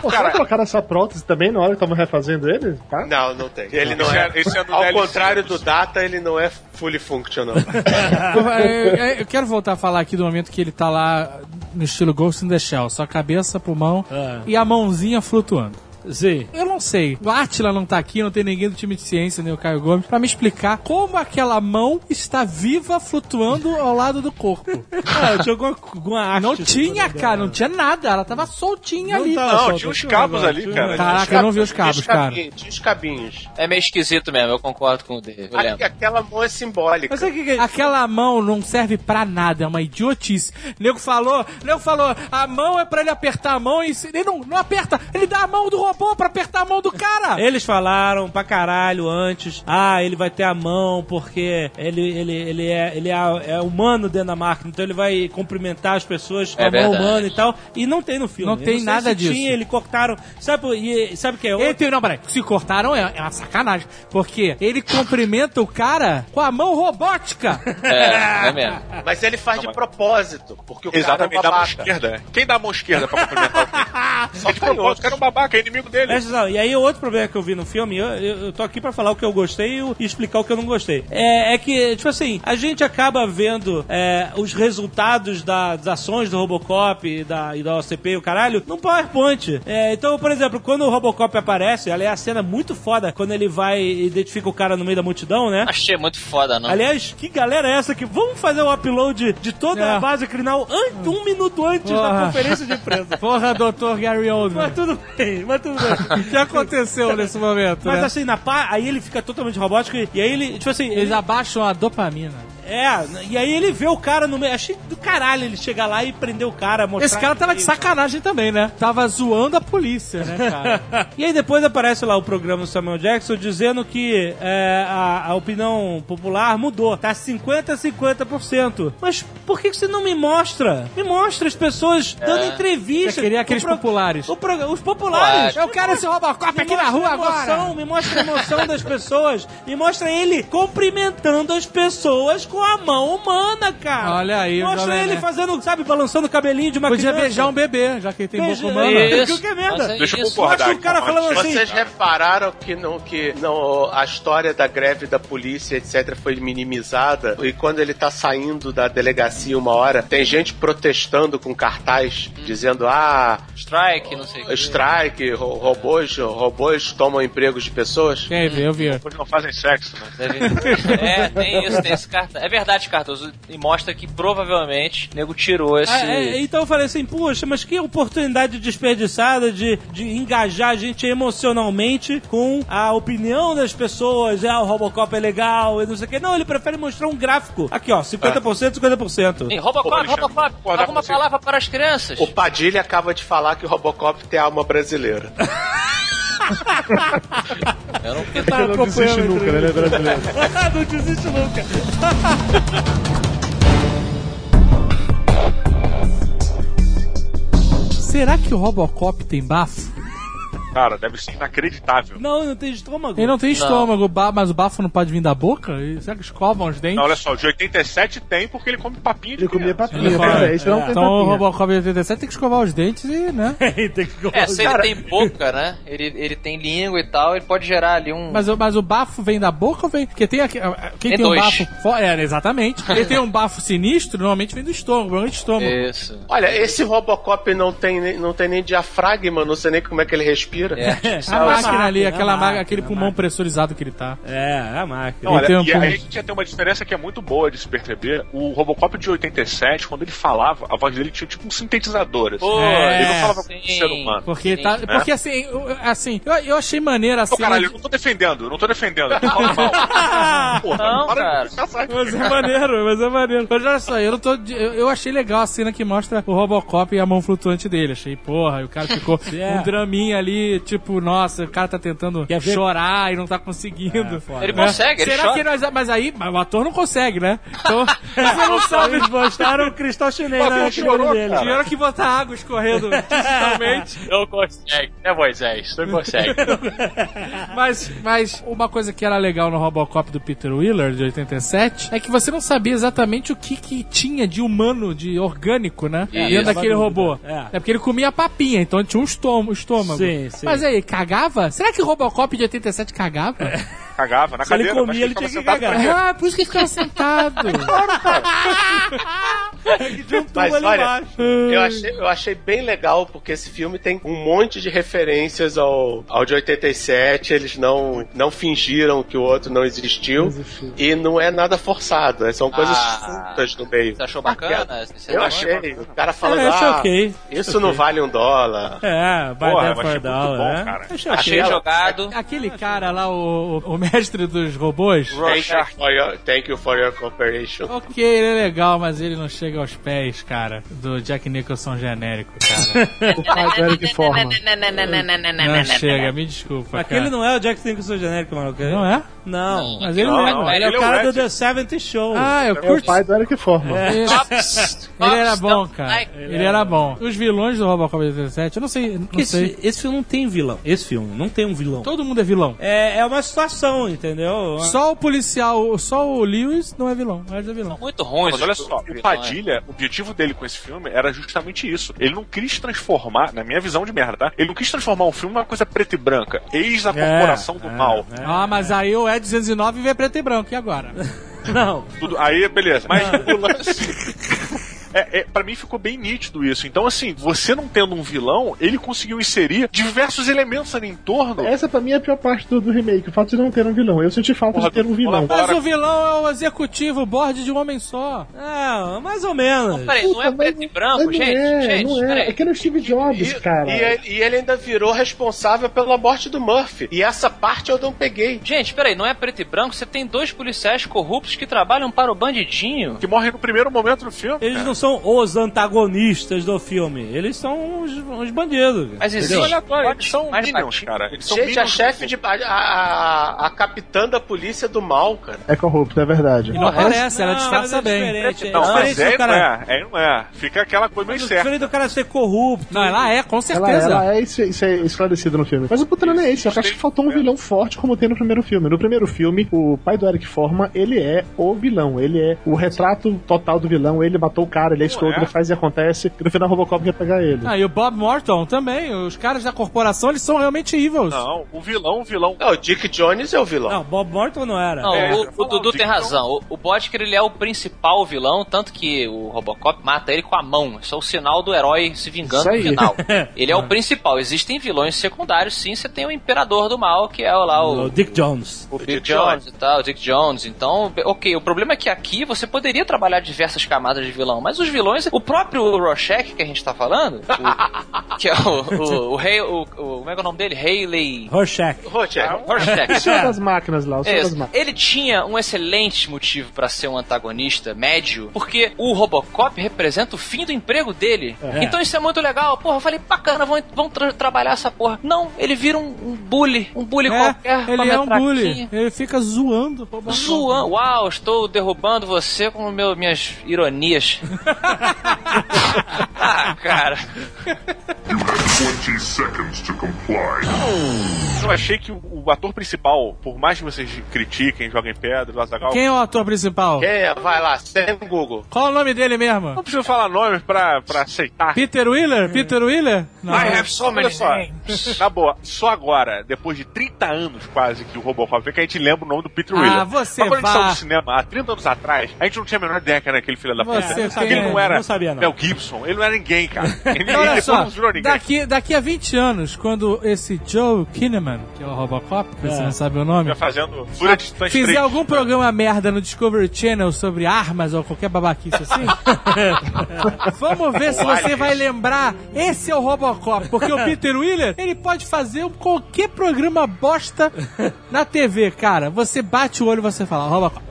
Pô, será que colocaram essa prótese também na hora que estavam refazendo ele? Tá? Não, não tem. Ele não é. é- esse é do Ao DLC, contrário do. Data, ele não é fully functional. eu quero voltar a falar aqui do momento que ele tá lá no estilo Ghost in the Shell, só cabeça, pulmão Ah. e a mãozinha flutuando. Sim. Eu não sei. O Atila não tá aqui, não tem ninguém do time de ciência, nem o Caio Gomes, pra me explicar como aquela mão está viva flutuando ao lado do corpo. Ah, tinha alguma, alguma arte. Não sobre tinha, cara, não tinha nada. Ela tava soltinha ali. tava Não, solta, tinha uns cabos ali, tinha um cara. Caraca, eu não vi os cabos, Tinha cara. Tinha os cabinhos. É meio esquisito mesmo, eu concordo com o. A- Aquela mão é simbólica. Mas o que, que é? Aquela mão não serve pra nada, é uma idiotice. O nego falou, o nego falou, a mão é pra ele apertar a mão e se- ele não, não aperta, ele dá a mão do robô pra apertar a mão do cara. Eles falaram pra caralho antes, ah, ele vai ter a mão porque ele, ele, ele, é, ele é, é humano dentro da máquina, então ele vai cumprimentar as pessoas com É a mão humana e tal. E não tem no filme. Não Eu tem sei nada se disso. Tinha, ele cortaram. Sabe, e, sabe o que é? Ele tem, não, peraí, se cortaram é, é uma sacanagem, porque ele cumprimenta o cara com a mão robótica. É, é mesmo. Mas ele faz de propósito, porque o Exatamente, cara é da um mão esquerda. Quem dá a mão esquerda pra cumprimentar alguém? Só É de propósito, o cara é um babaca, é inimigo dele. Presta atenção, E aí, outro problema que eu vi no filme, eu, eu, eu tô aqui pra falar o que eu gostei e explicar o que eu não gostei. É, é que, tipo assim, a gente acaba vendo é, os resultados da- das ações do Robocop e da, e da OCP e o caralho no PowerPoint. É, então, por exemplo, quando o Robocop aparece, ali é a cena muito foda quando ele vai e identifica o cara no meio da multidão, né? Achei muito foda, não. Aliás, que galera é essa que vamos fazer o upload de toda É. a base criminal um minuto antes da Porra. conferência de imprensa? Porra, doutor Gary Oldman. Mas tudo bem, mas tudo bem. O que aconteceu nesse momento, Mas né? assim, na pá, aí ele fica totalmente robótico e, e aí ele, tipo assim, Eles ele, abaixam a dopamina. É, e aí ele vê o cara no meio. Achei do caralho ele chegar lá e prender o cara, mostrar. Esse cara tava de sacanagem também, né? Tava zoando a polícia, né, cara? E aí depois aparece lá o programa do Samuel Jackson dizendo que é, a, a opinião popular mudou. Tá 50% a 50%. Mas por que, que você não me mostra? Me mostra as pessoas dando entrevista. Você queria aqueles O pro- populares. o pro- os populares. Eu quero esse Robocop aqui na rua a emoção, agora. Me mostra a emoção das pessoas. Me mostra ele cumprimentando as pessoas com a mão humana, cara. Olha aí, Mostra Jovem ele fazendo, sabe, balançando o cabelinho de uma Podia criança. beijar um bebê, já que ele tem Beija- boca humana. Isso. Que merda. Mas é Deixa eu concordar. Mostra o cara falando assim. Vocês repararam que, não, que não, a história da greve da polícia, etc., foi minimizada? E quando ele tá saindo da delegacia uma hora, tem gente protestando com cartaz, dizendo: ah, Strike, não sei o que. strike, ro- robôs, robôs tomam empregos de pessoas? Quem vê, eu vi. Eles não fazem sexo, né? É, tem isso, tem esse cartão. É verdade, Cardoso. E mostra que provavelmente o nego tirou esse. Ah, é, então eu falei assim, poxa, mas que oportunidade desperdiçada de, de engajar a gente emocionalmente com a opinião das pessoas. Ah, o Robocop é legal e não sei o que. Não, ele prefere mostrar um gráfico. Aqui, ó, 50%, 50%. Sim, Robocop, Pô, Robocop, alguma palavra para as crianças? O Padilha acaba de falar que o Robocop tem alma brasileira. Eu não Tá Ele não desiste nunca, né? Ele é brasileiro. não desiste nunca. Será que o Robocop tem bafo? Cara, deve ser inacreditável. Não, não tem estômago. Ele não tem estômago, ba- mas o bafo não pode vir da boca? E Será que escovam os dentes? Não, olha só, o de 87 tem porque ele come papinha de Ele comia papinha, cara. Esse não tem Então o papinha. Robocop de 87 tem que escovar os dentes e, né? tem que É, se ele tem boca, né? Ele, ele tem língua e tal, ele pode gerar ali um. Mas, o- mas o bafo vem da boca ou vem. Porque tem aqui. Quem Tem tem, um bafo. fo- É, exatamente. Quem tem um bafo sinistro, normalmente vem do estômago, provavelmente estômago. Isso. Olha, esse Robocop não tem, não tem nem diafragma, não sei nem como é que ele respira. É. A máquina ali, máquina, aquela a máquina, aquele a pulmão máquina. pressurizado que ele tá. É, é a máquina. Não, olha, tem um e pulmão- aí a gente tem uma diferença que é muito boa de se perceber. O Robocop de 87, quando ele falava, a voz dele tinha tipo um sintetizador. Assim. É, ele não falava sim. como um ser humano. Porque, Sim. tá, né? porque assim, eu- assim, eu, eu achei maneira assim. caralho, eu não tô defendendo, eu não tô defendendo. Eu tô falando mal. Porra, Não, cara. Mas é maneiro, mas é maneiro. Mas olha só, eu não tô. Eu, eu achei legal a cena que mostra o Robocop e a mão flutuante dele. Achei, porra, e o cara ficou É. um draminha ali, tipo, nossa, o cara tá tentando ver? chorar e não tá conseguindo. foda. Ele Né? consegue, ele Será chora. que nós. Mas aí, mas o ator não consegue, né? Então, você não sabe. Eles mostraram o cristal chinês Pô, na chorou, dele. Tiveram que botar água escorrendo digitalmente. Não consegue, né, Moisés? Não consegue. Mas, mas uma coisa que era legal no Robocop do Peter Wheeler, de 87, é que você não sabia exatamente o que, que tinha de humano, de orgânico, né? É, dentro isso. daquele robô. É. É. porque ele comia papinha, então tinha um estômago. estômago. Sim, sim. Mas aí, cagava? Será que o Robocop de 87 cagava? Cagava na Se ele cadeira. comia, mas ele ficava tinha que cagar. ah, por isso que ele ficava sentado. Um tubo Mas ali olha, embaixo. eu achei, eu achei bem legal porque esse filme tem um monte de referências ao, ao de 87. Eles não, não fingiram que o outro não existiu. existiu. E não é nada forçado. São coisas Ah. juntas no meio. Você achou bacana? Esse Eu achei. O cara falando, É, ah, ok. isso não vale um dólar. É, by Porra, that bom, né? cara. Achei Achei ok. jogado. Aquele cara lá, o, o mestre dos robôs. Thank you, for your, thank you for your cooperation. Ok, ele é legal, mas ele não chega aos pés, cara, do Jack Nicholson genérico, cara. O pai do Eric Forma. Não chega, me desculpa. Aquele cara. não é o Jack Nicholson genérico, mano. Não é? Não. Mas ele Não, não é. não, Ele é Ele o é o cara do. The 70 Show. Ah, eu É o pai do Eric Forma. Ele, Ops, ele era bom, cara. Ele era bom. Os vilões do Robocop 17, eu não sei, não sei. esse, esse filme não tem vilão. Esse filme não tem um vilão. Todo mundo é vilão. É, é uma situação, entendeu? Só o policial, só o Lewis não é vilão. Resto é vilão. Muito ruim. Mas olha só, o Padilha, o objetivo dele com esse filme era justamente isso. Ele não quis transformar, na minha visão de merda, tá? Ele não quis transformar um filme numa coisa preta e branca. Eis a corporação do é, mal. é. Ah, mas aí o Ed 209 vê preto e branco. E agora? Não. Tudo, aí, beleza. Mas o lance. É, é, pra mim ficou bem nítido isso. Então, assim, você não tendo um vilão, ele conseguiu inserir diversos elementos ali em torno. Essa pra mim é a pior parte do, do remake, o fato de não ter um vilão. Eu senti falta Porra, de ter um vilão. Mas o vilão é o executivo, o board de um homem só. É, mais ou menos. Peraí, não é preto e branco, gente? Não é, gente, não é. É que era o Steve Jobs, E, cara. e ele, e ele ainda virou responsável pela morte do Murphy. E essa parte eu não peguei. Gente, peraí, não é preto e branco? Você tem dois policiais corruptos que trabalham para o bandidinho. Que morre no primeiro momento do filme. Eles cara. não são os antagonistas do filme. Eles são os, os bandidos. Mas Eles existe. são aleatórios, eles são mais minions, cara. Eles são Gente, a minions. chefe de. A, a, a capitã da polícia do mal, cara. É corrupto, é verdade. E não aparece, ela Não, disfarça mas é bem. diferente. Não, é mas é, não cara. é. É, não é. Fica aquela coisa meio Mas certa. diferente do cara ser corrupto. Não, ela é, com Ela, certeza. ela é, isso, isso é esclarecido no filme. Mas o puta não é esse. Eu acho que faltou um vilão forte como tem no primeiro filme. No primeiro filme, o pai do Eric Forma, ele é o vilão. Ele é o retrato total do vilão. Ele matou o cara, ele é escroto, é? ele faz e acontece. E no final o Robocop quer pegar ele. Ah, e o Bob Morton também. Os caras da corporação, eles são realmente evils. Não, o vilão, o vilão. Não, o Dick Jones é o vilão. Não, Bob Morton não era. Não, É, o, o Dudu o tem razão. O, o Botker, ele é o principal vilão, tanto que o Robocop mata ele com a mão. Isso é o sinal do herói se vingando no final. Ele é o principal. Existem vilões secundários, sim. Você tem o Imperador do Mal, que é lá o... O Dick Jones. O Dick Dick Jones e tal, o Dick Jones. Então, ok, o problema é que aqui você poderia trabalhar diversas camadas de vilão, mas os vilões, o próprio Rorschach que a gente tá falando, o- que é o, o, o rei, o, o- como é que é o nome dele? Hayley Rorschach. Roger, Rorschach. O senhor das máquinas lá, o senhor É, das máquinas. ele tinha um excelente motivo pra ser um antagonista médio, porque o Robocop representa o fim do emprego dele. É. Então isso é muito legal. Porra, eu falei, bacana, vamos, vamos tra- trabalhar essa porra. Não, ele vira um, um bully, um bully É, qualquer. ele é um bully. Ele fica zoando. Zoando. Uau, estou derrubando você com meu, minhas ironias. ah, cara. 20 seconds to comply. Eu achei que o, ator principal, por mais que vocês critiquem, joguem pedra, o Azaghal, Quem é o ator principal? Quem é? Vai lá, sem Google. Qual o nome dele mesmo? não preciso falar nomes pra, pra aceitar. Peter Wheeler? Peter Wheeler? Não. I have so many names. Na boa, só agora, depois de 30 anos quase que o Robocop veio, que a gente lembra o nome do Peter Ah, Wheeler. você Mas quando a gente vá. saiu do cinema, há 30 anos atrás, a gente não tinha a menor ideia que era aquele filho da puta. Você ele não era não sabia, não. Mel Gibson, ele não era ninguém, cara. Ele, Então, olha ele só, não ninguém. daqui, daqui a 20 anos, quando esse Joe Kinnaman, que é o Robocop, que você É. não sabe o nome, Fica fazendo Fúria de Titãs fizer 3. algum programa merda no Discovery Channel sobre armas ou qualquer babaquice assim, vamos ver se você vai lembrar. Esse é o Robocop, porque o Peter Wheeler, ele pode fazer qualquer programa bosta na TV, cara. Você bate o olho e você fala, Robocop.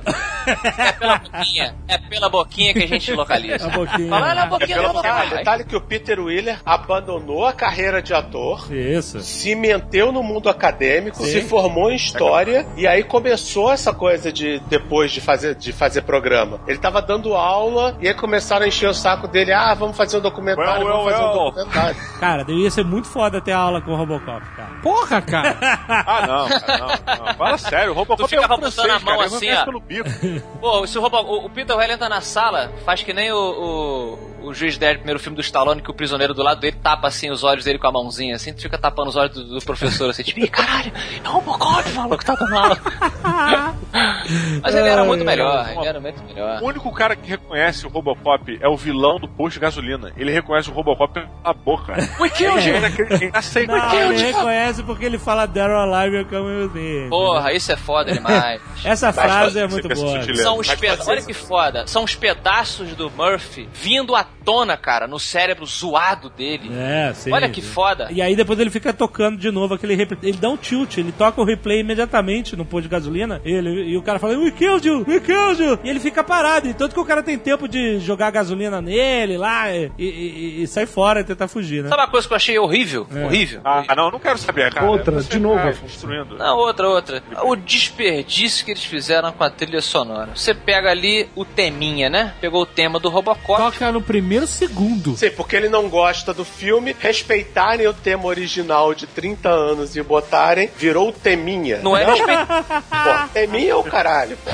É pela boquinha. É pela boquinha que a gente localiza. A boquinha. Fala, a boquinha do Detalhe, que o Peter Wheeler abandonou a carreira de ator, Isso. se meteu no mundo acadêmico, se formou em história e aí começou essa coisa de depois de fazer de fazer programa. Ele tava dando aula e aí começaram a encher o saco dele, ah, vamos fazer um documentário, Well, vamos well, fazer um well. documentário. Cara, devia ser muito foda ter aula com o Robocop, cara. Porra, cara. Ah, não, cara, não, não. Fala sério, o Robocop Tu ficava é um francês, a mão cara. assim, ó. Bico. Pô, se o, o, o Peter Weller entra na sala, faz que nem o, o, o juiz Dredd, primeiro filme do Stallone, que o prisioneiro do lado dele tapa assim os olhos dele com a mãozinha, assim, tu fica tapando os olhos do, do professor, assim, tipo, "Ih, caralho, é o Robocop, maluco, que tá dando aula. Mas ele era muito melhor, ele era muito melhor. O único cara que reconhece o Robocop é o vilão do posto de gasolina. Ele reconhece o Robocop pela boca. You! Ele aceita. Não, ele reconhece porque ele fala Daryl Alive eu come with me. Porra, isso é foda demais. Essa frase é você muito boa. São os peda- Olha que foda. São os pedaços do Murphy vindo à tona, cara, no cérebro zoado dele. É, sim. Olha que foda. E aí depois ele fica tocando de novo aquele replay. Ele dá um tilt, ele toca o replay imediatamente no posto de gasolina. Ele, e o cara fala, We killed you! We killed you! E ele fica parado. E tanto que o cara tem tempo de jogar gasolina nele lá e, e- e- sair fora e tentar fugir, né? Sabe uma coisa que eu achei horrível? É. Horrível. Ah, não, não quero saber, cara. Outra, de novo, Afonso. destruindo. Não, outra, outra. O desperdício que eles fizeram com a trilha sonora. Você pega ali o teminha, né? Pegou o tema do Robocop. Toca no primeiro segundo. Sim, porque ele não gosta do filme, respeitarem o tema original de 30 anos e botarem, virou o teminha. Não é respeito. Pô, teminha é o caralho, pô.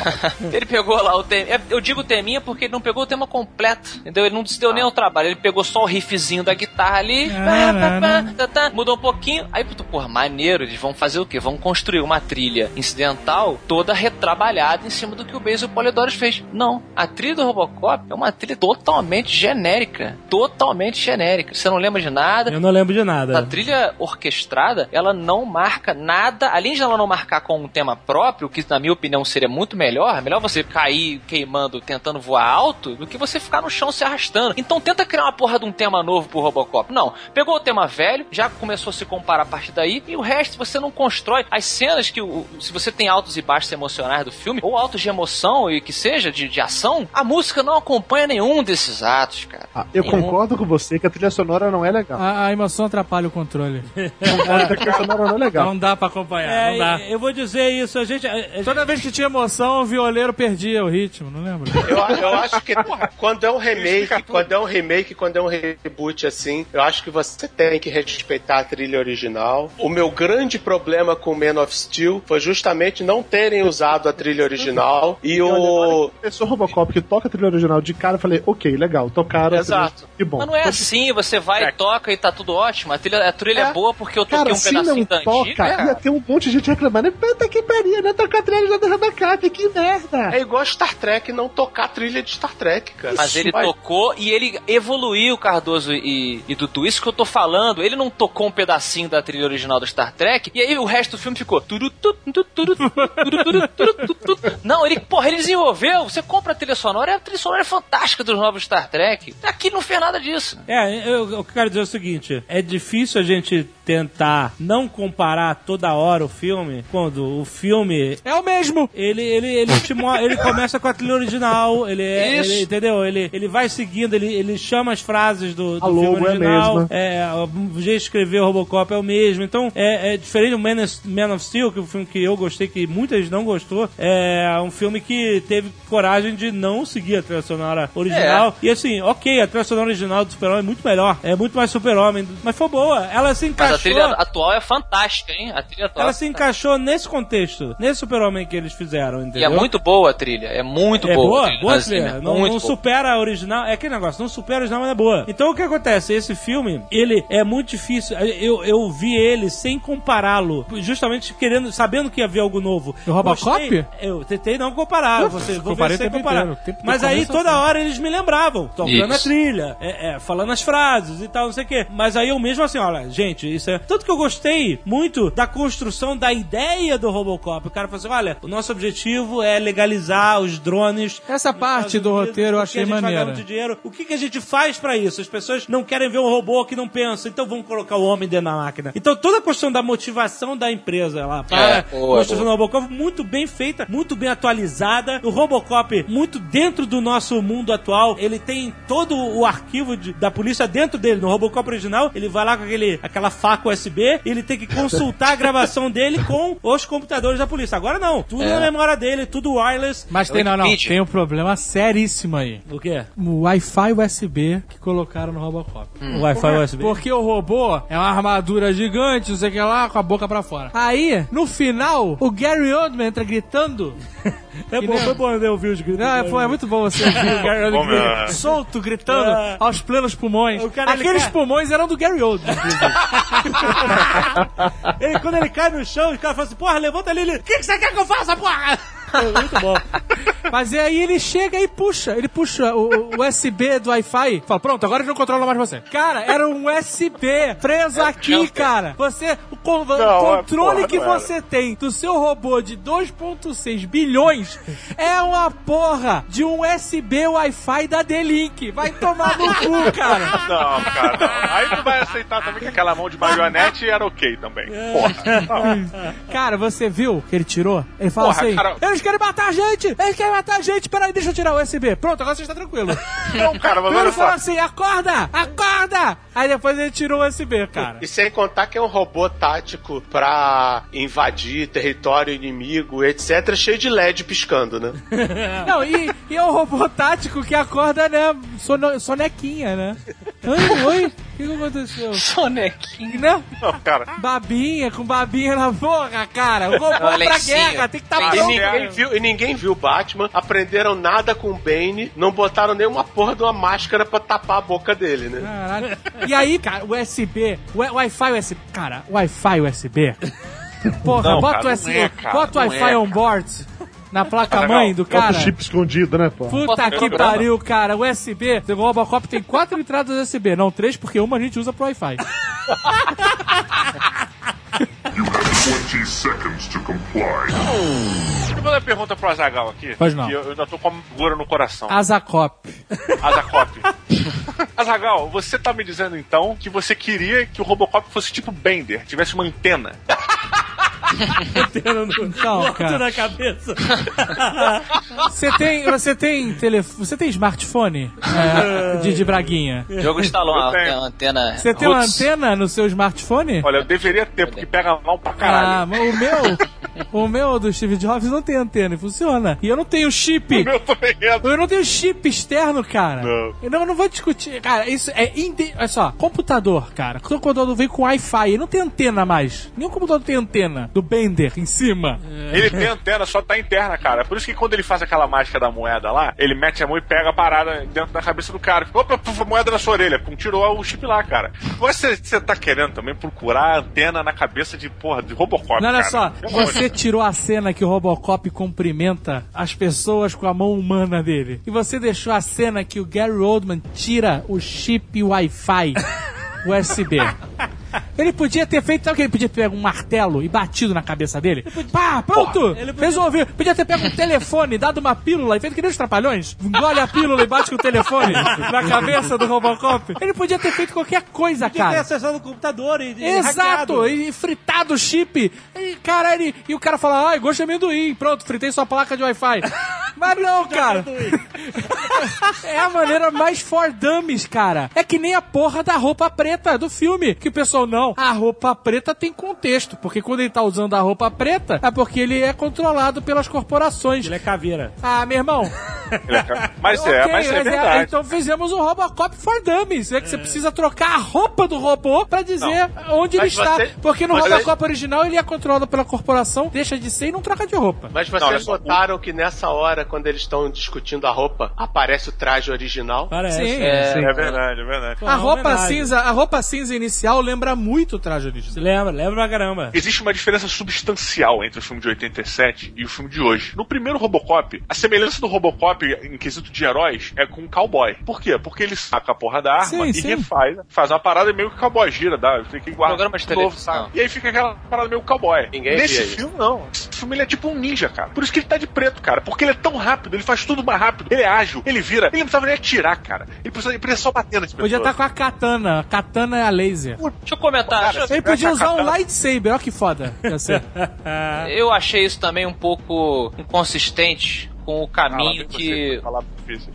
Ele pegou lá o tema. é, Eu digo teminha porque ele não pegou o tema completo. Entendeu? Ele não se deu nem ao trabalho. Ele pegou só o riffzinho da guitarra ali. pá, pá, pá, tá, tá, mudou um pouquinho. Aí, puto, porra, maneiro. Eles vão fazer o quê? Vão construir uma trilha incidental toda retrabalhada em cima do que o Basil Polidori fez. Não. A trilha do Robocop é uma trilha totalmente genérica. Totalmente genérica. Você não lembra de nada. Eu não lembro de A nada. trilha orquestrada, ela não marca nada, além de ela não marcar com um tema próprio, que na minha opinião seria muito melhor, é melhor você cair queimando, tentando voar alto, do que você ficar no chão se arrastando. Então tenta criar uma porra de um tema novo pro Robocop. Não, pegou o tema velho, já começou a se comparar a partir daí, e o resto você não constrói. As cenas que, o- se você tem altos e baixos emocionais do filme, ou altos de emoção e que seja, de, de ação, a música não acompanha nenhum desses atos, cara. Ah, eu Nenhum. concordo com você que a trilha sonora não é legal. A, a emoção atrapalha o controle. A trilha sonora não é legal. Não dá pra acompanhar, não dá. É, eu vou dizer isso, a gente. a- a- Toda vez que tinha emoção, o violeiro perdia o ritmo, não lembro? Eu, eu acho que quando é um remake, quando é um remake, quando é um reboot assim, eu acho que você tem que respeitar a trilha original. O meu grande problema com Man of Steel foi justamente não terem usado a trilha original e o Pessoa Robocop que toca a trilha original de cara, eu falei, ok, legal, tocaram. Exato. Que bom. Mas não é assim, você vai e toca e tá tudo ótimo. A trilha, a trilha é. É. boa porque eu toquei Cara, um se pedacinho não da toca, antiga. ia cara. ter um monte de gente reclamando. Puta que pariu, né? Tocar a trilha da Robocop, que merda. é igual Star Trek não tocar a trilha de Star Trek, cara. Mas ele Vai- tocou e ele evoluiu, Cardoso e, e Dudu. Isso que eu tô falando. Ele não tocou um pedacinho da trilha original do Star Trek e aí o resto do filme ficou. Não, ele, porra, ele desenvolveu. Você compra a trilha sonora, a trilha sonora é fantástica dos novos Star Trek. Aqui não fez nada disso. É, eu, eu quero dizer o seguinte: é difícil a gente tentar não comparar toda hora o filme quando o filme. É o mesmo! Ele, ele, ele, ele começa com a trilha original, ele, é, Isso. ele- entendeu? Ele, ele vai seguindo, ele, ele chama as frases do, do A filme logo é a original. mesma. É, o jeito de escrever o Robocop é o mesmo. Então, é, é diferente do Man of, Man of Steel, que é um filme que eu gostei, que muita gente não gostou. É um filme que teve coragem de não seguir a trilha sonora original. E assim, ok, a trilha sonora original do Super-Homem é muito melhor, é muito mais Super-Homem, mas foi boa. Ela se Mas encaixou. a trilha atual é fantástica, hein? A trilha atual. Ela se encaixou nesse contexto, nesse Super-Homem que eles fizeram, E é entendeu? muito boa a trilha. É muito é boa. boa, a trilha boa do trilha. cinema. Não, muito não boa. supera a original. É aquele negócio, não supera a original, mas é boa. Então o que acontece? Esse filme, ele é muito difícil. Eu, eu vi ele sem compará-lo, justamente querendo, sabendo que ia ver algo novo. O Robocop? Gostei. Eu tentei não comparar. Você, vou ver tempo comparar. inteiro. Tempo- Mas aí toda fim. hora eles me lembravam, tocando a Isso. trilha, é, é, falando as frases e tal, não sei o quê. Mas aí eu mesmo assim, olha, gente, isso é. Tanto que eu gostei muito da construção da ideia do Robocop. O cara falou assim: olha, o nosso objetivo é legalizar os drones. Essa parte do Unidos, roteiro eu achei a maneira. O que, que a gente faz pra isso? As pessoas não querem ver um robô que não pensa, então vamos colocar o homem dentro da máquina. Então toda a questão da motivação da empresa lá para É, a boa, construção boa. do Robocop muito bem feita, muito bem atualizada. O Robocop muito dentro do nosso mundo atual. Ele tem todo o arquivo de- da polícia dentro dele. No Robocop original, ele vai lá com aquele, aquela faca USB e ele tem que consultar a gravação dele com os computadores da polícia. Agora não, tudo É. na memória dele, tudo wireless. Mas tem, não, não, tem um problema seríssimo aí. O quê? O Wi-Fi USB que colocaram no Robocop. O Wi-Fi USB. Porque o robô é uma armadura gigante, não sei o que lá, com a boca pra fora. Aí, no final, o Gary Oldman entra gritando. É bom, foi bom eu ouvir os gritos. Não, é, foi- é muito bom você ouvir o Gary Oldman gritando, solto, gritando É. aos plenos pulmões. Cara, ele Aqueles cai- pulmões eram do Gary Oldman. Ele, quando ele cai no chão, os caras falam assim, porra, levanta ali, ele, o que, que você quer que eu faça, porra? É muito bom. Mas aí ele chega e puxa, ele puxa o, o USB do Wi-Fi. Fala, pronto, agora gente não controla mais você. Cara, era um USB preso aqui, cara. Você, o, con- Não, é, controle porra, que você tem do seu robô de 2.6 bilhões é uma porra de um USB Wi-Fi da D-Link. Vai tomar no cu, cara. Não, cara, não. Aí tu vai aceitar também que aquela mão de marionete era ok também. Porra. Não. Cara, você viu que ele tirou? Ele fala Porra, assim: cara- Eles querem matar a gente! Eles querem matar a gente! Peraí, deixa eu tirar o USB. Pronto, agora você está tranquilo. Não, cara, mas Primeiro falou assim: acorda! Acorda! Aí depois ele tirou o USB, cara. E sem contar que é um robô tático pra invadir território inimigo, etc., cheio de LED piscando, né? Não, e, e é um robô tático que acorda, né? Sono, sonequinha, né? Oi, oi, que, que aconteceu? Sonequinho. Né? Não, cara. Babinha, com babinha na boca, cara. O robô é pra guerra, tem que estar Tem E pronto. ninguém, viu, e ninguém viu Batman, aprenderam nada com o Bane, não botaram nenhuma porra de uma máscara pra tapar a boca dele, né? Caralho. E aí, cara, USB, Wi-Fi USB. Cara, Wi-Fi USB. Porra, Não, bota cara, o, não S- é, cara, bota o não Wi-Fi é, on board na placa-mãe do Bota cara. o chip escondido, né, pô? Puta Bota que pariu, cara. USB. O Robocop tem quatro entradas USB. Não três, porque uma a gente usa pro Wi-Fi. 20 seconds to comply. Deixa eu fazer uma pergunta pro Azagal aqui. Pois não. Que eu, eu ainda tô com uma gura no coração. Azacop. Azagop. Azagal, você tá me dizendo então que você queria que o Robocop fosse tipo Bender, tivesse uma antena. Então, Morto cara. na cabeça. Você tem, você tem telefone, você tem smartphone é, de, de braguinha? Diogo instalou uma, antena. Você tem uma antena no seu smartphone? Olha, eu deveria ter, porque pega mal pra Ah, caralho. mas o meu, o meu do Steve Jobs não tem antena e funciona. E eu não tenho chip. O meu também é. Eu não tenho chip externo, cara. Não. Eu não, eu não vou discutir. Cara, isso é. Inde... Olha só, computador, cara. O computador vem com Wi-Fi. Ele não tem antena mais. Nenhum computador tem antena do Bender em cima. Ele tem antena, só tá interna, cara. Por isso que quando ele faz aquela mágica da moeda lá, ele mete a mão e pega a parada dentro da cabeça do cara. Opa, puf, moeda na sua orelha. Pum, tirou o chip lá, cara. Você, você tá querendo também procurar a antena na cabeça de, porra, de Robocop, Não, olha cara. só, você tirou a cena que o Robocop cumprimenta as pessoas com a mão humana dele. E você deixou a cena que o Gary Oldman tira o chip Wi-Fi USB. Ele podia ter feito, sabe o que ele podia ter pego um martelo e batido na cabeça dele? Pá, pronto! Podia- Resolveu. Podia ter pego um telefone, dado uma pílula e feito que nem os trapalhões. Engole a pílula e bate com o telefone na cabeça do Robocop. Ele podia ter feito qualquer coisa, Tinha que ter cara. acessado o computador e, e Exato, hackeado. e fritado o chip. E, cara, ele, e o cara fala, ai, gosto de amendoim. Pronto, fritei sua placa de Wi-Fi. Mas não, cara. É a maneira mais for dummies, cara. É que nem a porra da roupa preta do filme. Que o pessoal, não, a roupa preta tem contexto. Porque quando ele tá usando a roupa preta, é porque ele é controlado pelas corporações. Ele é caveira. Ah, meu irmão. Ele é Mas é, Ok, mas é mas verdade. então fizemos o Robocop for Dummies. É que você precisa trocar a roupa do robô pra dizer onde ele Mas está. você- Porque no mas Robocop original ele é controlado pela corporação, deixa de ser e não troca de roupa. Mas Não, vocês só, notaram que nessa hora, quando eles estão discutindo a roupa, aparece o traje original? Parece. Sim, É, sim. É verdade, é verdade. A roupa cinza, a roupa cinza inicial lembra muito o traje Se original. lembra, lembra pra caramba. Existe uma diferença substancial entre o filme de 87 e o filme de hoje. No primeiro Robocop, a semelhança do Robocop em quesito de heróis é com o cowboy. Por quê? Porque ele saca a porra da arma Sim, e sim. refaz, faz uma parada meio que cowboy gira, dá, fica igual. Programa de novo, televisão. saca? E aí fica aquela parada meio cowboy. Ninguém Nesse via isso. filme, não. Esse filme ele é tipo um ninja, cara. Por isso que ele tá de preto, cara. Porque ele é tão rápido, ele faz tudo mais rápido, ele é ágil, ele vira. Ele não precisava nem atirar, cara. Ele precisa, ele precisa só bater nas pessoas. Podia estar com a katana. A katana é a laser. Deixa eu comentar. Cara, deixa Ele podia usar um lightsaber. Olha que foda. Eu achei isso também um pouco inconsistente com o caminho você que. Difícil.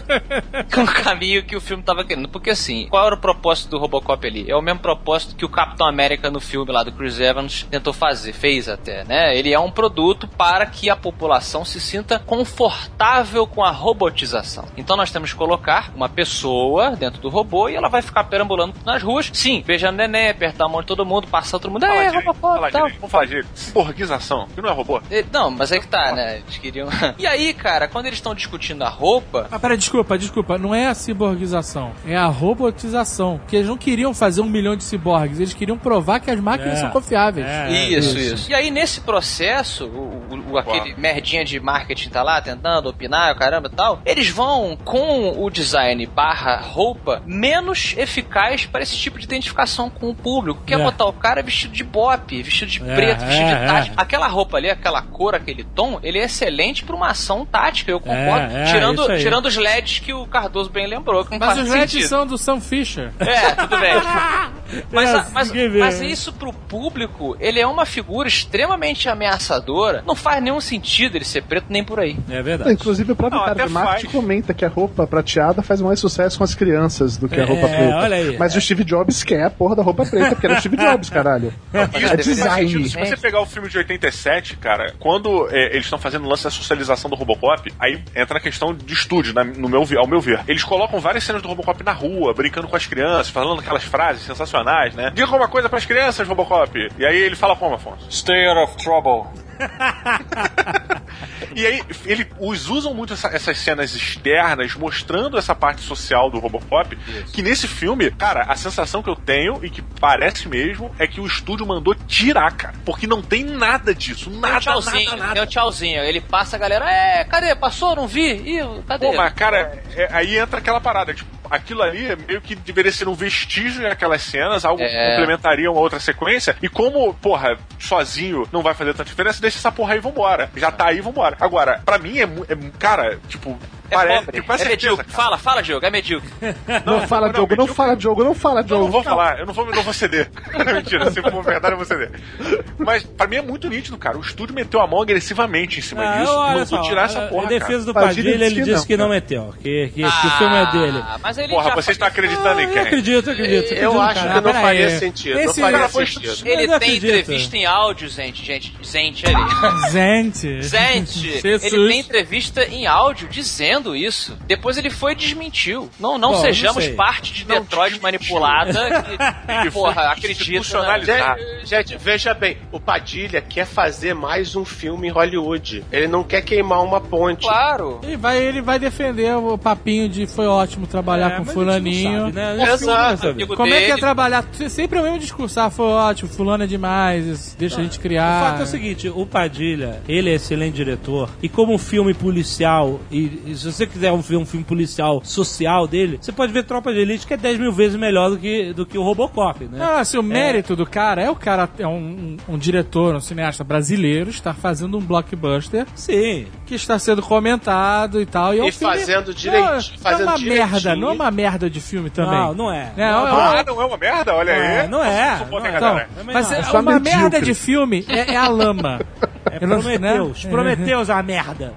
com o caminho que o filme tava querendo. Porque assim, qual era o propósito do Robocop ali? É o mesmo propósito que o Capitão América no filme lá do Chris Evans tentou fazer, fez até, né? Ele é um produto para que a população se sinta confortável com a robotização. Então nós temos que colocar uma pessoa dentro do robô e ela vai ficar perambulando nas ruas, sim, beijando neném, apertar a mão de todo mundo, passar todo mundo, Fala é, direito, Robocop tal. Vamos falar direito. Ciborguização, que não é robô. Não, mas aí que tá, né? Eles queriam. E aí, cara, quando eles estão discutindo a roupa, Ah, peraí, desculpa, desculpa. Não é a ciborguização, é a robotização. Porque eles não queriam fazer um milhão de ciborgues, eles queriam provar que as máquinas É. são confiáveis. É. Isso, isso, E aí, nesse processo, o, o- o- aquele merdinha de marketing tá lá tentando opinar, o caramba e tal, eles vão com o design barra roupa menos eficaz para esse tipo de identificação com o público. Que é, É. botar o cara vestido de bop, vestido de É, preto, vestido é, de tática. é. Aquela roupa ali, aquela cor, aquele tom, ele é excelente para uma ação tática, eu concordo. É, é, tirando, isso aí. tirando os LEDs que o Cardoso bem lembrou, que não Mas faz os LEDs sentido. são do Sam Fisher. É, tudo bem. Mas, É, a- mas, mas isso pro público, ele é uma figura extremamente ameaçadora. Não faz nenhum sentido ele ser preto nem por aí. É verdade. Inclusive, o próprio Não, cara marketing faz. comenta que a roupa prateada faz mais sucesso com as crianças do que a É, roupa preta. olha aí. Mas o Steve Jobs quer a porra da roupa preta, porque era o Steve Jobs, caralho. É Isso design. Se você pegar o filme de 87, cara, quando é, eles estão fazendo o lance da socialização do Robocop, aí entra na questão de estúdio, na- no meu, ao meu ver. Eles colocam várias cenas do Robocop na rua, brincando com as crianças, falando aquelas frases sensacionais, né? Diga alguma coisa pras crianças, Robocop. E aí ele fala como, Afonso? Stay out of trouble. E aí, ele, os usam muito essa- essas cenas externas, mostrando essa parte social do Robocop, que nesse filme, cara, a sensação que eu tenho, e que parece mesmo, é que o estúdio mandou tirar, cara. Porque não tem nada disso. Tem um Nada, tchauzinho, nada, nada. tem um tchauzinho. Ele passa a galera, é, cadê? Passou? Não vi? Ih, cadê? Pô, mas, cara, é- aí entra aquela parada, tipo, aquilo ali meio que deveria ser um vestígio daquelas cenas, algo que É. complementaria uma outra sequência, e como, porra, sozinho não vai fazer tanta diferença, deixa essa porra aí e vambora. Já tá aí, vambora. Agora, pra mim é, é cara, tipo, é parece, pobre, tipo, é medíocre. cara. Fala, fala, Diogo, é medíocre. Não, fala, não, Diogo, não medíocre- fala, Diogo, não fala, Eu Diogo. não vou falar, eu não vou, não vou ceder. Mentira, se for verdade eu vou ceder. Mas pra mim é muito nítido, cara. O estúdio meteu a mão agressivamente em cima Ah, disso mandou só, tirar essa a- porra. Em defesa do. Padilha, ele disse que não, não meteu, que, que, que o filme é dele. Ah, Mas ele Porra, você está acreditando em Eu quem? acredito, acredito. Eu acredito, acho que não faria sentido. Não faria sentido. Ele eu tem entrevista em áudio, gente, gente, gente ali. Gente. Gente, ele tem entrevista em áudio dizendo isso. Depois ele foi e desmentiu. Não, não Bom, não sejamos sei. parte de Não Detroit desmentiu. manipulada que, porra, acredita. Né? Gente, gente, veja bem, o Padilha quer fazer mais um filme em Hollywood. Ele não quer queimar uma ponte. Claro. Ele vai, ele vai defender o papinho de foi ótimo trabalhar É, com fulaninho. não sabe, né? Exato. Amigo Como é que é dele. trabalhar? Sempre é o mesmo discurso. Ah, foi ótimo, fulano é demais, deixa a gente O criar. fato é o seguinte, o Padilha, ele é excelente diretor, e como um filme policial, e, e se você quiser um, ver um filme policial social dele, você pode ver Tropa de Elite, que é 10 mil vezes melhor do que, do que o Robocop, né? Ah, assim, o mérito do cara é o cara é um, um- um diretor, um cineasta brasileiro, estar fazendo um blockbuster Sim. que está sendo comentado e tal. E, é um E filme- fazendo direitinho, Não, não é fazendo uma direitinho. merda, não é uma merda de filme também. Não, não é. É, é uma- Ah, não é uma merda? Olha Não é, aí. não é. Supondo Não é. Então, mas não. é É uma medíocre. merda de filme é, é a lama. Eu não- Prometeus. né? Prometeus, a merda.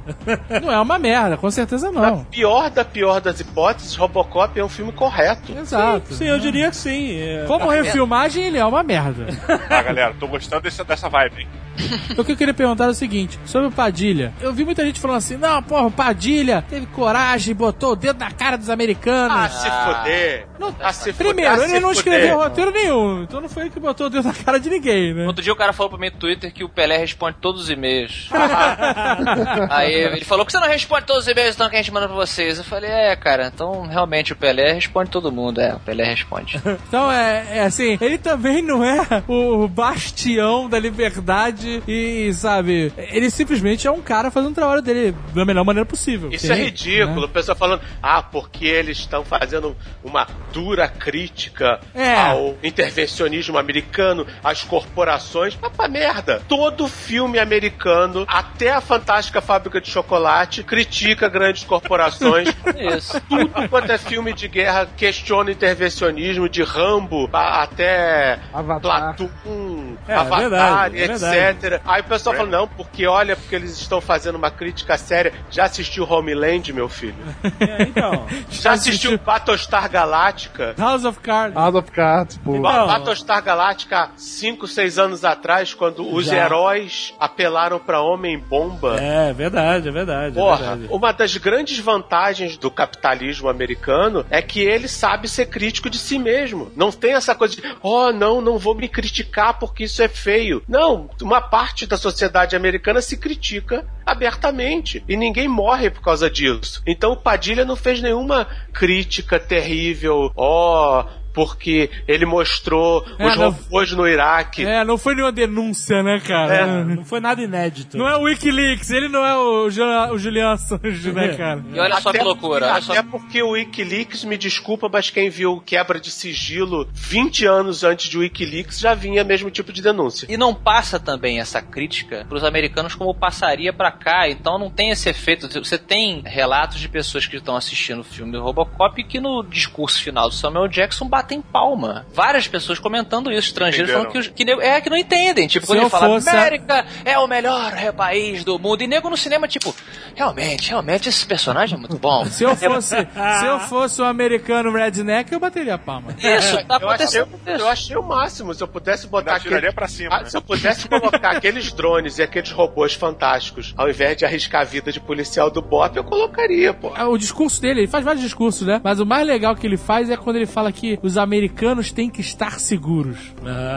Não é uma merda, com certeza Na não. pior da pior das hipóteses, Robocop é um filme correto. Exato. Sim, eu diria que sim. É. Como refilmagem, ele é uma merda. Ah, galera, tô gostando desse, dessa vibe, hein? O que eu queria perguntar é o seguinte, sobre o Padilha. Eu vi muita gente falando assim, não, porra, o Padilha teve coragem, botou o dedo na cara dos americanos. Ah, se fuder. Não- Ah, se. Primeiro, Ah, ele se não escreveu roteiro nenhum, então não foi ele que botou o dedo na cara de ninguém, né? Outro dia o cara falou pra mim no Twitter que o Pelé responde todos os e-mails. Aí ele falou que você não responde todos os e-mails então que a gente manda pra vocês. Eu falei, é, cara, então realmente o Pelé responde todo mundo. É, o Pelé responde. Então é, é assim, ele também não é o bastião da liberdade e, sabe, ele simplesmente é um cara fazendo o trabalho dele da melhor maneira possível. Isso Sim, é ridículo. né? O pessoal falando, ah, porque eles estão fazendo uma dura crítica É. ao intervencionismo americano, às corporações. Mas pra merda. Todo filme americano, até a Fantástica Fábrica de Chocolate, critica grandes corporações. Isso. Tudo quanto é filme de guerra questiona intervencionismo, de Rambo até Avatar. Platoon, É, é Avatar, verdade, é Aí o pessoal fala, não, porque olha, porque eles estão fazendo uma crítica séria. Já assistiu Homeland, meu filho? É, então. Já assistiu Battlestar Galáctica? House of Cards. Out of Cards, pô. Então. Battlestar Galáctica, 5, 6 anos atrás, quando os Já. heróis apelaram pra Homem-Bomba. É, verdade, é verdade. é Porra, verdade. uma das grandes vantagens do capitalismo americano é que ele sabe ser crítico de si mesmo. Não tem essa coisa de, oh, não, não vou me criticar porque isso é feio. Não, uma parte da sociedade americana se critica abertamente e ninguém morre por causa disso. Então o Padilha não fez nenhuma crítica terrível, ó. Porque ele mostrou É, os não- robôs no Iraque. É, não foi nenhuma denúncia, né, cara? É. Não foi nada inédito. Não é o Wikileaks, ele não é o, Julian, o Julian Assange, né, cara? E olha só que Até- loucura. Olha só Até porque o Wikileaks, me desculpa, mas quem viu quebra de sigilo 20 anos antes de Wikileaks já vinha mesmo tipo de denúncia. E não passa também essa crítica pros americanos como passaria pra cá, então não tem esse efeito. Você tem relatos de pessoas que estão assistindo o filme do Robocop que no discurso final do Samuel Jackson batem palma. Várias pessoas comentando isso, estrangeiros Entenderam. falando que, os- que nego- é que não entendem. Tipo, quando eu ele fala fosse a- América é o melhor país do mundo, e nego no cinema, tipo, realmente, realmente esse personagem é muito bom. Se eu fosse, se eu fosse um americano redneck, eu bateria a palma. Isso, tá Eu achei, acontecendo. eu achei o máximo. Se eu pudesse botar aquele- pra cima, Ah, né? Se eu pudesse colocar aqueles drones e aqueles robôs fantásticos, ao invés de arriscar a vida de policial do Bop, eu colocaria, pô. O discurso dele, ele faz vários discursos, né? Mas o mais legal que ele faz é quando ele fala que os americanos têm que estar seguros.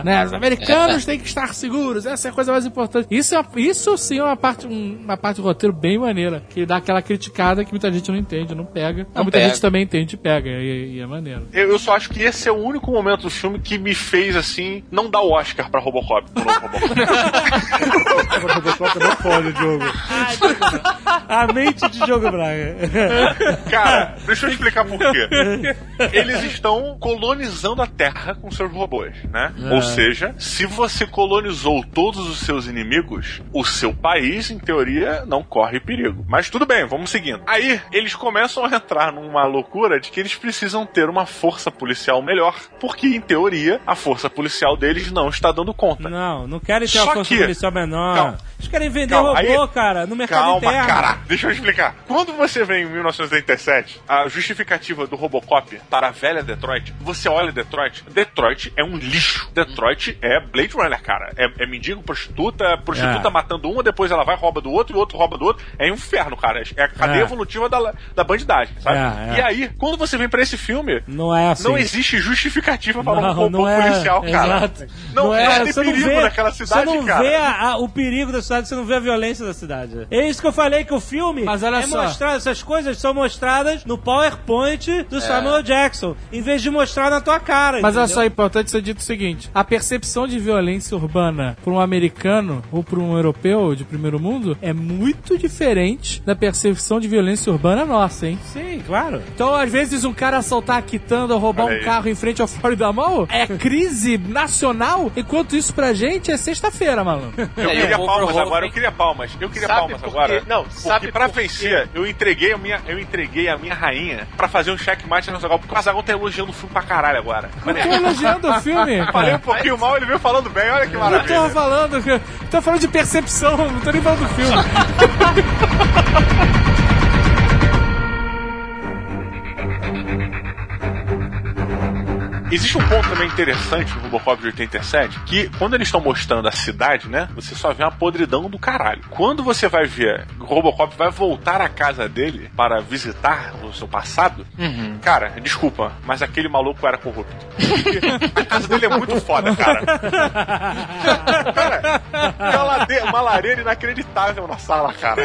Né? Os americanos têm que estar seguros. Essa é a coisa mais importante. Isso, é, isso sim é uma parte, um- uma parte do roteiro bem maneira. Que dá aquela criticada que muita gente não entende, não pega. Mas Não muita pega. gente também entende e pega. E, e é maneiro. Eu, eu só acho que esse é o único momento do filme que me fez, assim, não dar o Oscar pra Robocop. pro novo Robocop. Robocop não pode, Diogo. A mente de Diogo Braga. Cara, deixa eu explicar por quê. Eles estão colonizando a Terra com seus robôs, né? Ou seja, se você colonizou todos os seus inimigos, o seu país, em teoria, não corre perigo. Mas tudo bem, vamos seguindo. Aí, eles começam a entrar numa loucura de que eles precisam ter uma força policial melhor, porque, em teoria, a força policial deles não está dando conta. Não, não querem ter Só uma força que- policial menor. Calma. Eles querem vender Calma, robô, aí- cara, no mercado Calma, interno. cara. Deixa eu explicar. Quando você vê em 1987 a justificativa do Robocop para a velha Detroit, você olha Detroit, Detroit é um lixo. Detroit é Blade Runner, cara. É, é mendigo, prostituta, prostituta É. matando uma, depois ela vai, rouba do outro, e o outro rouba do outro. É um inferno, cara. É a cadeia É. evolutiva da, da bandidagem, sabe? É, é. E aí, quando você vem pra esse filme, Não é assim. não existe justificativa para um Não, robô não é. policial, cara. Exato. Não, Não não, é, tem você não perigo vê- naquela cidade, Você não cara. vê a- a- o perigo da cidade, você não vê a violência da cidade. É isso que eu falei, que o filme Mas olha é só. mostrado, essas coisas são mostradas no PowerPoint do Samuel Jackson, em vez de mostrar na tua cara. Mas olha entendeu? só, é importante ser dito o seguinte: a percepção de violência urbana para um americano ou para um europeu de primeiro mundo é muito diferente da percepção de violência urbana nossa, hein? Sim, claro. Então, às vezes, um cara assaltar a quitanda ou roubar Olha um aí. carro em frente ao Florida Mall é crise nacional, enquanto isso pra gente é sexta-feira, malandro. Eu queria palmas agora, eu queria palmas. Eu queria Sabe palmas por quê? agora. Não, porque sabe pra por eu entreguei a minha, eu entreguei a minha rainha pra fazer um checkmate no Zagal, porque o Zagal tá elogiando o filme pra caralho agora. Eu tô elogiando o filme. Falei um pouquinho mal, ele veio falando bem, olha que Eu maravilha. tô falando que Tô falando de percepção, não tô nem falando do filme. Existe um ponto também interessante no Robocop de 87, que quando eles estão mostrando a cidade, né, você só vê uma podridão do caralho. Quando você vai ver o Robocop vai voltar à casa dele para visitar o seu passado, cara, desculpa, mas aquele maluco era corrupto. A casa dele é muito foda, cara. cara, uma, lareira inacreditável na sala, cara.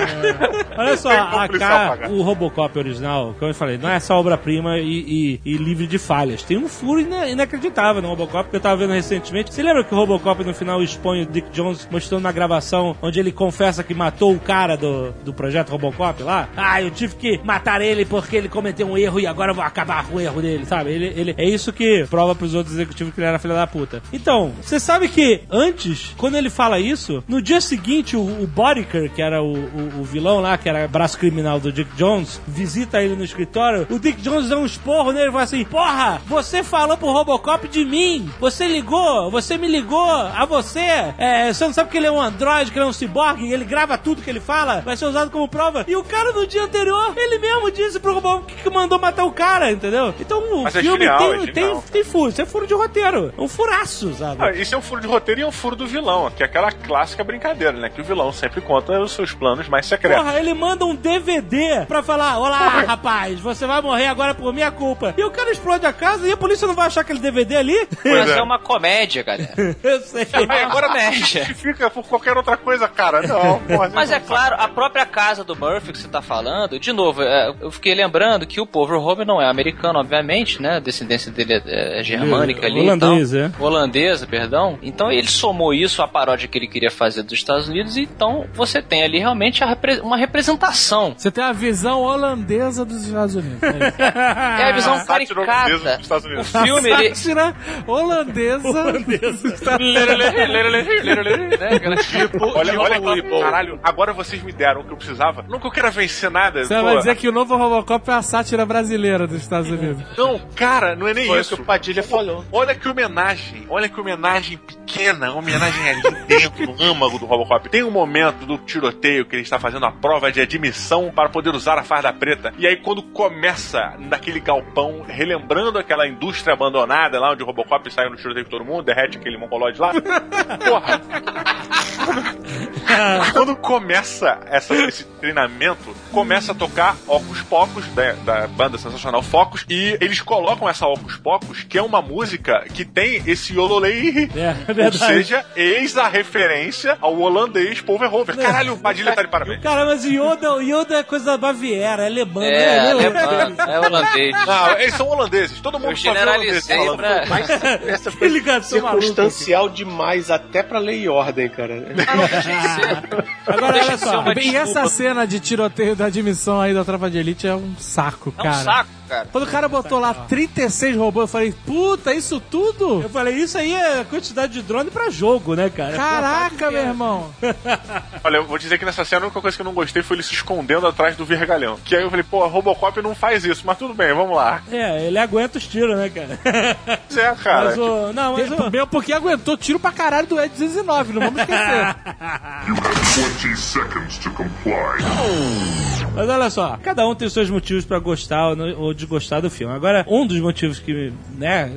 Olha só, a pagar. o Robocop original, como eu falei, não é só obra-prima e, e- e livre de falhas. Tem um furo inacreditável no Robocop que eu tava vendo recentemente. Você lembra que o Robocop no final expõe o Dick Jones mostrando na gravação onde ele confessa que matou o cara do, do projeto Robocop lá? Ah, eu tive que matar ele porque ele cometeu um erro e agora eu vou acabar com o erro dele, sabe? Ele, ele, é isso que prova pros outros executivos que ele era filho da puta. Então, você sabe que antes, quando ele fala isso, no dia seguinte, o, o Boddicker, que era o, o- o vilão lá, que era braço criminal do Dick Jones, visita ele no escritório. O Dick Jones dá um esporro nele e fala assim: Porra, você falou pro Robocop de mim. Você ligou, você me ligou a você. É, você não sabe que ele é um androide, que ele é um ciborgue, ele grava tudo que ele fala, vai ser usado como prova. E o cara no dia anterior, ele mesmo disse pro Robocop que mandou matar o cara, entendeu? Então o Mas é filme genial, tem, é tem, tem furo, isso é furo de roteiro. É um furaço, sabe? Ah, isso é um furo de roteiro e é um furo do vilão, que é aquela clássica brincadeira, né? Que o vilão sempre conta os seus planos mais secretos. Porra, ele manda um DVD pra falar: Olá, rapaz, você vai morrer agora por minha culpa. E o cara explode a casa e a polícia não vai achar aquele DVD ali? Mas é. é. uma comédia, galera. Eu sei. Aí agora comédia. justifica por qualquer outra coisa, cara. Não, porra, Mas não é claro, a própria casa do Murphy que você tá falando, de novo, é, eu fiquei lembrando que o Paul Verhoeven não é americano, obviamente, né? A descendência dele é, é germânica ali. Holandês, então, é. Holandesa, perdão. Então ele somou isso à paródia que ele queria fazer dos Estados Unidos, então você tem ali realmente repre- uma representação. Você tem a visão holandesa dos Estados Unidos. É. É a visão holandesa caricata. dos Estados O Unidos. filme, ele... Sátira holandesa. né, Tipo, Olha, tipo olha o Weeble. caralho, agora vocês me deram o que eu precisava. Que eu queira vencer nada. Você pô. vai dizer que o novo Robocop é a sátira brasileira dos Estados Unidos. Não, cara, não é nem Foi isso. que o Padilha falou. Olha que homenagem, olha que homenagem pequena, homenagem ali dentro do âmago do Robocop. Tem um momento do tiroteio que ele está fazendo a prova de admissão para poder usar a farda preta. E aí quando começa naquele galpão, relembrando aquela indústria abandonada lá onde o Robocop saiu no tiroteio com todo mundo, derrete aquele mongoloide lá. Porra! quando começa essa- esse treinamento, começa a tocar Ocus Pocos, da, da banda sensacional Focus, e eles colocam essa Ocus Pocos, que é uma música que tem esse Yololei, É, é ou seja, eis a referência ao holandês Paul Verhoeven. Caralho, o Padilha tá de parabéns. Cara, mas Yoda, Yoda é coisa da Baviera, é alemã, É, né? alemão, é holandês. Não, eles são holandeses, todo mundo Eu holandês generalizei falando. pra... Mas essa foi Ligação circunstancial demais até pra lei e ordem, cara. Ah. Agora, olha só. E essa cena de tiroteio da admissão aí da Tropa de Elite é um saco, É um cara. saco, cara. Quando o cara botou lá 36 robôs, eu falei, puta, isso tudo? Eu falei, isso aí é quantidade de drone pra jogo, né, cara? Caraca, meu irmão. Olha, eu vou dizer que nessa cena a única coisa que eu não gostei foi ele se escondendo atrás do vergalhão. Que aí eu falei, pô, a Robocop não faz isso, mas tudo bem, vamos lá. É, ele aguenta os tiros, né, cara? É, cara. Mas o. Não, mas o. Meu, porque aguentou tiro pra caralho do Ed 209, não vamos esquecer. You have 20 seconds to comply. Mas olha só, cada um tem os seus motivos pra gostar ou não- ou desgostar do filme. Agora, um dos motivos que, né,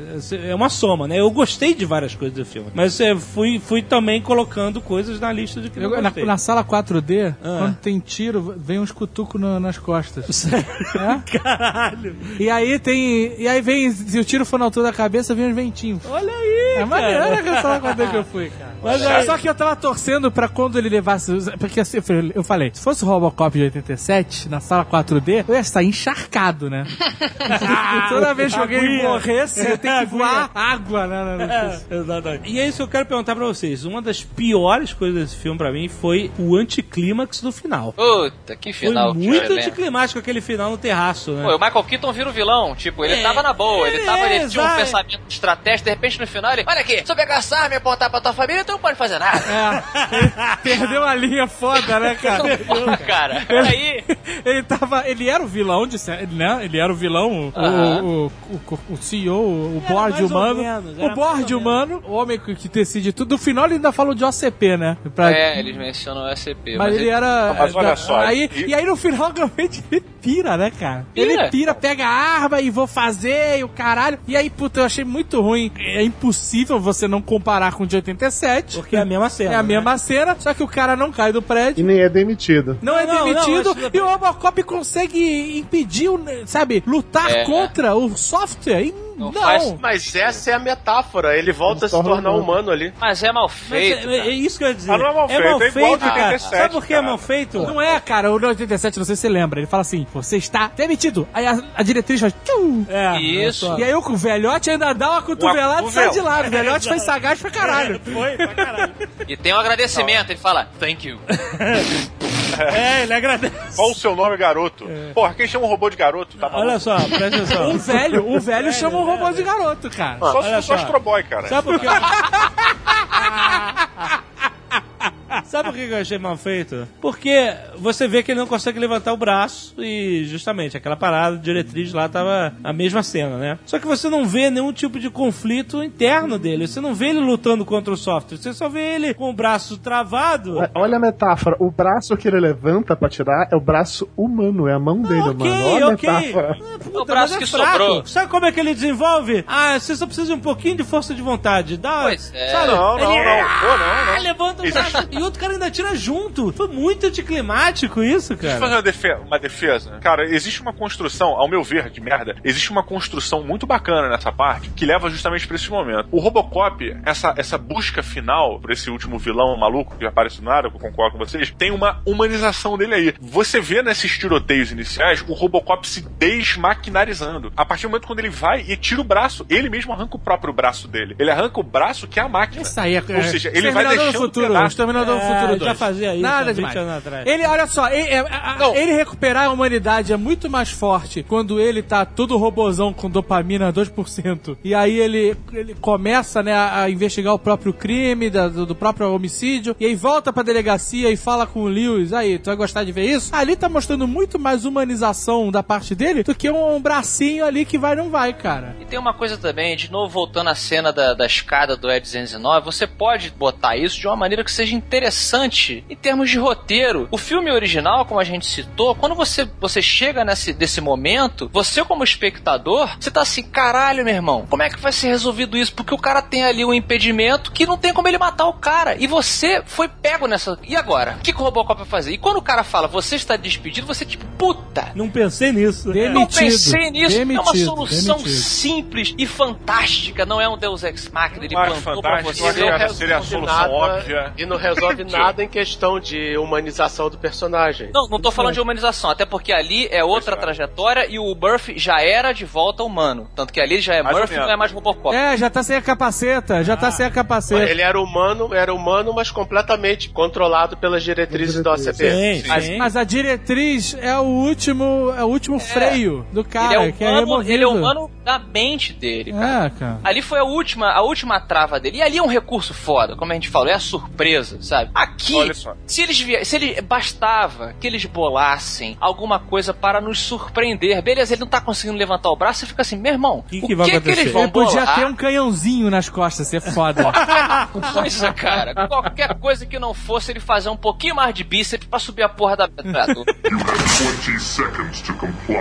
é uma soma, né? Eu gostei de várias coisas do filme, mas eu fui, fui também colocando coisas na lista de que Eu- na, gostei. na sala 4D, Ah. quando tem tiro, vem uns cutucos nas costas. É? Caralho! E aí tem. E aí vem, se o tiro for na altura da cabeça, vem uns ventinhos. Olha aí! É maneiro sala 4D que eu fui, cara. Mas Só- aí- Só que eu tava torcendo pra quando ele levasse. os- Porque assim, eu falei- se fosse o Robocop de 87, na sala 4D, eu ia estar encharcado, né? E toda vez que alguém Aguinha. morresse, eu tenho que voar água, né? né, né. É, exatamente. E é isso que eu quero perguntar pra vocês. Uma das piores coisas desse filme pra mim foi o anticlímax do final. Puta, que final. foi muito anticlimático aquele final no terraço, né? Pô, o Michael Keaton vira o vilão. Tipo, ele É, tava na boa, ele, tava, ele tinha um pensamento estratégico, de repente no final ele. Olha aqui, se eu pegar essa arma e apontar pra tua família, tu não pode fazer nada. É, perdeu a linha foda, né, cara? Porra, cara. Aí. ele tava. Ele era o vilão de né? Ele era o vilão, o, Aham. o, o, o CEO, o Era board humano. menos, o board humano, o homem que, decide tudo. No final ele ainda falou de OCP, né? Pra- É, eles mencionam o SCP. Mas, ele era. Mas olha só, Aí, e- e... aí no final, realmente, ele pira, né, cara? Pira. Ele pira, pega a arma e vou fazer e o caralho. E aí, puta, eu achei muito ruim. É impossível você não comparar com o de 87. Porque é a mesma cena. É a né? mesma cena, só que o cara não cai do E prédio. nem é demitido. Não é Não, demitido não, mas- e o Robocop consegue impedir, sabe, lutar É. contra o software. E Não não. faz- Mas essa é a metáfora. Ele volta a se Ele se torna tornar humano. humano ali. Mas é mal Mas feito. é, é cara. isso que eu ia dizer. Ah, não é mal feito, é igual feito, de cara. 87, Sabe por que é mal feito? Não é, cara, o 87, não sei se você lembra. Ele fala assim: você está demitido. Aí a, a diretriz faz. tchum. É, Isso. olha só. E aí o velhote ainda dá uma cotovelada e sai de lado. O velhote foi sagaz pra caralho. Foi, pra caralho. E tem um agradecimento, ele fala, thank you. É, ele agradece. Qual o seu nome, garoto? Porra, quem chama um robô de garoto? Tá Olha só, presta atenção. Um velho, um velho chama um robô de garoto, cara. Só se fosse. Astro Boy, cara. Sabe por quê? Sabe por que eu achei mal feito? Porque você vê que ele não consegue levantar o braço e justamente aquela parada de diretriz lá tava a mesma cena, né? Só que você não vê nenhum tipo de conflito interno dele. Você não vê ele lutando contra o software. Você só vê ele com o braço travado. Olha a metáfora. O braço que ele levanta pra tirar é o braço humano, é a mão dele, ok, mano. Olha ok. a metáfora. Puta, O braço mas que fraco. sobrou. Sabe como é que ele desenvolve? Ah, você só precisa de um pouquinho de força de vontade. Dá, Pois é. sabe? Não, não, Ele- não. Pô, não, não. Ah, levanta o Existe- braço e outro cara ainda tira junto. Foi muito anticlimático isso, Deixa eu cara. fazer uma, defe- uma defesa. Cara, existe uma construção, ao meu ver, de merda, existe uma construção muito bacana nessa parte que leva justamente pra esse momento. O Robocop, essa, essa busca final por esse último vilão maluco que aparece do nada, que eu concordo com vocês, tem uma humanização dele aí. Você vê nesses tiroteios iniciais o Robocop se desmaquinarizando. A partir do momento quando ele vai e tira o braço, ele mesmo arranca o próprio braço dele. Ele arranca o braço que é a máquina. Isso aí é. Ou seja, ele vai deixando futuro, pedaço. Exterminador do É, futuro já 2. fazia isso há Nada 20 demais. anos atrás. Ele, olha só, ele, é- ele recuperar a humanidade é muito mais forte quando ele tá todo robozão com dopamina 2%. E aí ele, ele começa, né, a, investigar o próprio crime, da- do, do próprio homicídio. E aí volta pra delegacia e fala com o Lewis. Aí, tu vai gostar de ver isso? Ali tá mostrando muito mais humanização da parte dele do que um, bracinho ali que vai não vai, cara. E tem uma coisa também, de novo voltando à cena da, da escada do E209, você pode botar isso de uma maneira que seja interessante em termos de roteiro. O filme original, como a gente citou, quando você, você chega nesse desse momento, você como espectador, você tá assim, caralho, meu irmão, como é que vai ser resolvido isso? Porque o cara tem ali um impedimento que não tem como ele matar o cara. E você foi pego nessa. E agora? O que, que o Robocop vai fazer? E quando o cara fala, você está despedido, você tipo, puta, Não pensei nisso. Demitido. não pensei nisso. é uma Demitido, solução demitido. simples e fantástica. Não é um Deus Ex Machina. Ele plantou pra você. seria a solução óbvia. E não resolve nada em questão de humanização do personagem. Não, não tô falando de humanização, até porque ali é outra é. trajetória e o Murphy já era de volta humano. Tanto que ali ele já é Mais Murphy, não é mais Robocop. É, já tá sem a capaceta, já tá sem a capaceta. Ele era humano, era humano, mas completamente controlado pelas diretrizes da OCP. Sim, Mas, sim. mas a diretriz é o último, é o último freio do ele, cara, é que é humano, removido. ele é humano da mente dele, cara. É, cara. Ali foi a última, a última trava dele. E ali é um recurso foda, como a gente falou, é a surpresa, sabe? Aqui, Olha só. se eles se ele bastava que eles bolassem alguma coisa para nos surpreender. Beleza, ele não tá conseguindo levantar o braço, você fica assim, meu irmão, Que o que vai que, que acontecer? eles vão Ele podia bolar? ter um canhãozinho nas costas, ser foda. coisa, cara. Qualquer coisa que não fosse ele fazer um pouquinho mais de bíceps pra subir a porra da metralhadora. You have 20 seconds to comply.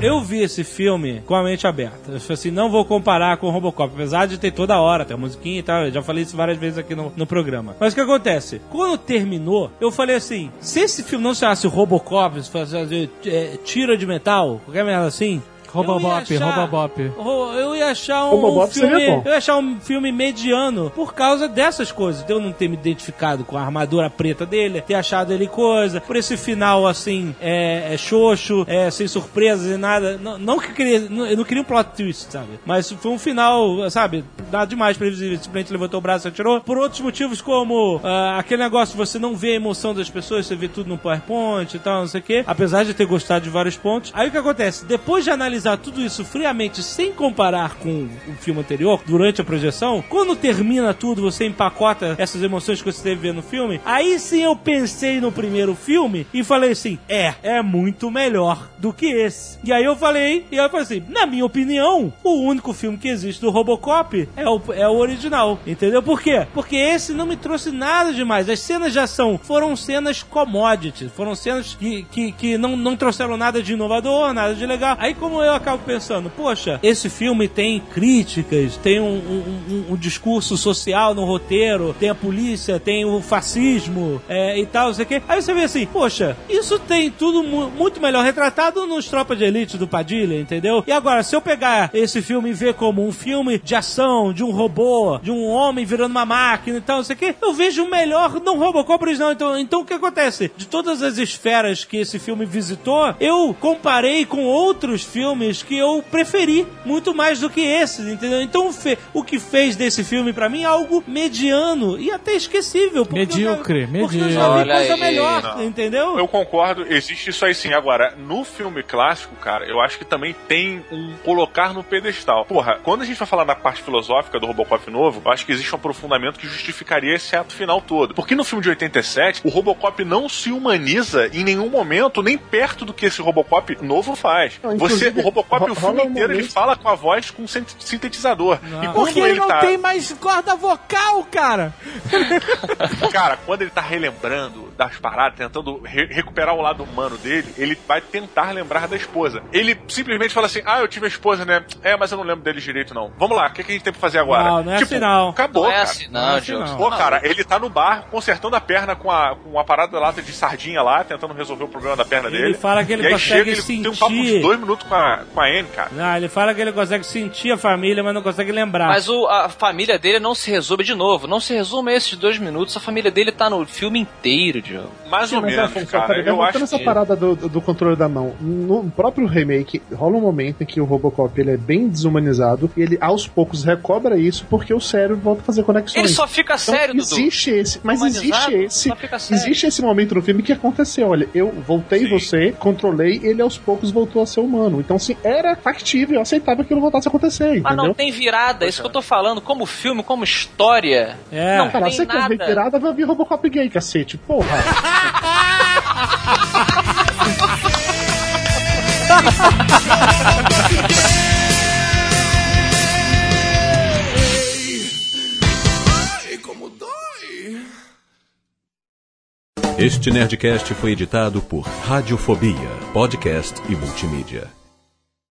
Eu vi esse filme com a mente aberta. Eu falei assim, não vou comparar com o Robocop, apesar de ter toda hora, tem a musiquinha e tal. Eu já falei isso várias vezes aqui no, no programa. Mas o que acontece? Quando terminou, eu falei assim: se esse filme não se chamasse Robocop, se fosse é, tira de metal, qualquer merda assim. Robobop, achar- Robobop. Ro- Eu ia achar um Robobop filme. bom. Eu ia achar um filme mediano por causa dessas coisas. De eu não ter me identificado com a armadura preta dele, ter achado ele coisa, por esse final assim, é, é xoxo, é, sem surpresas e nada. Não, não que eu queria. não- eu não queria um plot twist, sabe? Mas foi um final, sabe, nada demais previsível. Simplesmente levantou o braço e atirou. Por outros motivos, como ah, aquele negócio, você não vê a emoção das pessoas, você vê tudo no PowerPoint e tal, não sei o quê. Apesar de ter gostado de vários pontos. Aí o que acontece? Depois de analisar analisar tudo isso friamente, sem comparar com o filme anterior, durante a projeção, quando termina tudo, você empacota essas emoções que você teve vendo no filme, aí sim eu pensei no primeiro filme e falei assim: é, é muito melhor do que esse. E aí eu falei, e aí eu falei assim: na minha opinião, o único filme que existe do Robocop é o, é o original. Entendeu? Por quê? Porque esse não me trouxe nada demais. As cenas de ação foram cenas commodities, foram cenas que, que, que não, não trouxeram nada de inovador, nada de legal. Aí como eu acabo pensando, poxa, esse filme tem críticas, tem um, um, um- um discurso social no roteiro, tem a polícia, tem o fascismo é, e tal, não sei o quê. Aí você vê assim, poxa, isso tem tudo mu- muito melhor retratado nos Tropas de Elite do Padilha, entendeu? E agora, se eu pegar esse filme e ver como um filme de ação, de um robô, de um homem virando uma máquina e tal, não sei o quê, eu vejo melhor no Robocop original. Então, então o que acontece? De todas as esferas que esse filme visitou, eu comparei com outros filmes que eu preferi muito mais do que esses, entendeu? Então o fe- o que fez desse filme pra mim é algo mediano e até esquecível. porque eu já- Medíocre, Porque eu já medíocre. vi Olha coisa aí. melhor, Não. entendeu? Eu concordo, existe isso aí sim. Agora, no filme clássico, cara, eu acho que também tem um colocar no pedestal. Porra, quando a gente vai falar da parte filosófica do Robocop novo, eu acho que existe um aprofundamento que justificaria esse ato final todo. Porque no filme de 87, o Robocop não se humaniza em nenhum momento, nem perto do que esse Robocop novo faz. Não, Você, o Robocop, ro- o filme rola um inteiro, ele fala com a voz com sin- sintetizador. E quando Porque ele não tá... tem mais corda vocal, cara. Cara, quando ele tá relembrando das paradas, tentando re- recuperar o lado humano dele, ele vai tentar lembrar da esposa. Ele simplesmente fala assim: Ah, eu tive a esposa, né? É, mas eu não lembro dele direito, não. Vamos lá, o que, que a gente tem pra fazer agora? Não, não é assim, não. Acabou, Não é cara. assim, Não é não, assim, não. Pô, cara, ele tá no bar consertando a perna com a, com a parada da lata de sardinha lá, tentando resolver o problema da perna Ele dele. fala que ele e aí consegue chega, ele tem um papo sentir. de dois minutos com a, com a Anne, cara. Não, ele fala que ele consegue sentir a família, mas não consegue lembrar. Mas o- a família dele não se resume de novo. Não se resume a esses dois minutos. A família dele tá no filme inteiro, Diogo. Mais Sim, ou mas, menos, Afonso, cara. peraí, Eu voltando acho essa que... parada do, do controle da mão, no próprio remake, rola um momento em que o Robocop ele é bem desumanizado e ele aos poucos recobra isso porque o cérebro volta a fazer conexões. Ele só fica Então, sério, Dudu. existe esse, mas existe esse, existe esse momento no filme que aconteceu. Olha, eu voltei Sim. você, controlei, ele aos poucos voltou a ser humano. Então, assim, era factível, aceitável que aquilo voltasse a acontecer, Mas entendeu? não tem virada, é isso que eu tô falando. Como filme, como história. É. Não Cara, tem você quer ver nada. virada, vai vir Robocop gay, cacete. Porra. Este Nerdcast foi editado por Radiofobia, podcast e multimídia.